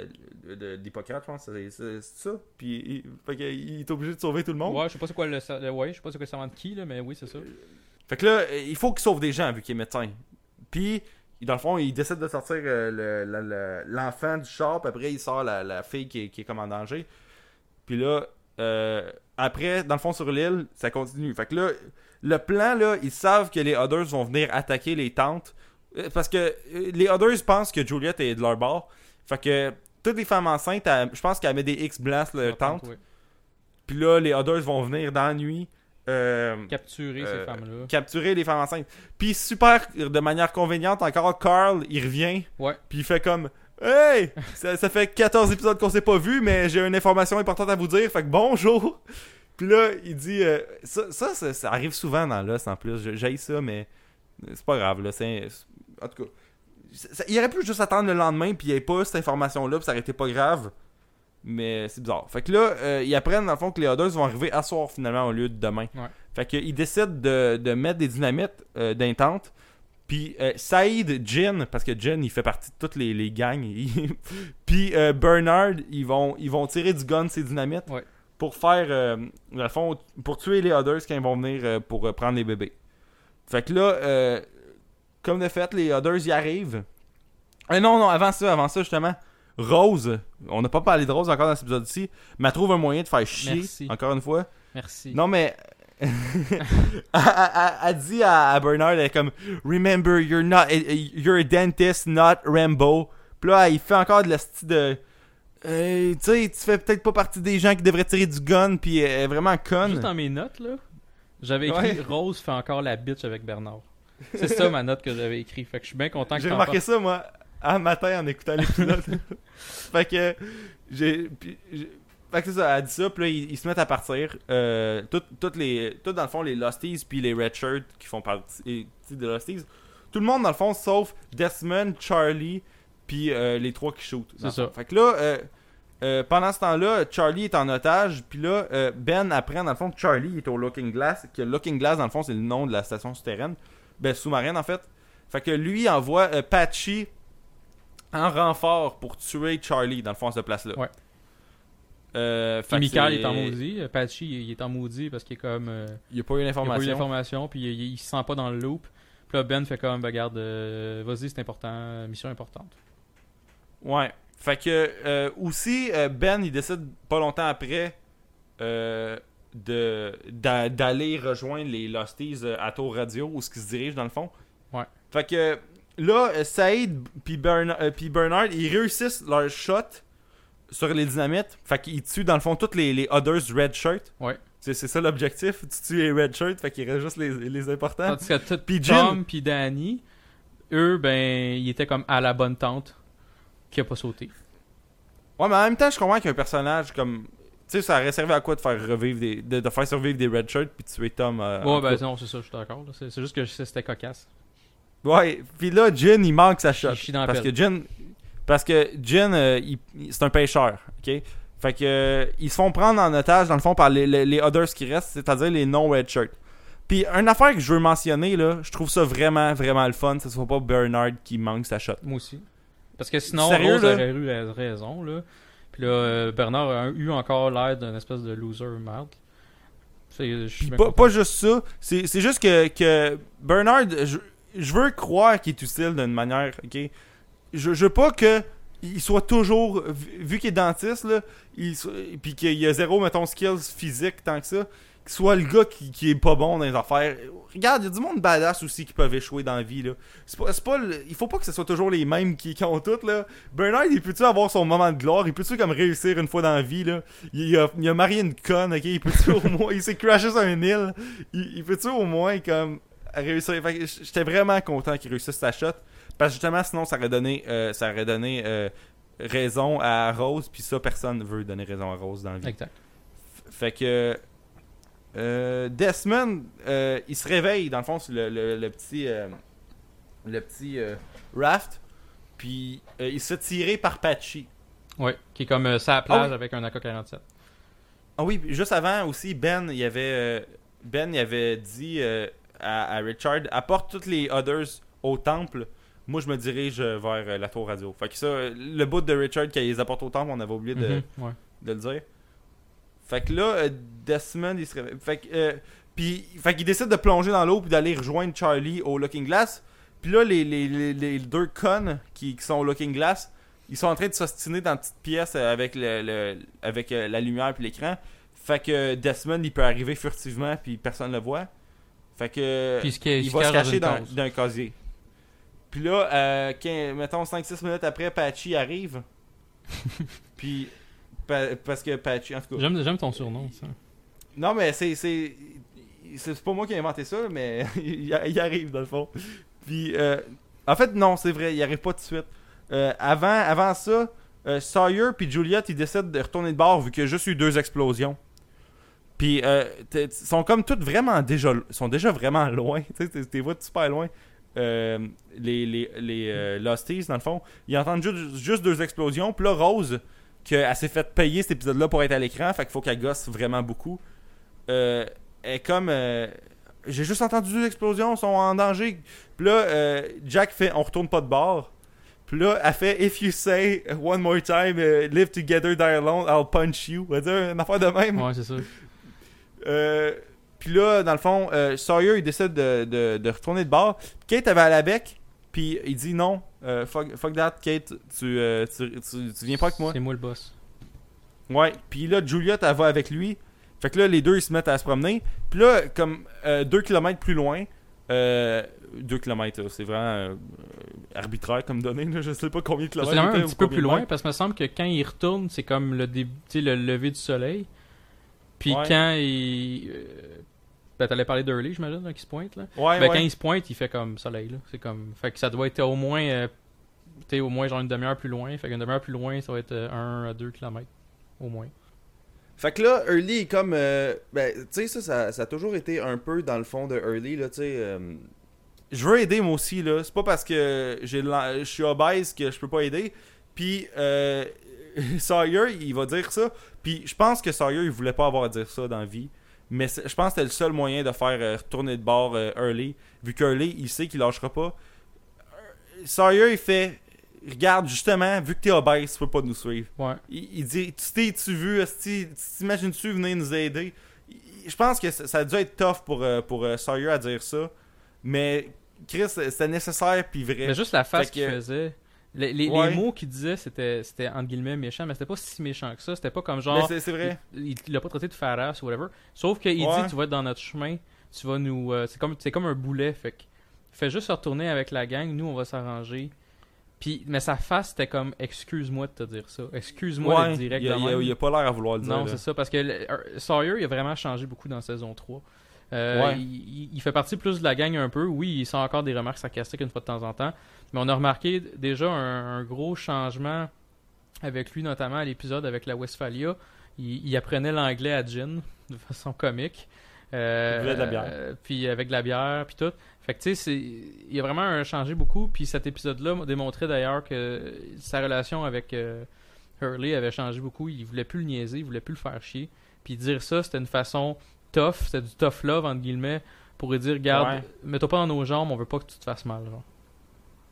euh, d'Hippocrate, je pense. C'est ça? Puis il, fait qu'il est obligé de sauver tout le monde. Ouais, je sais pas c'est quoi le, ouais, je sais pas c'est quoi le serment de qui là, mais oui, c'est ça. Fait que là, euh, il faut qu'il sauve des gens vu qu'il est médecin. Puis, dans le fond, il décide de sortir euh, le- le- le- l'enfant du char, puis après, il sort la, la fille qui est, qui est comme en danger. Puis là, euh, après, dans le fond, sur l'île, ça continue. Fait que là, le plan, là, ils savent que les Others vont venir attaquer les tentes Euh, Parce que euh, les Others pensent que Juliette est de leur bord. Fait que toutes les femmes enceintes, je pense qu'elle met des X blast le tente. Ouais. Puis là, les Others vont venir dans la nuit. euh, Capturer Euh, ces femmes-là. capturer les femmes enceintes. Puis super, de manière conveniente, encore, Carl, il revient. Ouais. Puis il fait comme Hey! ça, ça fait 14 épisodes qu'on s'est pas vu, mais j'ai une information importante à vous dire. Fait que bonjour! Puis là, il dit euh, ça, ça, ça, ça arrive souvent dans Lost en plus. J'haïs ça, mais c'est pas grave. Là, c'est, en tout cas, ça- il aurait pu juste attendre le lendemain, puis il n'y avait pas cette information-là, puis ça aurait été pas grave. Mais c'est bizarre. Fait que là, euh, ils apprennent dans le fond que les Others vont arriver à soir finalement au lieu de demain. Ouais. Fait qu'ils décident de, de mettre des dynamites euh, d'intente. Puis euh, Saïd, Jin, parce que Jin il fait partie de toutes les, les gangs. Puis euh, Bernard, ils vont, ils vont tirer du gun ces dynamites Ouais. Pour faire, euh, dans le fond, pour tuer les Others quand ils vont venir euh, pour euh, prendre les bébés. Fait que là, comme de fait, les Others y arrivent. Non, non, avant ça, avant ça, justement, Rose, on n'a pas parlé de Rose encore dans cet épisode-ci, mais elle trouve un moyen de faire chier, Merci. encore une fois. Merci. Non, mais. elle, elle- elle dit à, à Bernard, elle est comme Remember, you're not. You're a dentist, not Rambo. Puis là, il fait encore de la style de. Euh, tu sais, tu fais peut-être pas partie des gens qui devraient tirer du gun, puis elle est vraiment conne. Juste dans mes notes, là, j'avais écrit Ouais. Rose fait encore la bitch avec Bernard. C'est ça ma note que j'avais écrit. Fait que je suis bien content que J'ai remarqué ça, moi, un matin en écoutant l'épisode. fait que. J'ai. Fait que c'est ça, elle dit ça, puis là, ils, ils se mettent à partir. Euh, toutes, les, tout dans le fond, les Losties, puis les Red Shirts qui font partie des Losties. Tout le monde, dans le fond, sauf Desmond, Charlie, puis euh, les trois qui shootent. C'est ça. Fait que là, euh, euh, pendant ce temps-là, Charlie est en otage, puis là, Ben apprend, dans le fond, que Charlie est au Looking Glass, que Looking Glass, dans le fond, c'est le nom de la station souterraine. Ben, sous-marine, en fait. Fait que lui envoie Patchy en renfort pour tuer Charlie, dans le fond, à cette place-là. Ouais. Euh, Puis Michael est en maudit. Patchy, il il est en maudit parce qu'il est comme. euh, Il n'y a pas eu il a pas eu l'information. l'information, puis il, il se sent pas dans le loop. Puis là, Ben fait comme, ben, regarde, euh, vas-y, c'est important, mission importante. Ouais. Fait que euh, aussi, euh, Ben, il décide pas longtemps après euh, de d'a- d'aller rejoindre les Losties euh, à Tour Radio où ce qu'ils se dirigent dans le fond. Ouais. Fait que là, Saïd puis Bern- puis Bernard, ils réussissent leur shot sur les dynamites. Fait qu'ils tuent dans le fond tous les, les others red shirt. Ouais. C'est c'est ça l'objectif. Tu tues les red shirts, fait qu'il reste juste les, les importants. Tandis que tout Puis Tom puis Danny, eux, ben, ils étaient comme à la bonne tente qui a pas sauté. Ouais, mais en même temps, je comprends qu'un personnage comme. Tu sais, ça aurait servi à quoi de faire revivre des. de, de faire survivre des red shirts puis tuer Tom. euh, ouais, ben non, c'est ça, je suis d'accord. C'est juste que je sais que c'était cocasse. Ouais, puis là, Jin, il manque sa shot. Dans la parce pelle. que Jin. Parce que Jin, euh, c'est un pêcheur, ok? Fait que. euh, ils se font prendre en otage, dans le fond, par les, les, les others qui restent, c'est-à-dire les non-red shirts. Puis, une affaire que je veux mentionner, là, je trouve ça vraiment, vraiment le fun, que ce soit pas Bernard qui manque sa shot. Moi aussi. Parce que sinon, Sérieux, Rose là? aurait eu raison, là. Puis là, euh, Bernard a eu encore l'air d'un espèce de loser merde. Pas, pas juste ça, c'est c'est juste que, que Bernard, je, je veux croire qu'il est utile d'une manière, ok? Je, je veux pas que il soit toujours, vu, qu'il est dentiste, là, il, puis qu'il y a zéro, mettons, skills physiques tant que ça, soit le gars qui, qui est pas bon dans les affaires. Regarde, il y a du monde badass aussi qui peuvent échouer dans la vie, là. C'est pas, c'est pas le- il faut pas que ce soit toujours les mêmes qui, qui ont tout, là. Bernard, il peut-tu avoir son moment de gloire? Il peut-tu comme réussir une fois dans la vie, là? Il, il a, il a marié une conne, ok? Il peut-tu au moins, il s'est crashé sur un île. Il, il peut-tu au moins, comme, réussir? Fait que j'étais vraiment content qu'il réussisse sa shot. Parce que justement, sinon, ça aurait donné, euh, ça aurait donné euh, raison à Rose, puis ça, personne veut donner raison à Rose dans la vie. Exact. Fait que euh, Desmond, euh, il se réveille dans le fond sur le, le- le petit euh, le petit euh, raft, puis il se fait tirer par Patchy. Ouais, qui est comme ça à la plage Ah oui. avec un AK-47. Ah oui, juste avant aussi Ben, il avait Ben, il avait dit à, à Richard apporte toutes les others au temple. Moi, je me dirige vers la tour radio. Fait que ça, le bout de Richard qui les apporte au temple, on avait oublié de, Mhm, ouais. de le dire. Fait que là, euh, Desmond, il se réveille. Fait que, euh, puis, fait qu'il décide de plonger dans l'eau puis d'aller rejoindre Charlie au Looking Glass. Puis là, les, les, les, les deux connes qui, qui sont au Looking Glass, ils sont en train de s'ostiner dans une petite pièce avec, le, le- avec euh, la lumière puis l'écran. Fait que Desmond, il peut arriver furtivement puis personne ne le voit. Fait que il se va se cacher dans, un casier. Puis là, euh, mettons 5-6 minutes après, Patchy arrive. puis, pa- parce que Patchy, en tout cas. J'aime, ton surnom, ça. Non, mais c'est. C'est pas moi qui ai inventé ça, mais il, il arrive dans le fond. Puis, euh, en fait, non, c'est vrai, il arrive pas tout de suite. Euh, avant, avant ça, euh, Sawyer puis Juliet, ils décident de retourner de bord vu qu'il y a juste eu deux explosions. Puis, euh, ils sont comme toutes vraiment déjà. sont déjà vraiment loin. Tu sais, t'es- super loin. Euh, les les, les euh, Losties, dans le fond, ils entendent ju- juste deux explosions. Puis là, Rose, qu'elle s'est fait payer cet épisode-là pour être à l'écran, fait qu'il faut qu'elle gosse vraiment beaucoup. Euh, elle est comme. euh, J'ai juste entendu deux explosions, ils sont en danger. Puis là, euh, Jack fait On retourne pas de bord. Puis là, elle fait If you say one more time, uh, live together, die alone, I'll punch you. Elle va dire une affaire de même. Ouais, c'est ça. Euh, puis là, dans le fond, euh, Sawyer, il décide de, de, de retourner de bord. Kate avait à la bec, puis il dit non, euh, fuck, fuck that, Kate, tu, euh, tu, tu, tu viens pas avec moi. C'est moi le boss. Ouais, puis là, Juliet, elle va avec lui. Fait que là, les deux, ils se mettent à se promener. Puis là, comme 2 km plus loin, 2 km, c'est vraiment euh, arbitraire comme données, là, je sais pas combien de C'est kilomètres. il un petit peu plus loin parce que me semble que quand il retourne, c'est comme le, dé- tu sais, le lever du soleil. Puis Ouais. quand il. Euh, Ben, t'allais parler d'Early, j'imagine, là, qui se pointe, là. Ouais, ben, ouais. quand il se pointe, il fait comme soleil, là. C'est comme. Fait que ça doit être au moins. euh, tu sais, au moins, genre une demi-heure plus loin. Fait qu'une demi-heure plus loin, ça va être 1 à 2 km. Au moins. Fait que là, Early est comme. euh, ben, tu sais, ça, ça, ça a toujours été un peu dans le fond de Early, là, tu sais. euh, je veux aider moi aussi là. C'est pas parce que j'ai je suis obèse que je peux pas aider. Puis euh, Sawyer, il va dire ça. Puis je pense que Sawyer, il voulait pas avoir à dire ça dans la vie. Mais je pense que c'était le seul moyen de faire euh, retourner de bord euh, Early. Vu qu'Early, il sait qu'il lâchera pas. Euh, Sawyer, il fait Regarde, justement, vu que t'es obèse, tu peux pas nous suivre. Ouais. Il, il dit Tu t'es-tu vu? T'imagines-tu venir nous aider? Je pense que ça, ça a dû être tough pour, euh, pour euh, Sawyer à dire ça. Mais Chris, c'était nécessaire puis vrai. Mais juste la face qu'il faisait. Les, les- les Ouais. mots qu'il disait, c'était, c'était entre guillemets méchant, mais c'était pas si méchant que ça. C'était pas comme genre. c'est c'est vrai. Il, l'a pas traité de farasse ou whatever. Sauf qu'il Ouais. dit tu vas être dans notre chemin, tu vas nous. euh, c'est comme c'est comme un boulet, fait que fais juste retourner avec la gang, nous on va s'arranger. Puis mais sa face c'était comme excuse-moi de te dire ça, excuse-moi Ouais, d'être direct il, a, il a- même. il a pas l'air à vouloir le dire. Non, c'est ça, parce que le- euh, Sawyer, il a vraiment changé beaucoup dans saison 3. Euh, il- il fait partie plus de la gang un peu. Oui, il sent encore des remarques sarcastiques une fois de temps en temps. Mais on a remarqué déjà un, un gros changement avec lui, notamment à l'épisode avec la Westphalia. Il, il apprenait l'anglais à Jin de façon comique. Euh, Il voulait de la bière. euh, puis avec de la bière, puis tout. Fait que tu sais, il a vraiment changé beaucoup. Puis cet épisode-là m'a démontré d'ailleurs que sa relation avec euh, Hurley avait changé beaucoup. Il voulait plus le niaiser, il voulait plus le faire chier. Puis dire ça, c'était une façon tough, c'était du tough love, entre guillemets, pour lui dire, Ouais. mets-toi pas dans nos jambes, on veut pas que tu te fasses mal. Genre.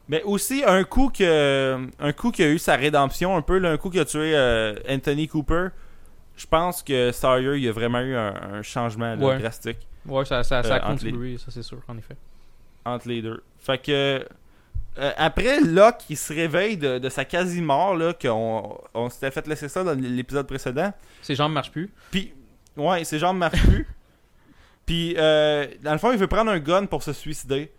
Mais aussi, un coup que un coup qui a eu sa rédemption, un peu, là, un coup qui a tué euh, Anthony Cooper, je pense que Sawyer, il a vraiment eu un, un changement là, Ouais. drastique Ouais, ça, ça, ça a Euh, les- contribué, ça c'est sûr, en effet. entre les deux. Fait que euh, après Locke, il se réveille de, de sa quasi-mort, là, qu'on on s'était fait laisser ça dans l'épisode précédent. Ses jambes marchent plus. Puis, ouais, ses jambes marchent plus. Puis, euh, dans le fond, il veut prendre un gun pour se suicider.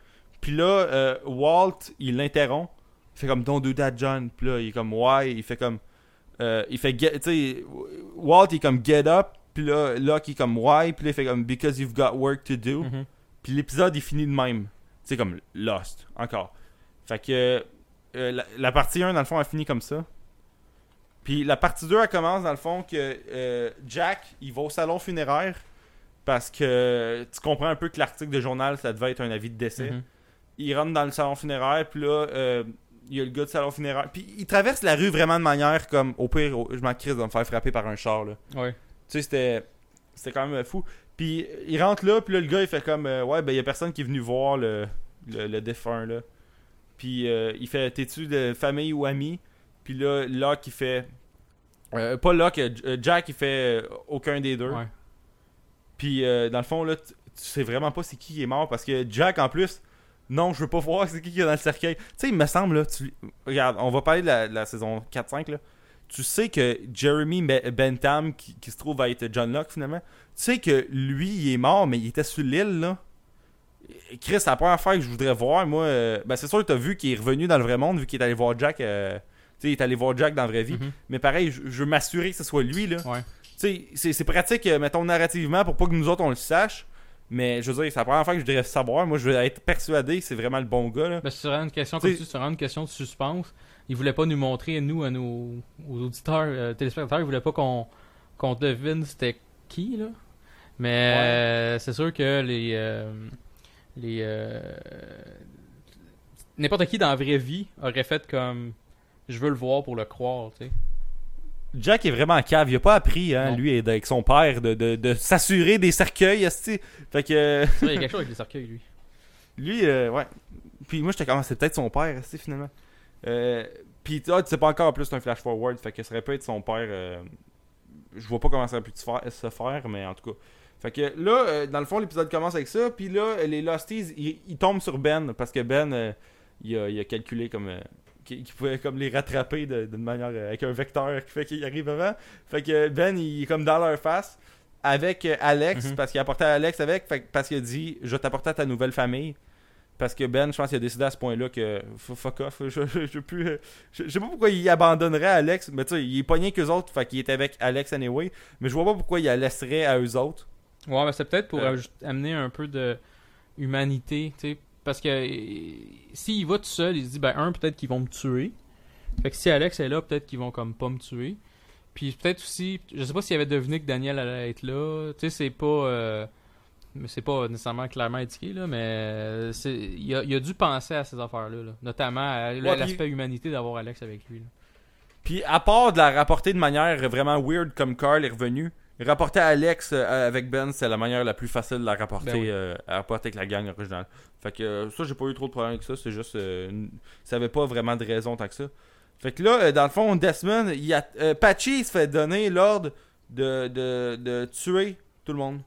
Puis là, euh, Walt, il l'interrompt. Il fait comme Don't do that, John. Puis là, il est comme Why? Il fait comme. euh, il fait. get- Tu sais, Walt, il est comme Get up. Puis là, Locke, il est comme Why? Puis là, il fait comme Because you've got work to do. Mhm. Puis l'épisode, il finit de même. C'est comme Lost, encore. Fait que euh, la, la partie 1, dans le fond, elle finit comme ça. Puis la partie 2, elle commence, dans le fond, que euh, Jack, il va au salon funéraire parce que tu comprends un peu que l'article de journal, ça devait être un avis de décès. Mhm. Il rentre dans le salon funéraire, puis là, euh, il y a le gars du salon funéraire. Puis il traverse la rue vraiment de manière comme, au pire, je m'en crise de me faire frapper par un char, là. Ouais. Tu sais, c'était c'était quand même fou. Puis il rentre là, puis là, le gars, il fait comme euh, Ouais, ben, il y a personne qui est venu voir le, le, le défunt, là. Puis euh, il fait T'es-tu de famille ou ami? Puis là, Locke, il fait. euh, pas Locke, Jack, il fait aucun des deux. Ouais. Puis dans le fond, là, tu tu sais vraiment pas c'est qui qui est mort parce que Jack, en plus, non, je veux pas voir c'est qui qui est dans le cercueil. Tu sais, il me semble, là, tu... regarde, on va parler de la, de la saison 4-5, là. Tu sais que Jeremy Be- Bentham, qui, qui se trouve à être John Locke finalement, tu sais que lui, il est mort, mais il était sur l'île, là. Chris, c'est la première fois que je voudrais voir. Moi, euh, ben, c'est sûr que t'as vu qu'il est revenu dans le vrai monde, vu qu'il est allé voir Jack. euh, tu sais, il est allé voir Jack dans la vraie vie. Mhm. Mais pareil, je, je veux m'assurer que ce soit lui, là. Ouais. Tu sais, c'est- c'est pratique, euh, mettons, narrativement, pour pas que nous autres, on le sache. Mais je veux dire, c'est la première fois que je voudrais savoir. Moi, je veux être persuadé que c'est vraiment le bon gars, là. Ben, c'est vraiment une question, comme tu c'est vraiment une question de suspense. Il voulait pas nous montrer, nous, à nos aux auditeurs, euh, téléspectateurs, il voulait pas qu'on qu'on devine c'était qui, là. Mais euh, c'est sûr que les. euh, les euh, N'importe qui dans la vraie vie aurait fait comme. Je veux le voir pour le croire, tu sais. Jack est vraiment cave. Il a pas appris, hein, lui, avec son père, de, de, de s'assurer des cercueils, esti. Fait que. il y a quelque chose avec les cercueils, lui. Lui, euh, ouais. Puis moi, j'étais comme, Ah, c'est peut-être son père, esti, finalement. Euh, puis ah, tu sais pas encore, en plus, c'est un flash forward. Fait que ça aurait pu être son père. euh, je vois pas comment ça aurait pu se faire, mais en tout cas. Fait que là, euh, dans le fond, l'épisode commence avec ça. Puis là, les Losties, ils, ils tombent sur Ben. Parce que Ben, il, a, il a calculé comme. Qu'il pouvait comme les rattraper d'une manière euh, avec un vecteur qui fait qu'il arrive avant. Fait que Ben, il est comme dans leur face avec euh, Alex, Mhm. parce qu'il a apporté Alex avec, fait parce qu'il a dit Je vais t'apporter à ta nouvelle famille. Parce que Ben, je pense qu'il a décidé à ce point-là que fuck off, je, je, je, plus, euh, je, je sais pas pourquoi il abandonnerait Alex, mais tu sais, il est pogné qu'eux autres, fait qu'il est avec Alex anyway, mais je vois pas pourquoi il la laisserait à eux autres. Ouais, mais c'est peut-être pour Euh. amener un peu de humanité, tu sais. Parce que s'il va tout seul, il se dit, ben, un, peut-être qu'ils vont me tuer. Fait que si Alex est là, peut-être qu'ils vont comme pas me tuer. Puis peut-être aussi, je sais pas s'il avait deviné que Daniel allait être là. Tu sais, c'est pas. euh, c'est pas nécessairement clairement indiqué, là, mais euh, c'est, il, a, il a dû penser à ces affaires-là, là. notamment à Ouais, l'aspect humanité d'avoir Alex avec lui. là. Puis à part de la rapporter de manière vraiment weird comme Carl est revenu, rapporter à Alex euh, avec Ben, c'est la manière la plus facile de la rapporter, Ben oui. euh, à rapporter avec la gang originale. Fait que euh, ça, j'ai pas eu trop de problème avec ça, c'est juste. euh, une- ça avait pas vraiment de raison tant que ça. Fait que là, dans le fond, Desmond, il a, Patchy il se fait donner l'ordre de, de, de tuer tout le monde.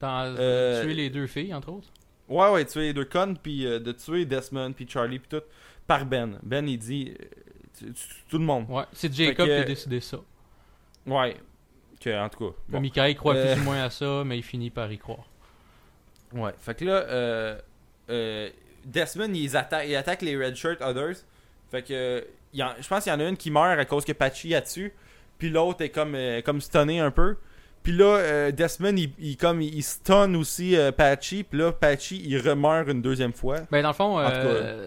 Dans, Euh, tuer les deux filles, entre autres. Ouais, ouais, tuer les deux connes, puis de tuer Desmond, puis Charlie, puis tout, par Ben. Ben, il dit tu- tu- tout le monde. Ouais, c'est Jacob que- qui a décidé ça. Ouais. Que, en tout cas. Bon. Croit Euh. plus ou moins à ça, mais il finit par y croire. Ouais, fait que là, euh, euh, Desmond, il attaque, il attaque les Red Shirt Others. Fait que, je pense qu'il y en a une qui meurt à cause que Patchy a dessus. Puis l'autre est comme, euh, comme stunné un peu. Puis là, euh, Desmond, il, il, comme, il stun aussi euh, Patchy. Puis là, Patchy, il remeurt une deuxième fois. Ben dans le fond,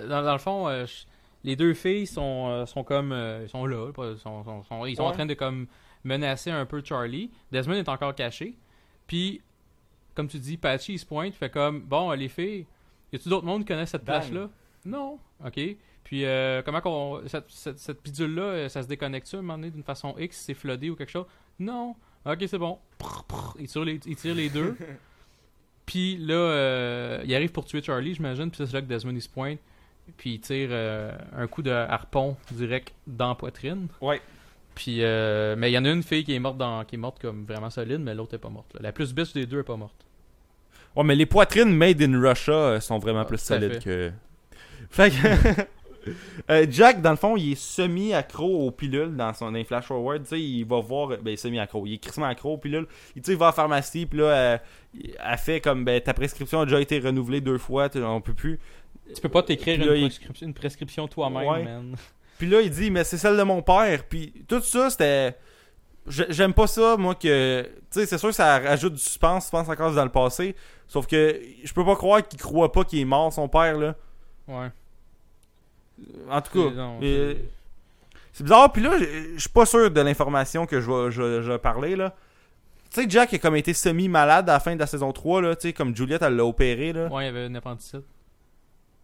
dans, dans le fond, je- les deux filles sont, sont comme, ils sont là, sont, sont- ils sont en train de comme menacer un peu Charlie. Desmond est encore caché. Puis, comme tu dis, Patchy il se pointe, fait comme, bon, les filles, y a-tu d'autres monde qui connaissent cette place-là? Non. Ok. Puis euh, comment qu'on, cette, cette, cette bidule-là, euh, ça se déconnecte-tu à un moment donné d'une façon X, c'est floodé ou quelque chose? Non. Ok, c'est bon. Il tire les, il tire les deux. Puis là, euh, il arrive pour tuer Charlie, j'imagine. Puis c'est là que Desmond il se pointe. Puis il tire euh, un coup de harpon direct dans la poitrine. Ouais. Puis, euh, mais il y en a une fille qui est morte dans, qui est morte comme vraiment solide, mais l'autre est pas morte. là. La plus bitch des deux est pas morte. Ouais, mais les poitrines made in Russia euh, sont vraiment Ah, plus solides fait. que. Fait que. euh, Jack, dans le fond, il est semi-accro aux pilules dans son dans flash forward. Tu sais, il va voir. Ben, semi-accro. Il est crissement accro aux pilules. Il, tu sais, il va à la pharmacie, puis là, elle fait comme. Ben, ta prescription a déjà été renouvelée deux fois, tu- on peut plus. Tu peux pas t'écrire une, prescription, une prescription toi-même, Ouais. man. Puis là, il dit, mais c'est celle de mon père. Puis tout ça, c'était. j'ai- J'aime pas ça, moi, que. Tu sais, c'est sûr que ça rajoute du suspense, suspense encore dans le passé. Sauf que je peux pas croire qu'il croit pas qu'il est mort, son père, là. Ouais. En tout cas, euh, c'est- bizarre. Puis là, je je suis pas sûr de l'information que je vais, je, je vais parler, là. Tu sais, Jack a comme été semi-malade à la fin de la saison 3, là. Tu sais, comme Juliette, elle l'a opéré, là. Ouais, il y avait une appendicite.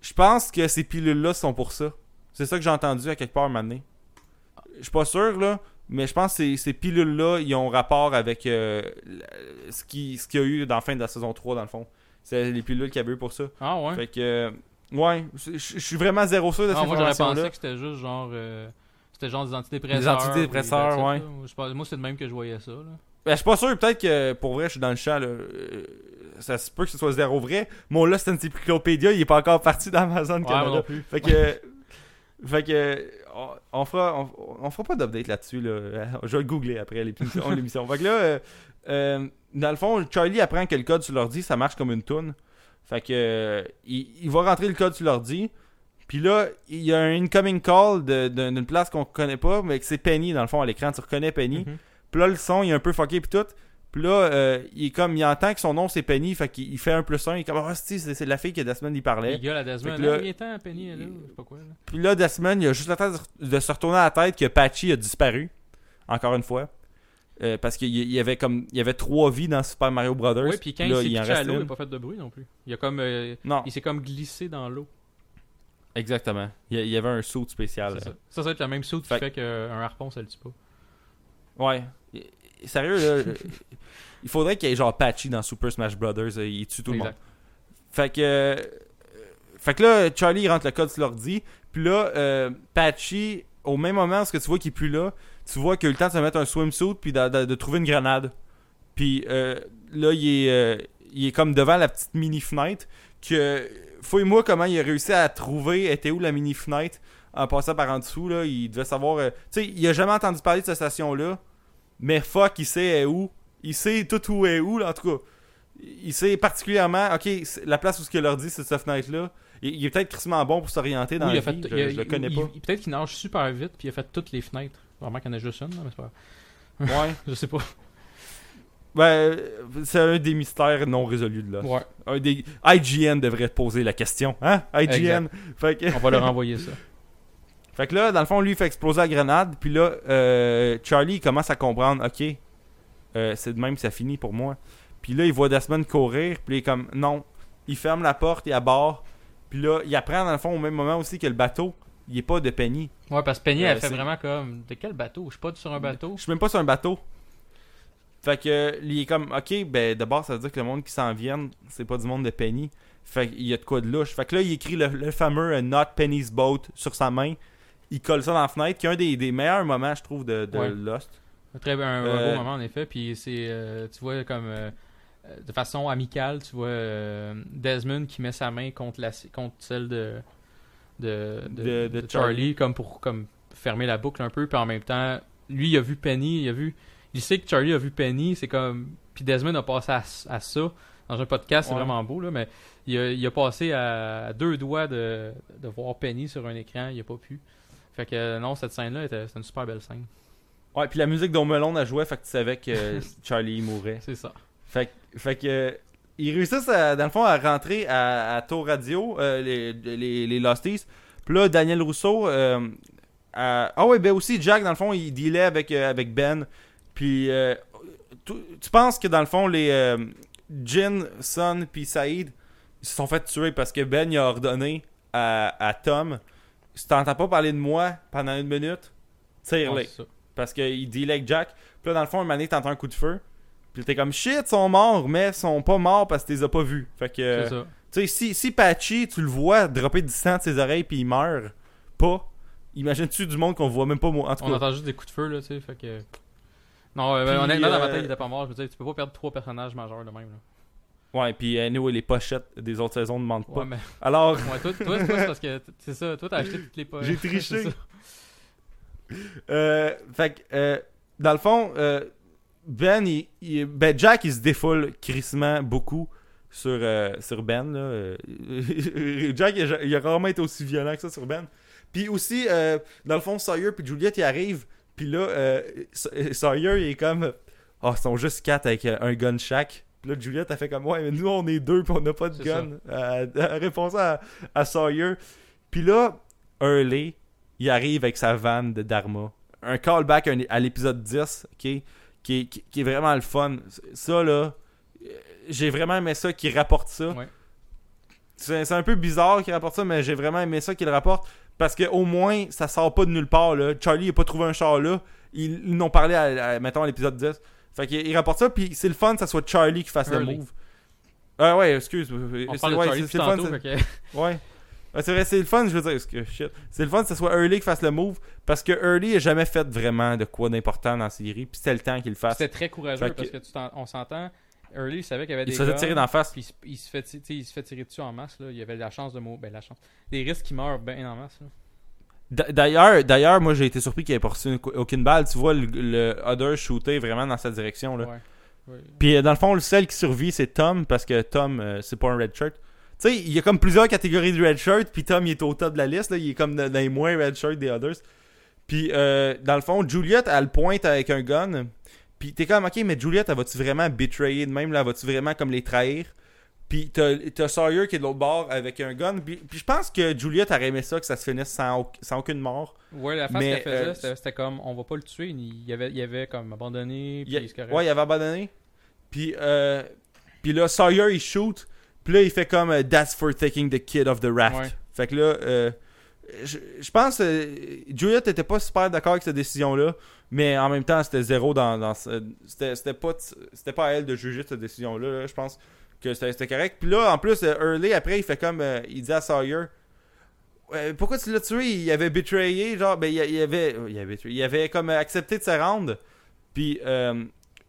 Je pense que ces pilules-là sont pour ça. C'est ça que j'ai entendu à quelque part maintenant. Je suis pas sûr, là. Mais je pense que ces, ces pilules-là, ils ont rapport avec euh, ce qui- ce qu'il y a eu dans la fin de la saison 3, dans le fond. C'est les pilules qu'il y avait eu pour ça. Ah ouais. Fait que, euh, ouais, je suis vraiment zéro sûr de Ah, cette moi j'aurais pensé que c'était juste genre. euh, c'était genre des antidépresseurs. Des antidépresseurs, ouais. là. Moi, c'est de même que je voyais ça. Là. Ben, je suis pas sûr, peut-être que pour vrai, je suis dans le champ. Là. Ça se peut que ce soit zéro vrai. Mon Lost Encyclopedia, il est pas encore parti d'Amazon Ouais, Canada. non plus. Fait que. Fait que. On, on fera, on, on fera pas d'update là-dessus. Là. Je vais le googler après l'émission. Fait que là, euh, euh, dans le fond, Charlie apprend que le code sur l'ordi, ça marche comme une toune. Fait que euh, il, il va rentrer le code sur l'ordi. Puis là, il y a un incoming call d'une place qu'on connaît pas, mais que c'est Penny dans le fond à l'écran. Tu reconnais Penny. Mhm. Puis là, le son, il est un peu fucké puis tout. Puis là, euh, il est comme, il entend que son nom c'est Penny, fait qu'il il fait un plus un. Il est comme, ah, c'est c'est la fille que Desmond il parlait. Il gueule à Desmond. Là- Ah, viens-t'en, Penny, elle est là, je sais pas quoi. là. Puis là, Desmond, il a juste le temps de, se retourner à la tête que Patchy a disparu. Encore une fois. Euh, parce qu'il y il avait comme il y avait trois vies dans Super Mario Brothers. Oui, puis quand Là, il s'est pitché à l'eau, il n'a pas fait de bruit non plus. Il a comme. euh, Non, il s'est comme glissé dans l'eau. exactement. Il y, il avait un saut spécial. Ça. ça, ça va être la même saut qui Fait- fait qu'un harpon, ça le tue pas. Ouais. Sérieux, là, il faudrait qu'il y ait genre Patchy dans Super Smash Brothers. euh, Il tue tout le monde. Fait que. euh, fait que là, Charlie il rentre le code sur l'ordi. Puis là, euh, Patchy, au même moment, ce que tu vois qu'il est plus là, tu vois qu'il a eu le temps de se mettre un swimsuit puis de, de- de trouver une grenade. Puis euh, là, il est, euh, il est comme devant la petite mini fenêtre. Que fouille-moi comment il a réussi à trouver était où la mini fenêtre en passant par en dessous. Là, il devait savoir. euh, tu sais, il a jamais entendu parler de cette station-là. Mais fuck, il sait est où. Il sait tout où est où, là, en tout cas. Il sait particulièrement, ok, la place où ce qu'il leur dit, c'est cette fenêtre-là. Il, il est peut-être crissement bon pour s'orienter dans Oui, la a fait. vie. il Je, je le connais pas. Peut-être qu'il nage super vite, puis il a fait toutes les fenêtres. Vraiment qu'il y en a juste une, là, mais c'est pas. Ouais. Je sais pas. Ben, c'est un des mystères non résolus de là. Ouais. Un des... IGN devrait poser la question, hein? IGN. Fait que... On va leur envoyer ça. Fait que là, dans le fond, lui, il fait exploser la grenade. Puis là, euh, Charlie, il commence à comprendre, ok, euh, c'est de même que ça finit pour moi. Puis là, il voit Desmond courir. Puis il est comme, non. Il ferme la porte, il abord. Puis là, il apprend, dans le fond, au même moment aussi que le bateau, il est pas de Penny. Ouais, parce que Penny, Euh, elle fait c'est- vraiment comme. De quel bateau? Je suis pas sur un bateau. Je suis même pas sur un bateau. Fait que, il est comme, ok, ben d'abord, ça veut dire que le monde qui s'en vient, c'est pas du monde de Penny. Fait qu'il y a de quoi de louche. Fait que là, il écrit le, le fameux euh, Not Penny's Boat sur sa main. Il colle ça dans la fenêtre, qui est un des, des meilleurs moments, je trouve, de, de Ouais. Lost. Très un, un Euh, beau moment en effet. Puis c'est, euh, tu vois comme euh, euh, de façon amicale, tu vois euh, Desmond qui met sa main contre la contre celle de de, Charlie, Charlie. comme pour comme fermer la boucle un peu. Puis en même temps, lui il a vu Penny, il a vu, il sait que Charlie a vu Penny. C'est comme puis Desmond a passé à, à ça dans un podcast, c'est Ouais. vraiment beau là, mais il a, il a passé à, à deux doigts de, de voir Penny sur un écran, il a pas pu. Fait que euh, non, cette scène-là, était- c'était une super belle scène. Ouais, puis la musique dont Melon a joué, fait que tu savais que Charlie mourrait. C'est ça. Fait, fait que. euh, Ils réussissent, à- dans le fond, à rentrer à, à Tour Radio, euh, les, les, les Losties. Puis là, Daniel Rousseau. euh, à- Ah ouais, ben aussi, Jack, dans le fond, il dealait avec, euh, avec Ben. Puis. tu, tu penses que, dans le fond, les. Jin, Son, puis Saïd, ils se sont fait tuer parce que Ben il a ordonné à, à Tom si t'entends pas parler de moi pendant une minute, tire-les. Ça. Parce qu'il dealait avec Jack. Puis là, dans le fond, un moment donné, t'entends un coup de feu. Puis t'es comme shit, ils sont morts, mais ils sont pas morts parce que tu les as pas vus. Fait que, tu sais, si, si Patchy, tu le vois dropper du sang de ses oreilles puis il meurt pas, imagine-tu du monde qu'on voit même pas, moi. En tout On entend juste des coups de feu, là, tu sais, fait que... Non, euh, Puis, honnêtement, dans ma euh, tête, il était pas mort. Je veux dire, tu peux pas perdre trois personnages majeurs de même, là. Ouais, puis anyway, les pochettes des autres saisons ne mentent pas. Ouais, mais... Alors, Ouais, toi, c'est parce que... C'est ça, toi, t'as acheté toutes les poches. J'ai triché. Euh, fait que, euh, dans le fond, euh, Ben, il, il- ben, Jack, il se défoule crissement beaucoup sur, euh, sur Ben. Là. Jack, il a, il a rarement été aussi violent que ça sur Ben. Puis aussi, euh, dans le fond, Sawyer puis Juliette, ils arrivent. Puis là, Sa- Sawyer, il est comme. Oh, ils sont juste quatre avec un gun chaque. Puis là, Juliette, a fait comme Ouais, mais nous, on est deux, puis on n'a pas de gun. Elle a répondu à, à Sawyer. Puis là, Hurley, il arrive avec sa vanne de Dharma. Un callback à l'épisode 10, ok, qui, est- qui- qui est vraiment le fun. Ça, là, j'ai vraiment aimé ça qu'il rapporte ça. Ouais. C'est un peu bizarre qu'il rapporte ça, mais j'ai vraiment aimé ça qu'il rapporte. Parce que au moins, ça sort pas de nulle part. Là. Charlie n'a pas trouvé un char là. Ils, ils n'ont parlé, à, à- mettons, à l'épisode 10. Fait qu'il il rapporte ça, puis c'est le fun que ça soit Charlie qui fasse le move. Ah ouais, excuse. On C'est- parle de ouais, Charlie c'est- le fun, tantôt. Ouais. Ouais, c'est vrai, c'est le fun, je veux dire, que shit. C'est le fun que ce soit Early qui fasse le move, parce que Early a jamais fait vraiment de quoi d'important dans la série, puis c'était le temps qu'il le fasse. C'était très courageux, Fait parce que tu on s'entend... Early, il savait qu'il y avait Il des se faisait tirer la face. Puis il se- il fait, il se tirer dessus en masse, là. Il y avait la chance de mourir. Ben, la chance. Des risques qui meurent bien en masse, là. D'ailleurs, d'ailleurs, moi j'ai été surpris qu'il ait pas reçu une- aucune balle. Tu vois le, le Other shooter vraiment dans cette direction là. Ouais. Puis euh, dans le fond, le seul qui survit c'est Tom parce que Tom euh, c'est pas un red shirt. sais, il y a comme plusieurs catégories de red shirt, puis Tom, il est au top de la liste, là, il est comme dans les moins red shirt des others. Puis, euh, dans le fond, Juliette, elle pointe avec un gun. Puis, t'es comme, ok, mais Juliette, elle va-tu vraiment betrayer de même, là, va-tu vraiment comme les trahir? Puis, t'as t'as Sawyer qui est de l'autre bord avec un gun. Puis, puis je pense que Juliette aurait aimé ça, que ça se finisse sans, sans aucune mort. Ouais, la face qu'elle faisait, euh, c'était- c'était comme on va pas le tuer. Il y avait, il avait comme abandonné. Puis Il- ouais, il avait abandonné. Puis, euh, puis là, Sawyer, il shoot. Puis là, il fait comme euh, That's for taking the kid off the raft. Ouais. Fait que là, euh, je, je pense euh, Juliette était pas super d'accord avec cette décision-là. Mais en même temps, c'était zéro dans. c'était, c'était, pas, c'était pas à elle de juger cette décision-là. là. Je pense que c'était, correct. Puis là, en plus, euh, Early, après, il fait comme. euh, il dit à Sawyer. Pourquoi tu l'as tué? Il avait betrayé, genre, ben, il, il avait, il avait, il avait comme accepté de se rendre. Puis euh,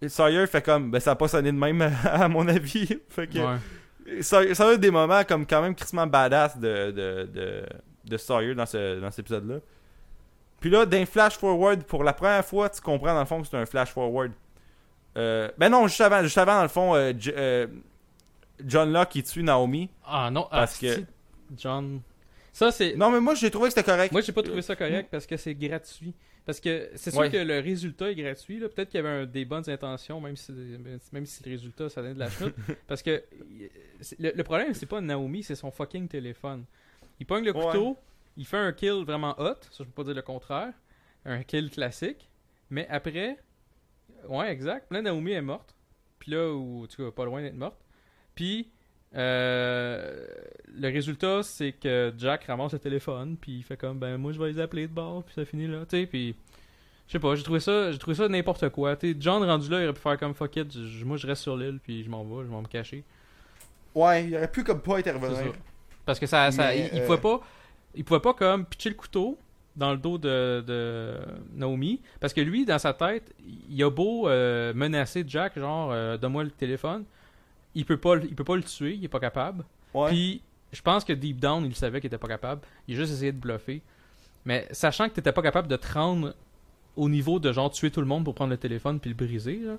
Sawyer fait comme, ben, ça a pas sonné de même, à mon avis. fait que, Ouais. ça, ça a eu des moments comme quand même crissement badass de, de, de, de Sawyer dans, ce, dans cet épisode-là. Puis là, d'un flash forward, pour la première fois, tu comprends dans le fond que c'est un flash forward. Ben non, juste avant, juste avant dans le fond, John Locke il tue Naomi. Ah non, Parce ah, que- si, John. Ça, c'est. Non, mais moi j'ai trouvé que c'était correct. Moi, j'ai pas trouvé ça correct parce que c'est gratuit. Parce que c'est sûr Ouais. que le résultat est gratuit. Peut-être qu'il y avait un- des bonnes intentions, même si, même si le résultat, ça donne de la chute. parce que le, le problème, c'est pas Naomi, c'est son fucking téléphone. Il pogne le Ouais. couteau, il fait un kill vraiment hot, ça je peux pas dire le contraire. Un kill classique. Mais après, ouais, exact. Là, Naomi est morte. Puis là, ou tu vois, pas loin d'être morte. Puis, euh, le résultat, c'est que Jack ramasse le téléphone, puis il fait comme, ben moi je vais les appeler de bord, puis ça finit là, tu sais, puis je sais pas, j'ai trouvé ça, j'ai trouvé ça n'importe quoi. Tu sais, John rendu là, il aurait pu faire comme fuck it, je- moi je reste sur l'île, puis je m'en vais, je vais me cacher. Ouais, il aurait pu comme pas intervenir. Parce que ça, ça il, il euh, pouvait pas, il pouvait pas comme pitcher le couteau dans le dos de, de Naomi, parce que lui, dans sa tête, il a beau euh, menacer Jack, genre, euh, donne-moi le téléphone, il peut pas, le- il peut pas le tuer, il est pas capable. Ouais. Puis, je pense que deep down, il savait qu'il était pas capable. Il a juste essayé de bluffer. Mais sachant que t'étais pas capable de te rendre au niveau de genre tuer tout le monde pour prendre le téléphone puis le briser, là,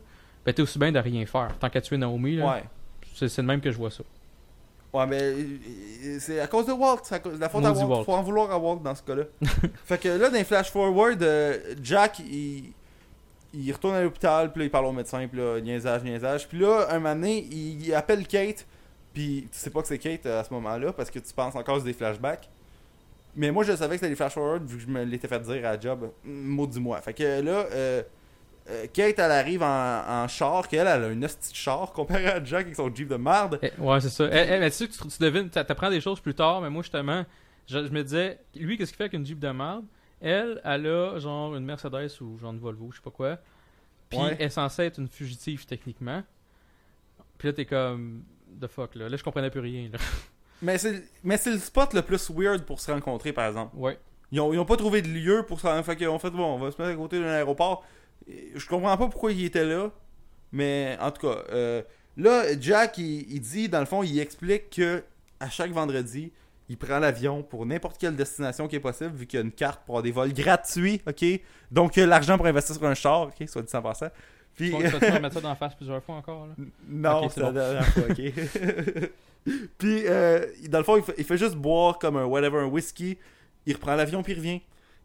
ben t'es aussi bien de rien faire. Tant qu'à tuer Naomi, là, ouais. c'est c'est le même que je vois ça. Ouais, mais euh, c'est à cause de Walt, c'est la faute à. Walt. Faut en vouloir à Walt dans ce cas-là. fait que là, dans les flash forward, euh, Jack, il, il retourne à l'hôpital, puis là, il parle au médecin, puis là, niaisage, niaisage. Puis là, un moment donné, il, appelle Kate, puis tu sais pas que c'est Kate euh, à ce moment-là, parce que tu penses encore c'est des flashbacks. Mais moi, je savais que c'était des flash forward, vu que je me l'étais fait dire à job, maudit-moi. Fait que là, euh, euh, Kate, elle arrive en, char, qu'elle, elle a une hostie de char, comparé à Jack avec son Jeep de merde. Eh, ouais, c'est ça. Eh, eh, mais tu sais tu, tu devines, tu apprends des choses plus tard, mais moi, justement, je me disais, lui, qu'est-ce qu'il fait avec une Jeep de merde Elle, elle a genre une Mercedes ou genre une Volvo, je sais pas quoi. Puis Ouais. elle est censée être une fugitive, techniquement. Puis là, t'es comme, the fuck, là. Là, je comprenais plus rien, là. Mais c'est, mais c'est le spot le plus weird pour se rencontrer, par exemple. Ouais. Ils ont, ils ont pas trouvé de lieu pour se rencontrer. Fait qu'ils ont fait, bon, on va se mettre à côté d'un aéroport. Je comprends pas pourquoi il était là. Mais en tout cas, euh, là, Jack, il, il dit, dans le fond, il explique que à chaque vendredi, il prend l'avion pour n'importe quelle destination qui est possible, vu qu'il y a une carte pour avoir des vols gratuits, ok? Donc, euh, l'argent pour investir sur un char, ok? Soit dit en passant. Puis, Tu vas mettre ça dans la face plusieurs fois encore, là? non, c'est c'est la bon. dernière fois, ok. puis, euh, dans le fond, il fait, il fait juste boire comme un whatever, un whisky. Il reprend l'avion, puis il revient.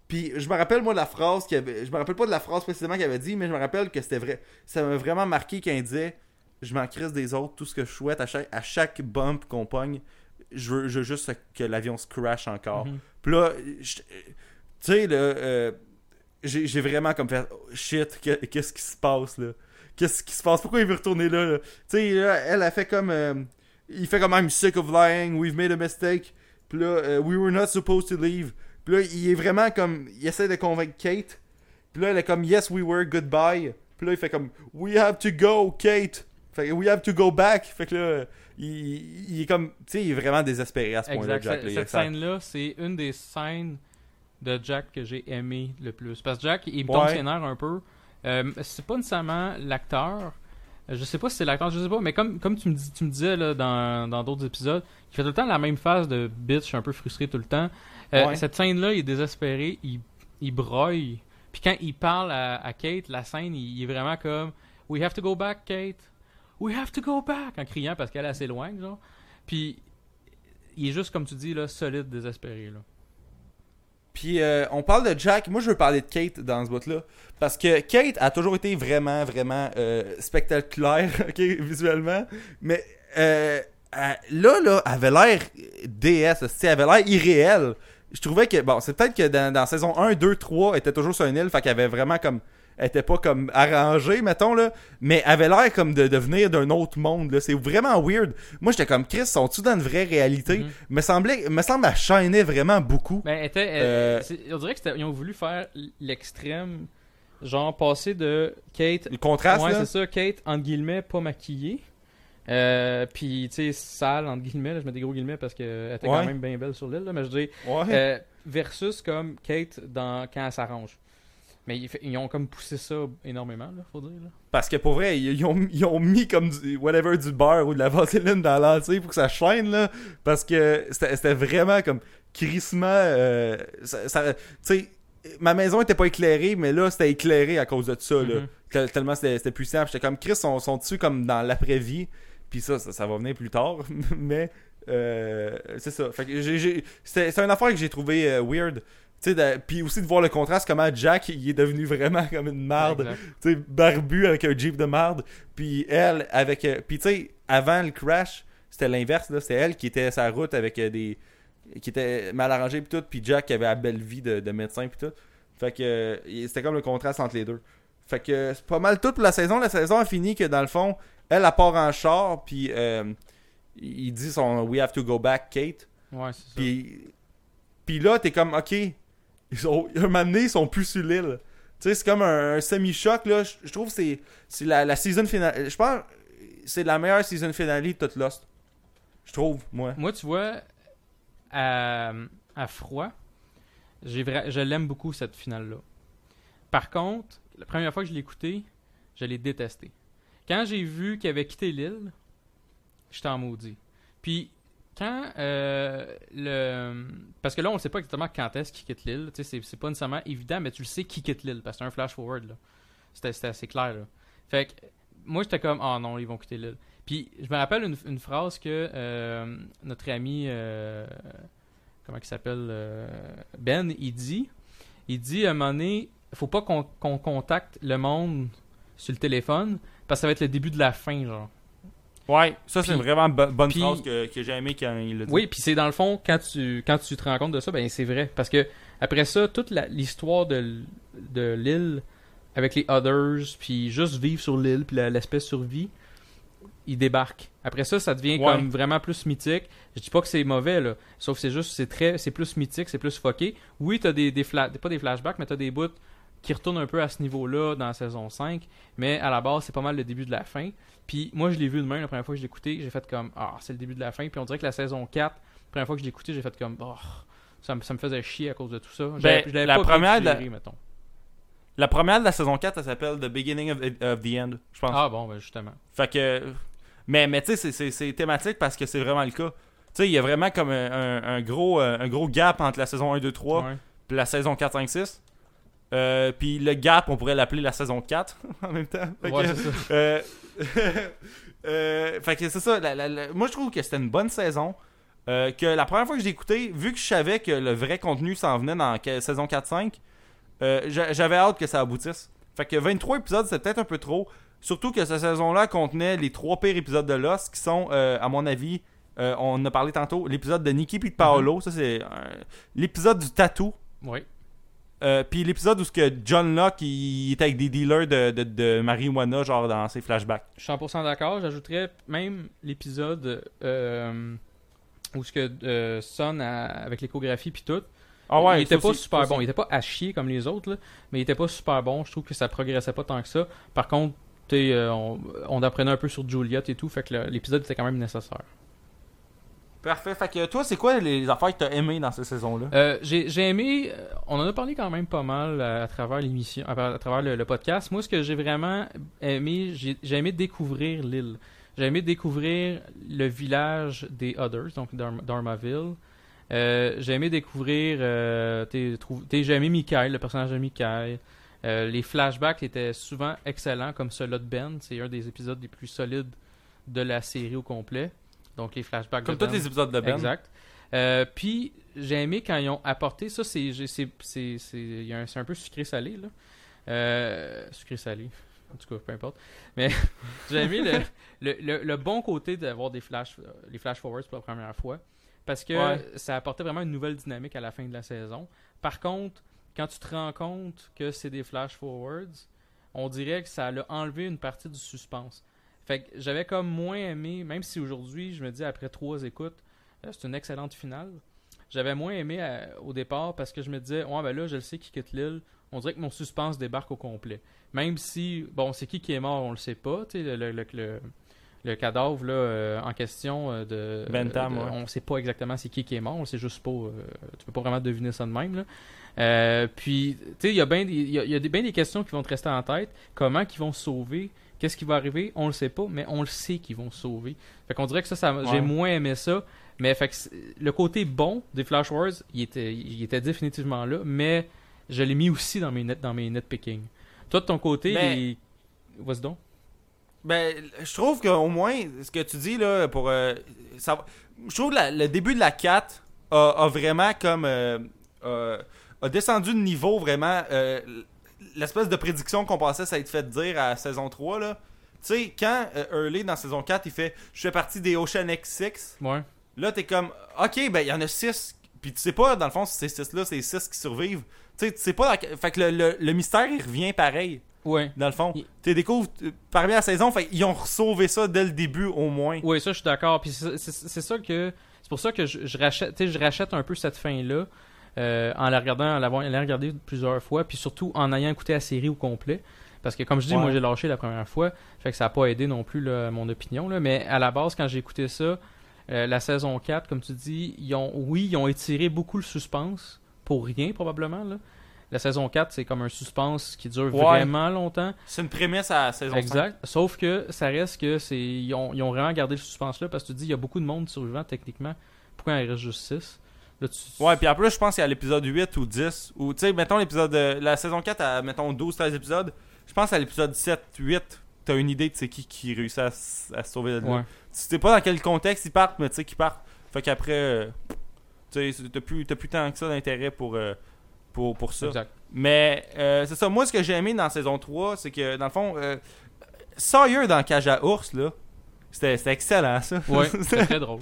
Puis, je me rappelle, moi, de la phrase qu'il avait. Je me rappelle pas de la phrase précisément qu'il avait dit, mais je me rappelle que c'était vrai. Ça m'a vraiment marqué quand il disait Je m'en crisse des autres, tout ce que je souhaite à chaque, à chaque bump qu'on pogne. Je veux, je veux juste que l'avion se crash encore. Mhm. Puis là, tu sais, là, euh, j'ai vraiment comme fait oh, shit, que- qu'est-ce qui se passe là? Qu'est-ce qui se passe? Pourquoi il veut retourner là? là? Tu sais, elle a fait comme. euh, il fait comme I'm sick of lying, we've made a mistake. Puis là, euh, we were not supposed to leave. Puis là, il est vraiment comme. Il essaie de convaincre Kate. Puis là, elle est comme Yes, we were, goodbye. Puis là, il fait comme We have to go, Kate. Fait que We have to go back. Fait que là, il, il est comme. Tu sais, il est vraiment désespéré à ce point-là. Jack. Cette- là. Cette scène-là, c'est une des scènes de Jack que j'ai aimé le plus. Parce que Jack, il me tombe Ouais. ses nerfs un peu. Euh, c'est pas nécessairement l'acteur. Je sais pas si c'est l'acteur, je sais pas, mais comme, comme tu, me dis, tu me disais là, dans dans d'autres épisodes, il fait tout le temps la même phase de bitch, un peu frustré tout le temps. Euh, Ouais. Cette scène-là, il est désespéré, il, il broille. Puis quand il parle à, à Kate, la scène, il, il est vraiment comme We have to go back, Kate. We have to go back en criant parce qu'elle est assez loin, genre. Puis il est juste, comme tu dis, là, solide, désespéré. Là. Puis euh, on parle de Jack. Moi, je veux parler de Kate dans ce bout-là. Parce que Kate a toujours été vraiment, vraiment euh, spectaculaire, visuellement. Mais euh, là, là, elle avait l'air DS. Elle avait l'air irréelle. Je trouvais que, bon, c'est peut-être que dans, dans saison 1, 2, 3, elle était toujours sur une île. Fait qu'elle avait vraiment comme. Elle était pas comme arrangée, mettons, là. Mais elle avait l'air comme de, de venir d'un autre monde, là. C'est vraiment weird. Moi, j'étais comme, Chris, sont-tu dans une vraie réalité? Mhm. Me semblait, me semble, elle chaînait vraiment beaucoup. Ben, elle était, Euh, on dirait qu'ils ont voulu faire l'extrême, genre passer de Kate Le contraste, ouais, c'est ça. Kate, entre guillemets, pas maquillée. Euh, puis, tu sais, sale, entre guillemets. là, je mets des gros guillemets parce qu'elle était Ouais. quand même bien belle sur l'île. là, Mais je dis, Ouais. euh, versus comme Kate dans, quand elle s'arrange. Mais ils, ils ont comme poussé ça énormément, là, faut dire. Là. Parce que pour vrai, ils, ils ont, ils ont mis comme du, whatever du beurre ou de la vaseline dans l'entier pour que ça chaîne là. Parce que c'était vraiment comme crissement. euh, ça, ça- tu sais, ma maison était pas éclairée, mais là c'était éclairé à cause de ça là. Mhm. Tel- Tellement c'était puissant. Puis J'étais comme Chris, sont, sont dessus comme dans l'après-vie? Puis ça, ça, ça va venir plus tard. mais euh, c'est ça. Fait que j'ai- j'ai- c'est c'est une affaire que j'ai trouvé euh, weird. Puis aussi de voir le contraste, comment Jack il est devenu vraiment comme une marde tu sais, barbu avec un Jeep de marde. Puis elle, avec. euh, puis tu sais, avant le crash, c'était l'inverse, là. C'était elle qui était à sa route avec euh, des. qui était mal arrangée, puis tout. Puis Jack qui avait la belle vie de, de médecin, puis tout. Fait que. euh, c'était comme le contraste entre les deux. Fait que c'est pas mal tout pour la saison. La saison a fini que dans le fond, elle, elle part en char, puis il dit son We have to go back, Kate. Ouais, c'est ça. Puis, puis là, t'es comme, ok, ils sont, un ils sont plus sur l'île. Tu sais, c'est comme un, semi-choc, là. Je trouve que c'est, c'est la, season finale. Je pense c'est la meilleure season finale de toute Lost. Je trouve, moi. Moi, tu vois, à, froid, je l'aime beaucoup cette finale-là. Par contre, la première fois que je l'ai écouté, je l'ai détesté. Quand j'ai vu qu'il avait quitté l'île, j'étais en maudit. Puis, quand euh, le. Parce que là, on ne sait pas exactement quand est-ce qu'il quitte l'île. C'est- c'est pas nécessairement évident, mais tu le sais qui quitte l'île parce que c'est un flash-forward. là. C'était assez clair. Là. Fait que, moi, j'étais comme, ah non, ils vont quitter l'île. Puis, je me rappelle une, phrase que euh, notre ami. euh, comment il s'appelle Ben, il dit. Il dit à un moment donné, faut pas qu'on qu'on contacte le monde sur le téléphone parce que ça va être le début de la fin, genre. Ouais, ça, c'est vraiment bo- bonne puis- phrase que, que j'ai aimé quand il l'a dit. Oui, puis c'est dans le fond, quand tu, quand tu te rends compte de ça, ben c'est vrai. Parce que après ça, toute l'histoire de, de l'île avec les Others, puis juste vivre sur l'île, puis l'espèce survie, il débarque. Après ça, ça devient Ouais. comme vraiment plus mythique. Je dis pas que c'est mauvais, là. Sauf que c'est juste, c'est très, c'est plus mythique, c'est plus fucké. Oui, t'as des, des, fla- pas des flashbacks, mais t'as des bouts qui retournent un peu à ce niveau-là dans la saison 5. Mais à la base, c'est pas mal le début de la fin. Puis moi, je l'ai vu de même la première fois que je l'ai écouté. J'ai fait comme, ah, c'est le début de la fin. Puis on dirait que la saison 4, la première fois que je l'ai écouté, j'ai fait comme, oh, ça, me- ça me faisait chier à cause de tout ça. Je l'avais la pas première de la- digéré, mettons. La première de la saison 4, elle s'appelle The Beginning of, of the End, je pense. Ah bon, ben justement. Fait que. Mais, mais tu sais, c'est- thématique parce que c'est vraiment le cas. Tu sais, il y a vraiment comme un, un- un gros, euh, un gros gap entre la saison 1, 2, 3 Ouais. puis la saison 4, 5, 6. Euh, puis le gap, on pourrait l'appeler la saison 4 en même temps. Fait Ouais, que, c'est ça. euh, euh, fait que c'est ça. la- la- la- moi, je trouve que c'était une bonne saison. Que la première fois que j'ai écouté, vu que je savais que le vrai contenu s'en venait dans saison 4-5, euh, j'a- j'avais hâte que ça aboutisse. Fait que 23 épisodes, c'est peut-être un peu trop. Surtout que cette saison-là contenait les trois pires épisodes de Lost qui sont, à mon avis, on en a parlé tantôt, l'épisode de Nikki puis de Paolo. Ça, c'est l'épisode du tatou. Oui. Euh, puis l'épisode où ce que John Locke il était avec des dealers de, de, de marijuana, genre dans ses flashbacks. Je suis 100% d'accord. J'ajouterais même l'épisode euh, où ce que euh, Son a- avec l'échographie puis tout. Ah ouais, il était pas aussi, super bon. Il était pas à chier comme les autres, là, mais il était pas super bon. Je trouve que ça progressait pas tant que ça. Par contre, euh, on, on apprenait un peu sur Juliet et tout, fait que l'épisode était quand même nécessaire. Parfait. Fait que toi, c'est quoi les affaires que t'as aimé dans cette saison-là Euh, j'ai aimé, euh, on en a parlé quand même pas mal à, à travers l'émission, à, travers le, podcast. Moi, ce que j'ai vraiment aimé, j'ai aimé découvrir l'île. J'ai aimé découvrir le village des Others, donc. Euh, j'ai aimé découvrir, euh, j'ai aimé Mikael, le personnage de Mikael. Euh, les flashbacks étaient souvent excellents, comme celui de Ben. C'est un des épisodes les plus solides de la série au complet. Donc les flashbacks Comme de tous Ben. les épisodes de Ben. Exact. Euh, puis j'ai aimé quand ils ont apporté ça, c'est un- un peu sucré salé là. Euh, sucré salé. En tout cas, peu importe. Mais j'ai aimé le, le, le, le bon côté d'avoir des flash euh, les flash forwards pour la première fois parce que Ouais. ça apportait vraiment une nouvelle dynamique à la fin de la saison. Par contre, quand tu te rends compte que c'est des flash forwards, on dirait que ça a enlevé une partie du suspense. Fait que j'avais comme moins aimé, même si aujourd'hui, je me dis après trois écoutes, euh, c'est une excellente finale. J'avais moins aimé euh, au départ parce que je me disais, ouais, ben là, je le sais qui quitte l'île. On dirait que mon suspense débarque au complet. Même si, bon, c'est qui qui est mort, on le sait pas. Tu sais, le, le, le, le- cadavre là, euh, en question euh, de. Bentham, de- ouais. On sait pas exactement c'est qui qui est mort. On sait juste pas. euh, tu peux pas vraiment deviner ça de même. Là. Puis, tu sais, il y a bien des, il y a, y a des, ben des questions qui vont te rester en tête. Comment qu'ils vont sauver? Qu'est-ce qui va arriver? On le sait pas, mais on le sait qu'ils vont se sauver. Fait qu'on dirait que ça, ça j'ai moins aimé ça. Mais fait que c'est- le côté bon des Flash Wars, il était, il était définitivement là. Mais je l'ai mis aussi dans mes net, dans mes netpicking. Toi, de ton côté, Mais- les... vas-y donc. Ben, je trouve qu'au moins, ce que tu dis là, pour. euh, ça, je trouve que la- le début de la 4 a, a vraiment comme. euh, euh, a descendu de niveau vraiment. Euh, L'espèce de prédiction qu'on pensait ça être fait dire à saison 3 là. Tu sais, quand euh, Hurley dans saison 4 il fait Je fais partie des Ocean X6, Ouais. là t'es comme Ok, ben il y en a 6. Puis tu sais pas, dans le fond, si ces 6 là, c'est 6 qui survivent. Tu sais, tu sais pas. Fait que le, le- le mystère il revient pareil Ouais. dans le fond. Il- Tu découvres euh, parmi la saison, fait ils ont sauvé ça dès le début au moins. Oui, ça, je suis d'accord. Puis c'est ça que. C'est pour ça que je, je rachète, je rachète un peu cette fin-là euh, en la regardant, en l'avant- regardée plusieurs fois, puis surtout en ayant écouté la série au complet. Parce que, comme je dis, Ouais. moi, j'ai lâché la première fois, fait que ça n'a pas aidé non plus là, mon opinion. Là, mais à la base, quand j'ai écouté ça, euh, la saison 4, comme tu dis, ils ont, oui, ils ont étiré beaucoup le suspense, pour rien probablement. Là. La saison 4, c'est comme un suspense qui dure Ouais. vraiment longtemps. C'est une prémisse à la saison 5. Exact. Sauf que ça reste que c'est. Ils ont, ils ont vraiment gardé le suspense là parce que tu dis il y a beaucoup de monde survivant techniquement. Pourquoi il reste juste 6 Là, tu... Ouais, puis en plus, je pense qu'il y a l'épisode 8 ou 10. Ou, tu sais, mettons l'épisode. de- La saison 4 à, mettons, 12-13 épisodes. Je pense à l'épisode 7-8. T'as une idée de c'est qui qui réussit à, se sauver de là. Ouais. Tu sais pas dans quel contexte ils partent, mais tu sais qu'ils partent. Fait qu'après. euh, tu sais, t'as plus, tant que ça d'intérêt pour, euh, pour, pour ça. Exact. Mais euh, c'est ça, moi ce que j'ai aimé dans saison 3, c'est que dans le fond, euh, Sawyer dans Cage à ours, là, c'était c'était excellent ça. Ouais, c'est très drôle.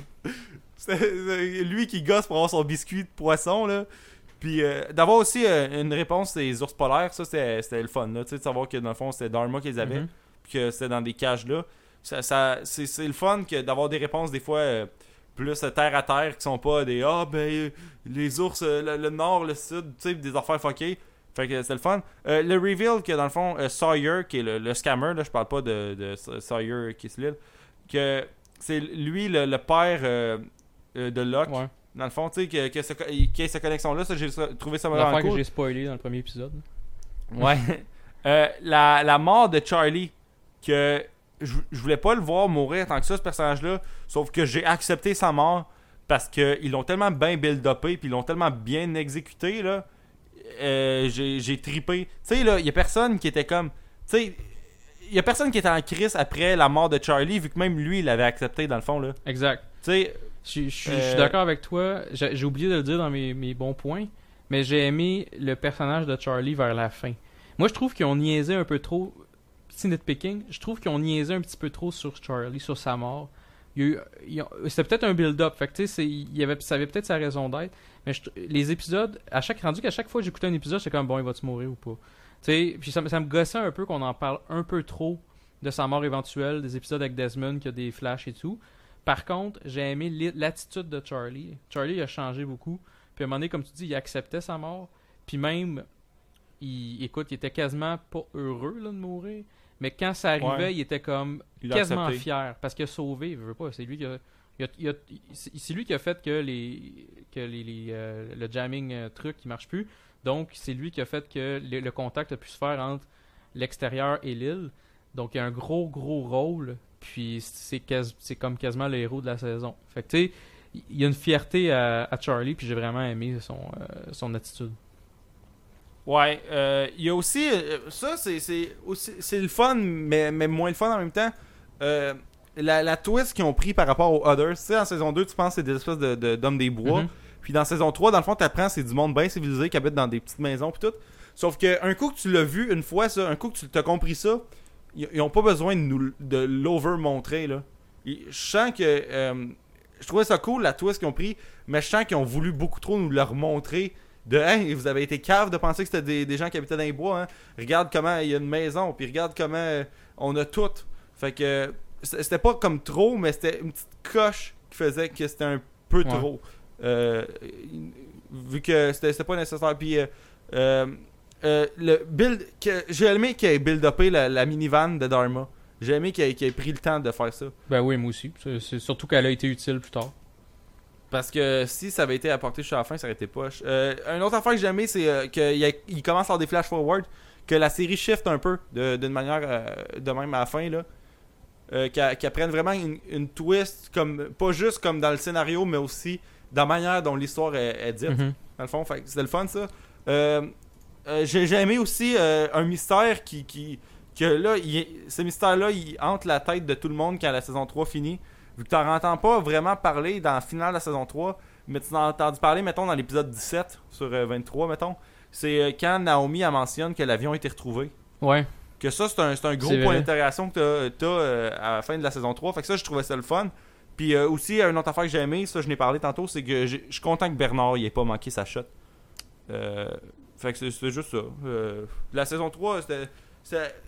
C'était c'est lui qui gosse pour avoir son biscuit de poisson, là. Puis euh, d'avoir aussi euh, une réponse des ours polaires, ça c'était c'était le fun, là. Tu sais, de savoir que dans le fond c'était Dharma qu'ils avaient, Mhm. puis que c'était dans des cages là. Ça, ça, c'est le fun que d'avoir des réponses des fois. euh, plus terre à terre qui sont pas des ah ben les ours le, le nord le sud tu sais des affaires fuckées fait que c'est le fun le reveal que dans le fond Sawyer qui est le, le scammer là je parle pas de, de Sawyer qui que c'est lui le, le père euh, de Locke Ouais. dans le fond tu sais que, que ce- qu'il y ait cette connexion là ça j'ai trouvé ça vraiment L'affaire que cool j'ai spoilé dans le premier épisode. Ouais. Euh, la, la mort de Charlie, que je, je voulais pas le voir mourir tant que ça, ce personnage-là, sauf que j'ai accepté sa mort parce qu'ils l'ont tellement bien build-upé, puis ils l'ont tellement bien exécuté, là. Euh, j'ai j'ai tripé. Tu sais, là, il y a personne qui était comme. Tu sais, il y a personne qui était en crise après la mort de Charlie, vu que même lui, il l'avait accepté, dans le fond, là. Exact. Tu sais, Je suis- je suis je Euh, suis d'accord avec toi. J'ai oublié de le dire dans mes, mes bons points, mais j'ai aimé le personnage de Charlie vers la fin. Moi, je trouve qu'ils ont niaisé un peu trop. Petit nitpicking, je trouve qu'ils ont niaisé un petit peu trop sur Charlie, sur sa mort. C'était peut-être un build-up. Fait que, il y avait, ça avait peut-être sa raison d'être. Mais je- les épisodes, à chaque rendu qu'à chaque fois que j'écoutais un épisode, j'étais comme bon, il va-tu mourir ou pas? Puis ça, ça me gossait un peu qu'on en parle un peu trop de sa mort éventuelle, des épisodes avec Desmond qui a des flashs et tout. Par contre, j'ai aimé l'attitude de Charlie. Charlie a changé beaucoup. Puis à un moment donné, comme tu dis, il acceptait sa mort. Puis même, il, écoute, il était quasiment pas heureux là, de mourir. Mais quand ça arrivait, Ouais. il était comme il quasiment accepté. fier. Parce qu'il a sauvé, il veut pas. C'est lui qui a. il a- il a- c'est c'est lui qui a fait que les que les, les, euh, le jamming euh, truc qui marche plus. Donc c'est lui qui a fait que le, le contact a pu se faire entre l'extérieur et l'île. Donc il y a un gros gros rôle. Puis c'est comme quasiment le héros de la saison. Fait que tu sais, il y a une fierté à, à Charlie. Puis j'ai vraiment aimé son euh, son attitude. Ouais, euh, il y a aussi euh, ça c'est le fun mais, mais moins le fun en même temps. La, la twist qu'ils ont pris par rapport aux Others, tu sais, en saison 2, tu penses que c'est des espèces de, de- d'hommes des bois. Mhm. Puis dans saison 3, dans le fond, t'apprends c'est du monde bien civilisé qui habite dans des petites maisons puis tout. Sauf que un coup que tu l'as vu une fois, ça, un coup que tu t'as compris ça, ils, ils ont pas besoin de nous de l'over montrer là. Je sens que euh, je trouvais ça cool la twist qu'ils ont pris, mais je sens qu'ils ont voulu beaucoup trop nous le remontrer. De hey, vous avez été cave de penser que c'était des, des gens qui habitaient dans les bois. Hein. Regarde comment il y a une maison, puis regarde comment euh, on a tout. Fait que c'était pas comme trop, mais c'était une petite coche qui faisait que c'était un peu Ouais. trop. Euh, vu que c'était c'était pas nécessaire. Puis euh, euh, le build, que- j'ai aimé qu'il ait build-upé la, la minivan de Dharma. J'ai aimé qu'il ait, pris le temps de faire ça. Ben oui, moi aussi. C'est- surtout qu'elle a été utile plus tard. Parce que si ça avait été apporté jusqu'à la fin, ça aurait été poche. Euh, une autre affaire que j'ai aimé, c'est euh, qu'il commence à avoir des flash forward, que la série shift un peu d'une manière euh, de même à la fin. là. Qu'elle prenne vraiment une, une twist, comme pas juste comme dans le scénario, mais aussi dans la manière dont l'histoire est, est dite. Mhm. dans le fond. C'était le fun, ça. Euh, j'ai, aimé aussi euh, un mystère qui, qui. Que là, il- ce mystère-là, il hante la tête de tout le monde quand la saison 3 finit. Vu que t'en entends pas vraiment parler dans le final de la saison 3, mais tu en as entendu parler, mettons, dans l'épisode 17 sur euh, 23, mettons. C'est euh, quand Naomi elle mentionne que l'avion a été retrouvé. Ouais. Que ça, c'est un, un gros point vrai. d'interrogation que t'as, t'as, euh, à la fin de la saison 3. Fait que ça, je trouvais ça le fun. Puis euh, aussi, une autre affaire que j'ai aimé, ça, je n'ai parlé tantôt, c'est que je suis content que Bernard il ait pas manqué sa shot. Euh, fait que c'est- juste ça. Euh, la saison 3, c'était.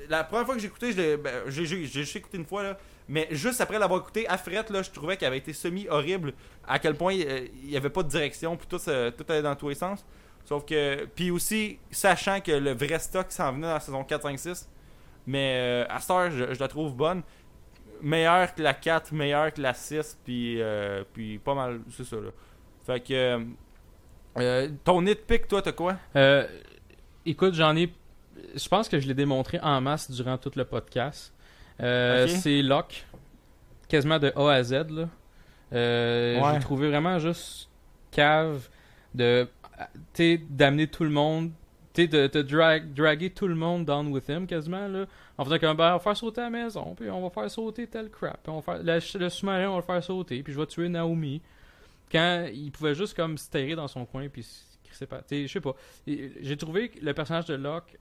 La première fois que j'ai écouté, ben, j'ai juste écouté une fois, là. Mais juste après l'avoir écouté, à Fret, là, je trouvais qu'elle avait été semi-horrible. À quel point euh, il n'y avait pas de direction, puis tout, ça- tout allait dans tous les sens. Sauf que. Puis aussi, sachant que le vrai stock s'en venait dans la saison 4, 5, 6. Mais euh, à cette heure, je, la trouve bonne. Meilleure que la 4, meilleure que la 6, puis, euh, puis pas mal, c'est ça là. Fait que. Euh, ton nitpick, toi, t'as quoi? Euh, écoute, j'en ai. Je pense que je l'ai démontré en masse durant tout le podcast. Euh. C'est Locke, quasiment de A à Z. Là. Euh, Ouais. J'ai trouvé vraiment juste cave de d'amener tout le monde, t'sais, de, de drag, draguer tout le monde down with him quasiment. Là, en faisant comme ben, on va faire sauter la maison, puis on va faire sauter tel crap, puis on va faire, le, le sous-marin, on va le faire sauter, puis je vais tuer Naomi. Quand il pouvait juste comme se terrer dans son coin, puis se crisser. T'sais, Je sais pas. J'ai trouvé que le personnage de Locke,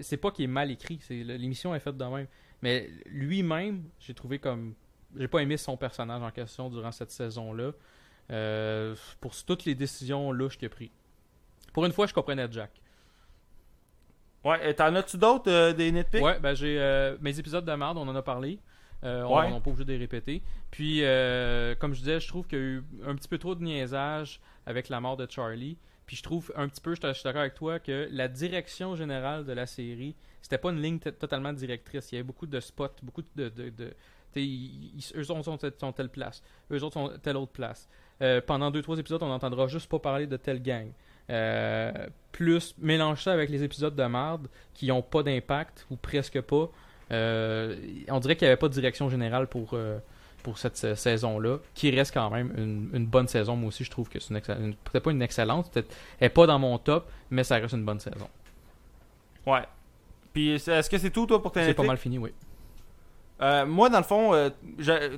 c'est pas qu'il est mal écrit, c'est l'émission est faite de même. Mais lui-même, j'ai trouvé comme. J'ai pas aimé son personnage en question durant cette saison-là. euh, pour toutes les décisions louches qu'il a prises. Pour une fois, je comprenais Jack. Ouais, t'en as-tu d'autres euh, des nitpicks? Ouais, ben j'ai euh, mes épisodes de merde, on en a parlé. Euh, on n'est pas obligé de les répéter. Puis, euh, comme je disais, je trouve qu'il y a eu un petit peu trop de niaisage avec la mort de Charlie. Puis je trouve un petit peu, je suis d'accord avec toi, que la direction générale de la série, c'était pas une ligne totalement directrice. Il y avait beaucoup de spots, beaucoup de. de, de- t'sais, ils- eux autres sont, sont telle place, eux autres sont telle autre place. Euh, pendant deux trois épisodes, on n'entendra juste pas parler de telle gang. Euh, plus mélange ça avec les épisodes de merde qui ont pas d'impact ou presque pas. Euh, on dirait qu'il n'y avait pas de direction générale pour, euh, pour cette sa- saison-là, qui reste quand même une, une bonne saison. Moi aussi, je trouve que c'est une, peut-être pas une excellente, peut-être elle est pas dans mon top, mais ça reste une bonne saison. Ouais. Puis est-ce que c'est tout, toi, pour tes C'est pas mal fini, oui. Euh, moi, dans le fond, euh,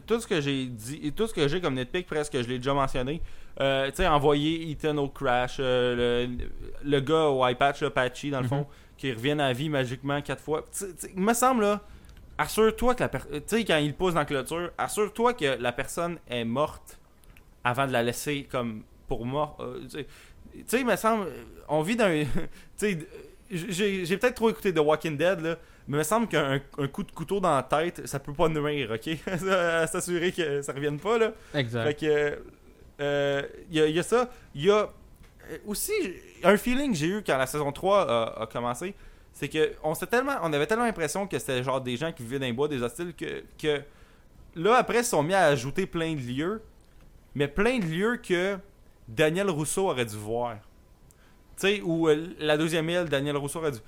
tout ce que j'ai dit, et tout ce que j'ai comme nitpick, presque, je l'ai déjà mentionné. Euh, tu sais, envoyer Ethan au crash, euh, le, le gars au là, Patchy, dans le Mhm. fond, qui revient à la vie magiquement quatre fois. Il me semble, là, assure-toi que la personne. Tu sais, quand il pousse dans la clôture, assure-toi que la personne est morte avant de la laisser comme pour mort. euh, tu sais, il me semble, on vit dans un. tu sais, j'ai peut-être trop écouté The Walking Dead, là. Mais il me semble qu'un un coup de couteau dans la tête, ça peut pas nuire, ok? S'assurer que ça revienne pas, là. Exact. Fait que. euh, Il y, a- y a ça. Il y a euh, aussi un feeling que j'ai eu quand la saison 3 a, a commencé. C'est que on, avait tellement l'impression que c'était genre des gens qui vivaient dans les bois, des hostiles, que, que là, après, ils sont mis à ajouter plein de lieux. Mais plein de lieux que Daniel Rousseau aurait dû voir. Tu sais, ou euh, la deuxième île, Daniel Rousseau aurait dû.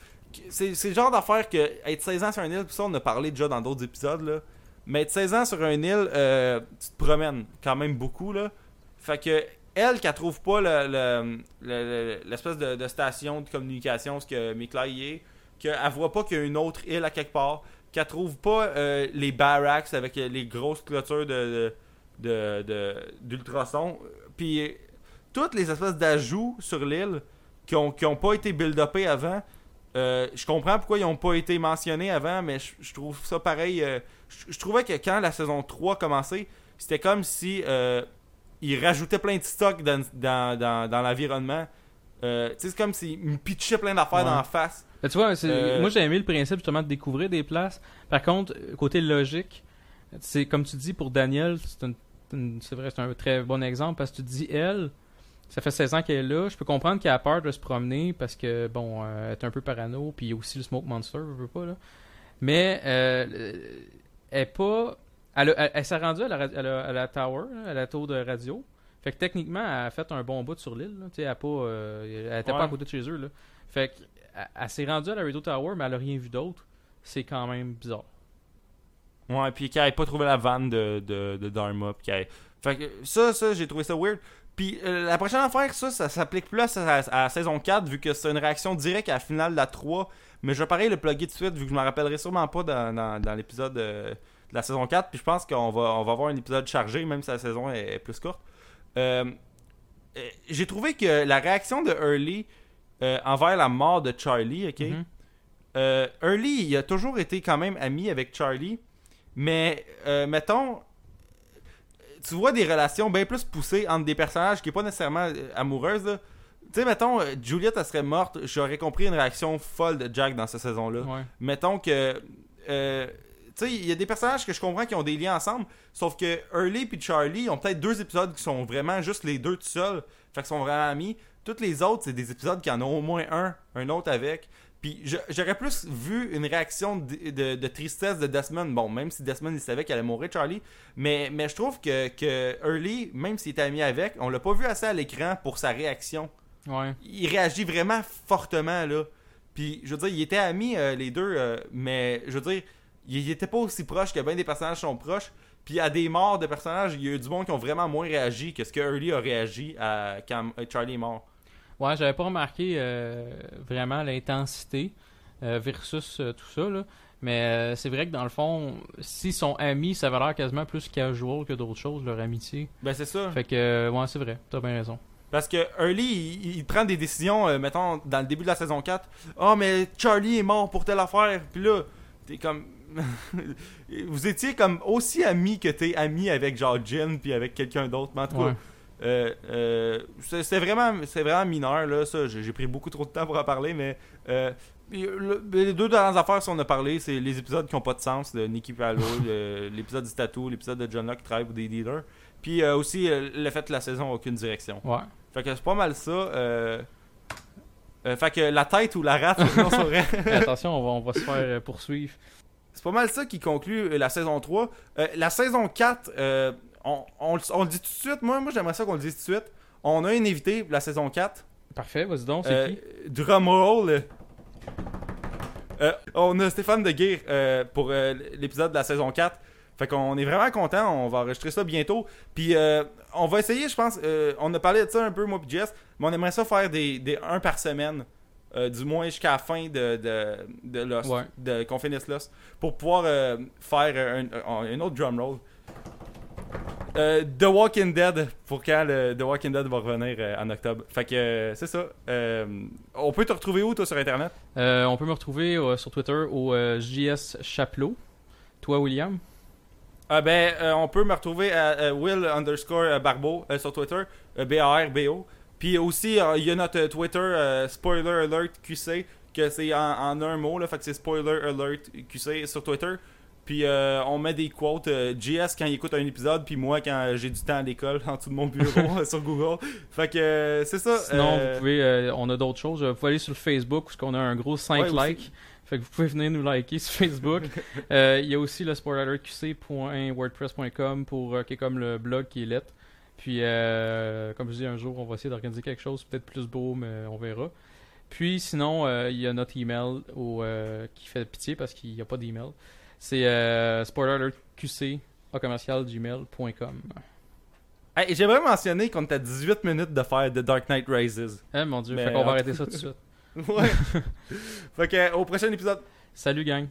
C'est le genre d'affaire que être 16 ans sur une île, puis ça, on a parlé déjà dans d'autres épisodes, là. Mais être 16 ans sur une île, euh, tu te promènes quand même beaucoup, là. Fait que, elle, qu'elle trouve pas le- le- l'espèce de, station de communication, ce que y est, qu'elle voit pas qu'il y a une autre île à quelque part, qu'elle trouve pas euh, les barracks avec les grosses clôtures de, d'ultrasons. Puis toutes les espèces d'ajouts sur l'île qui ont, qui ont pas été build-upés avant. euh, je comprends pourquoi ils ont pas été mentionnés avant, mais je, trouve ça pareil. euh, je trouvais que quand la saison 3 commençait, c'était comme si ils rajoutaient plein de stocks dans, dans, dans, dans l'environnement. Euh, c'est comme s'ils me pitchaient plein d'affaires Ouais. dans la face. Tu vois, Euh, moi j'ai aimé le principe justement de découvrir des places. Par contre, côté logique, c'est comme tu dis pour Daniel, c'est une- une- c'est vrai, c'est un très bon exemple parce que tu dis elle, ça fait 16 ans qu'elle est là. Je peux comprendre qu'elle a peur de se promener parce que bon, euh, elle est un peu parano, puis il y a aussi le smoke monster, je veux pas là. Mais euh, elle est pas, elle, a- elle- elle s'est rendue à la, à la- à la tower, à la tour de radio. Fait que techniquement, elle a fait un bon bout sur l'île. Elle, a pas, euh, Ouais. pas à côté de chez eux. Là. Fait que elle, elle s'est rendue à la Radio Tower, mais elle a rien vu d'autre. C'est quand même bizarre. Ouais, puis qu'elle ait pas trouvé la vanne de, de, de Dharma. Fait que ça, ça, j'ai trouvé ça weird. Puis euh, la prochaine affaire, ça, ça s'applique plus à, à- à la saison 4, vu que c'est une réaction directe à la finale de la 3. Mais je vais pareil le plugger tout de suite, vu que je me rappellerai sûrement pas dans, dans, dans l'épisode euh, de la saison 4. Puis je pense qu'on va, on va avoir un épisode chargé, même si la saison est, est plus courte. Euh, euh, j'ai trouvé que la réaction de Hurley euh, envers la mort de Charlie, ok? Mhm. Euh, Hurley, il a toujours été quand même ami avec Charlie, mais euh, mettons, tu vois des relations bien plus poussées entre des personnages qui n'est pas nécessairement amoureuse. Tu sais, mettons, Juliette, elle serait morte, j'aurais compris une réaction folle de Jack dans cette saison-là. Ouais. Mettons que. euh, tu sais, il y a des personnages que je comprends qui ont des liens ensemble, sauf que Hurley et Charlie ont peut-être deux épisodes qui sont vraiment juste les deux tout seuls, fait qu'ils sont vraiment amis. Toutes les autres, c'est des épisodes qui en ont au moins un, un autre avec. Puis j'aurais plus vu une réaction de, de- de tristesse de Desmond. Bon, même si Desmond il savait qu'elle allait mourir, Charlie. Mais, mais je trouve que, que Hurley, même s'il était ami avec, on l'a pas vu assez à l'écran pour sa réaction Ouais. il réagit vraiment fortement là. Puis je veux dire, ils étaient amis euh, les deux, euh, mais je veux dire, ils étaient pas aussi proches que bien des personnages sont proches. Puis à des morts de personnages, il y a eu du monde qui ont vraiment moins réagi que ce que Hurley a réagi à, quand euh, Charlie est mort. Ouais, j'avais pas remarqué euh, vraiment l'intensité euh, versus euh, tout ça. Là. Mais c'est vrai que dans le fond, s'ils sont amis, ça va l'air quasiment plus casual que d'autres choses, leur amitié. Ben c'est ça. Fait que, ouais, c'est vrai, t'as bien raison. Parce que Hurley, il, il prend des décisions, euh, mettons, dans le début de la saison 4. Ah, mais Charlie est mort pour telle affaire. Puis là, t'es comme. Vous étiez comme aussi amis que t'es ami avec genre Jin puis avec quelqu'un d'autre. Mais en tout cas, Ouais. euh, euh, vraiment, c'est vraiment mineur, là. Ça, j'ai pris beaucoup trop de temps pour en parler, mais. euh, le- les deux dernières affaires, si on a parlé, c'est les épisodes qui n'ont pas de sens de Nicky Palo, l'épisode du tattoo, l'épisode de John Locke qui travaille pour des dealers. Puis aussi le fait que la saison n'a aucune direction. Ouais. Fait que c'est pas mal ça. Euh... fait que la tête ou la rate, non, attention, on va, on va se faire poursuivre. C'est pas mal ça qui conclut euh, la saison 3. Euh, la saison 4, euh, on, on, le- on le dit tout de suite. Moi, moi j'aimerais ça qu'on le dise tout de suite. On a un invité pour la saison 4. Parfait, vas-y donc, c'est qui? Drumroll. On a Stéphane de Guire euh, pour l'épisode de la saison 4. Fait qu'on est vraiment content. On va enregistrer ça bientôt. Puis euh, on va essayer, je pense. euh, on a parlé de ça un peu, moi et Jess. Mais on aimerait ça faire des, des un par semaine. Euh, du moins jusqu'à la fin de, de, de Lost. Ouais. De, qu'on finisse Lost. Pour pouvoir euh, faire un, un- autre drum roll. Euh, The Walking Dead pour quand le The Walking Dead va revenir en octobre. Fait que c'est ça. On peut te retrouver où toi sur internet? On peut me retrouver sur Twitter au JS Chaplot. Toi, William? Ah ben euh, on peut me retrouver à Will underscore Barbeau euh, sur Twitter, B-A-R-B-O. Puis aussi euh, il y a notre Twitter euh, Spoiler Alert QC que c'est en, en un mot là, fait que c'est Spoiler Alert QC sur Twitter. Puis euh, on met des quotes euh, JS quand il écoute un épisode, puis moi quand j'ai du temps à l'école en dessous de mon bureau sur Google. Fait que euh, c'est ça. Sinon, vous pouvez, on a d'autres choses. Vous pouvez aller sur le Facebook où on a un gros 5 Ouais, aussi. likes. Fait que vous pouvez venir nous liker sur Facebook. Il y a aussi le spoilerqc.wordpress.com pour qui est comme le blog qui est lettre. Puis, euh, comme je dis, un jour, on va essayer d'organiser quelque chose peut-être plus beau, mais on verra. Puis, sinon, euh, il y a notre email au, euh, qui fait pitié parce qu'il n'y a pas d'email. C'est spoilerqc commercialgmail.com. hey, J'aimerais mentionner qu'on est à 18 minutes de faire The Dark Knight Rises. Eh mon dieu, Mais fait qu'on va arrêter ça tout de suite. Ouais. fait que, au prochain épisode. Salut, gang.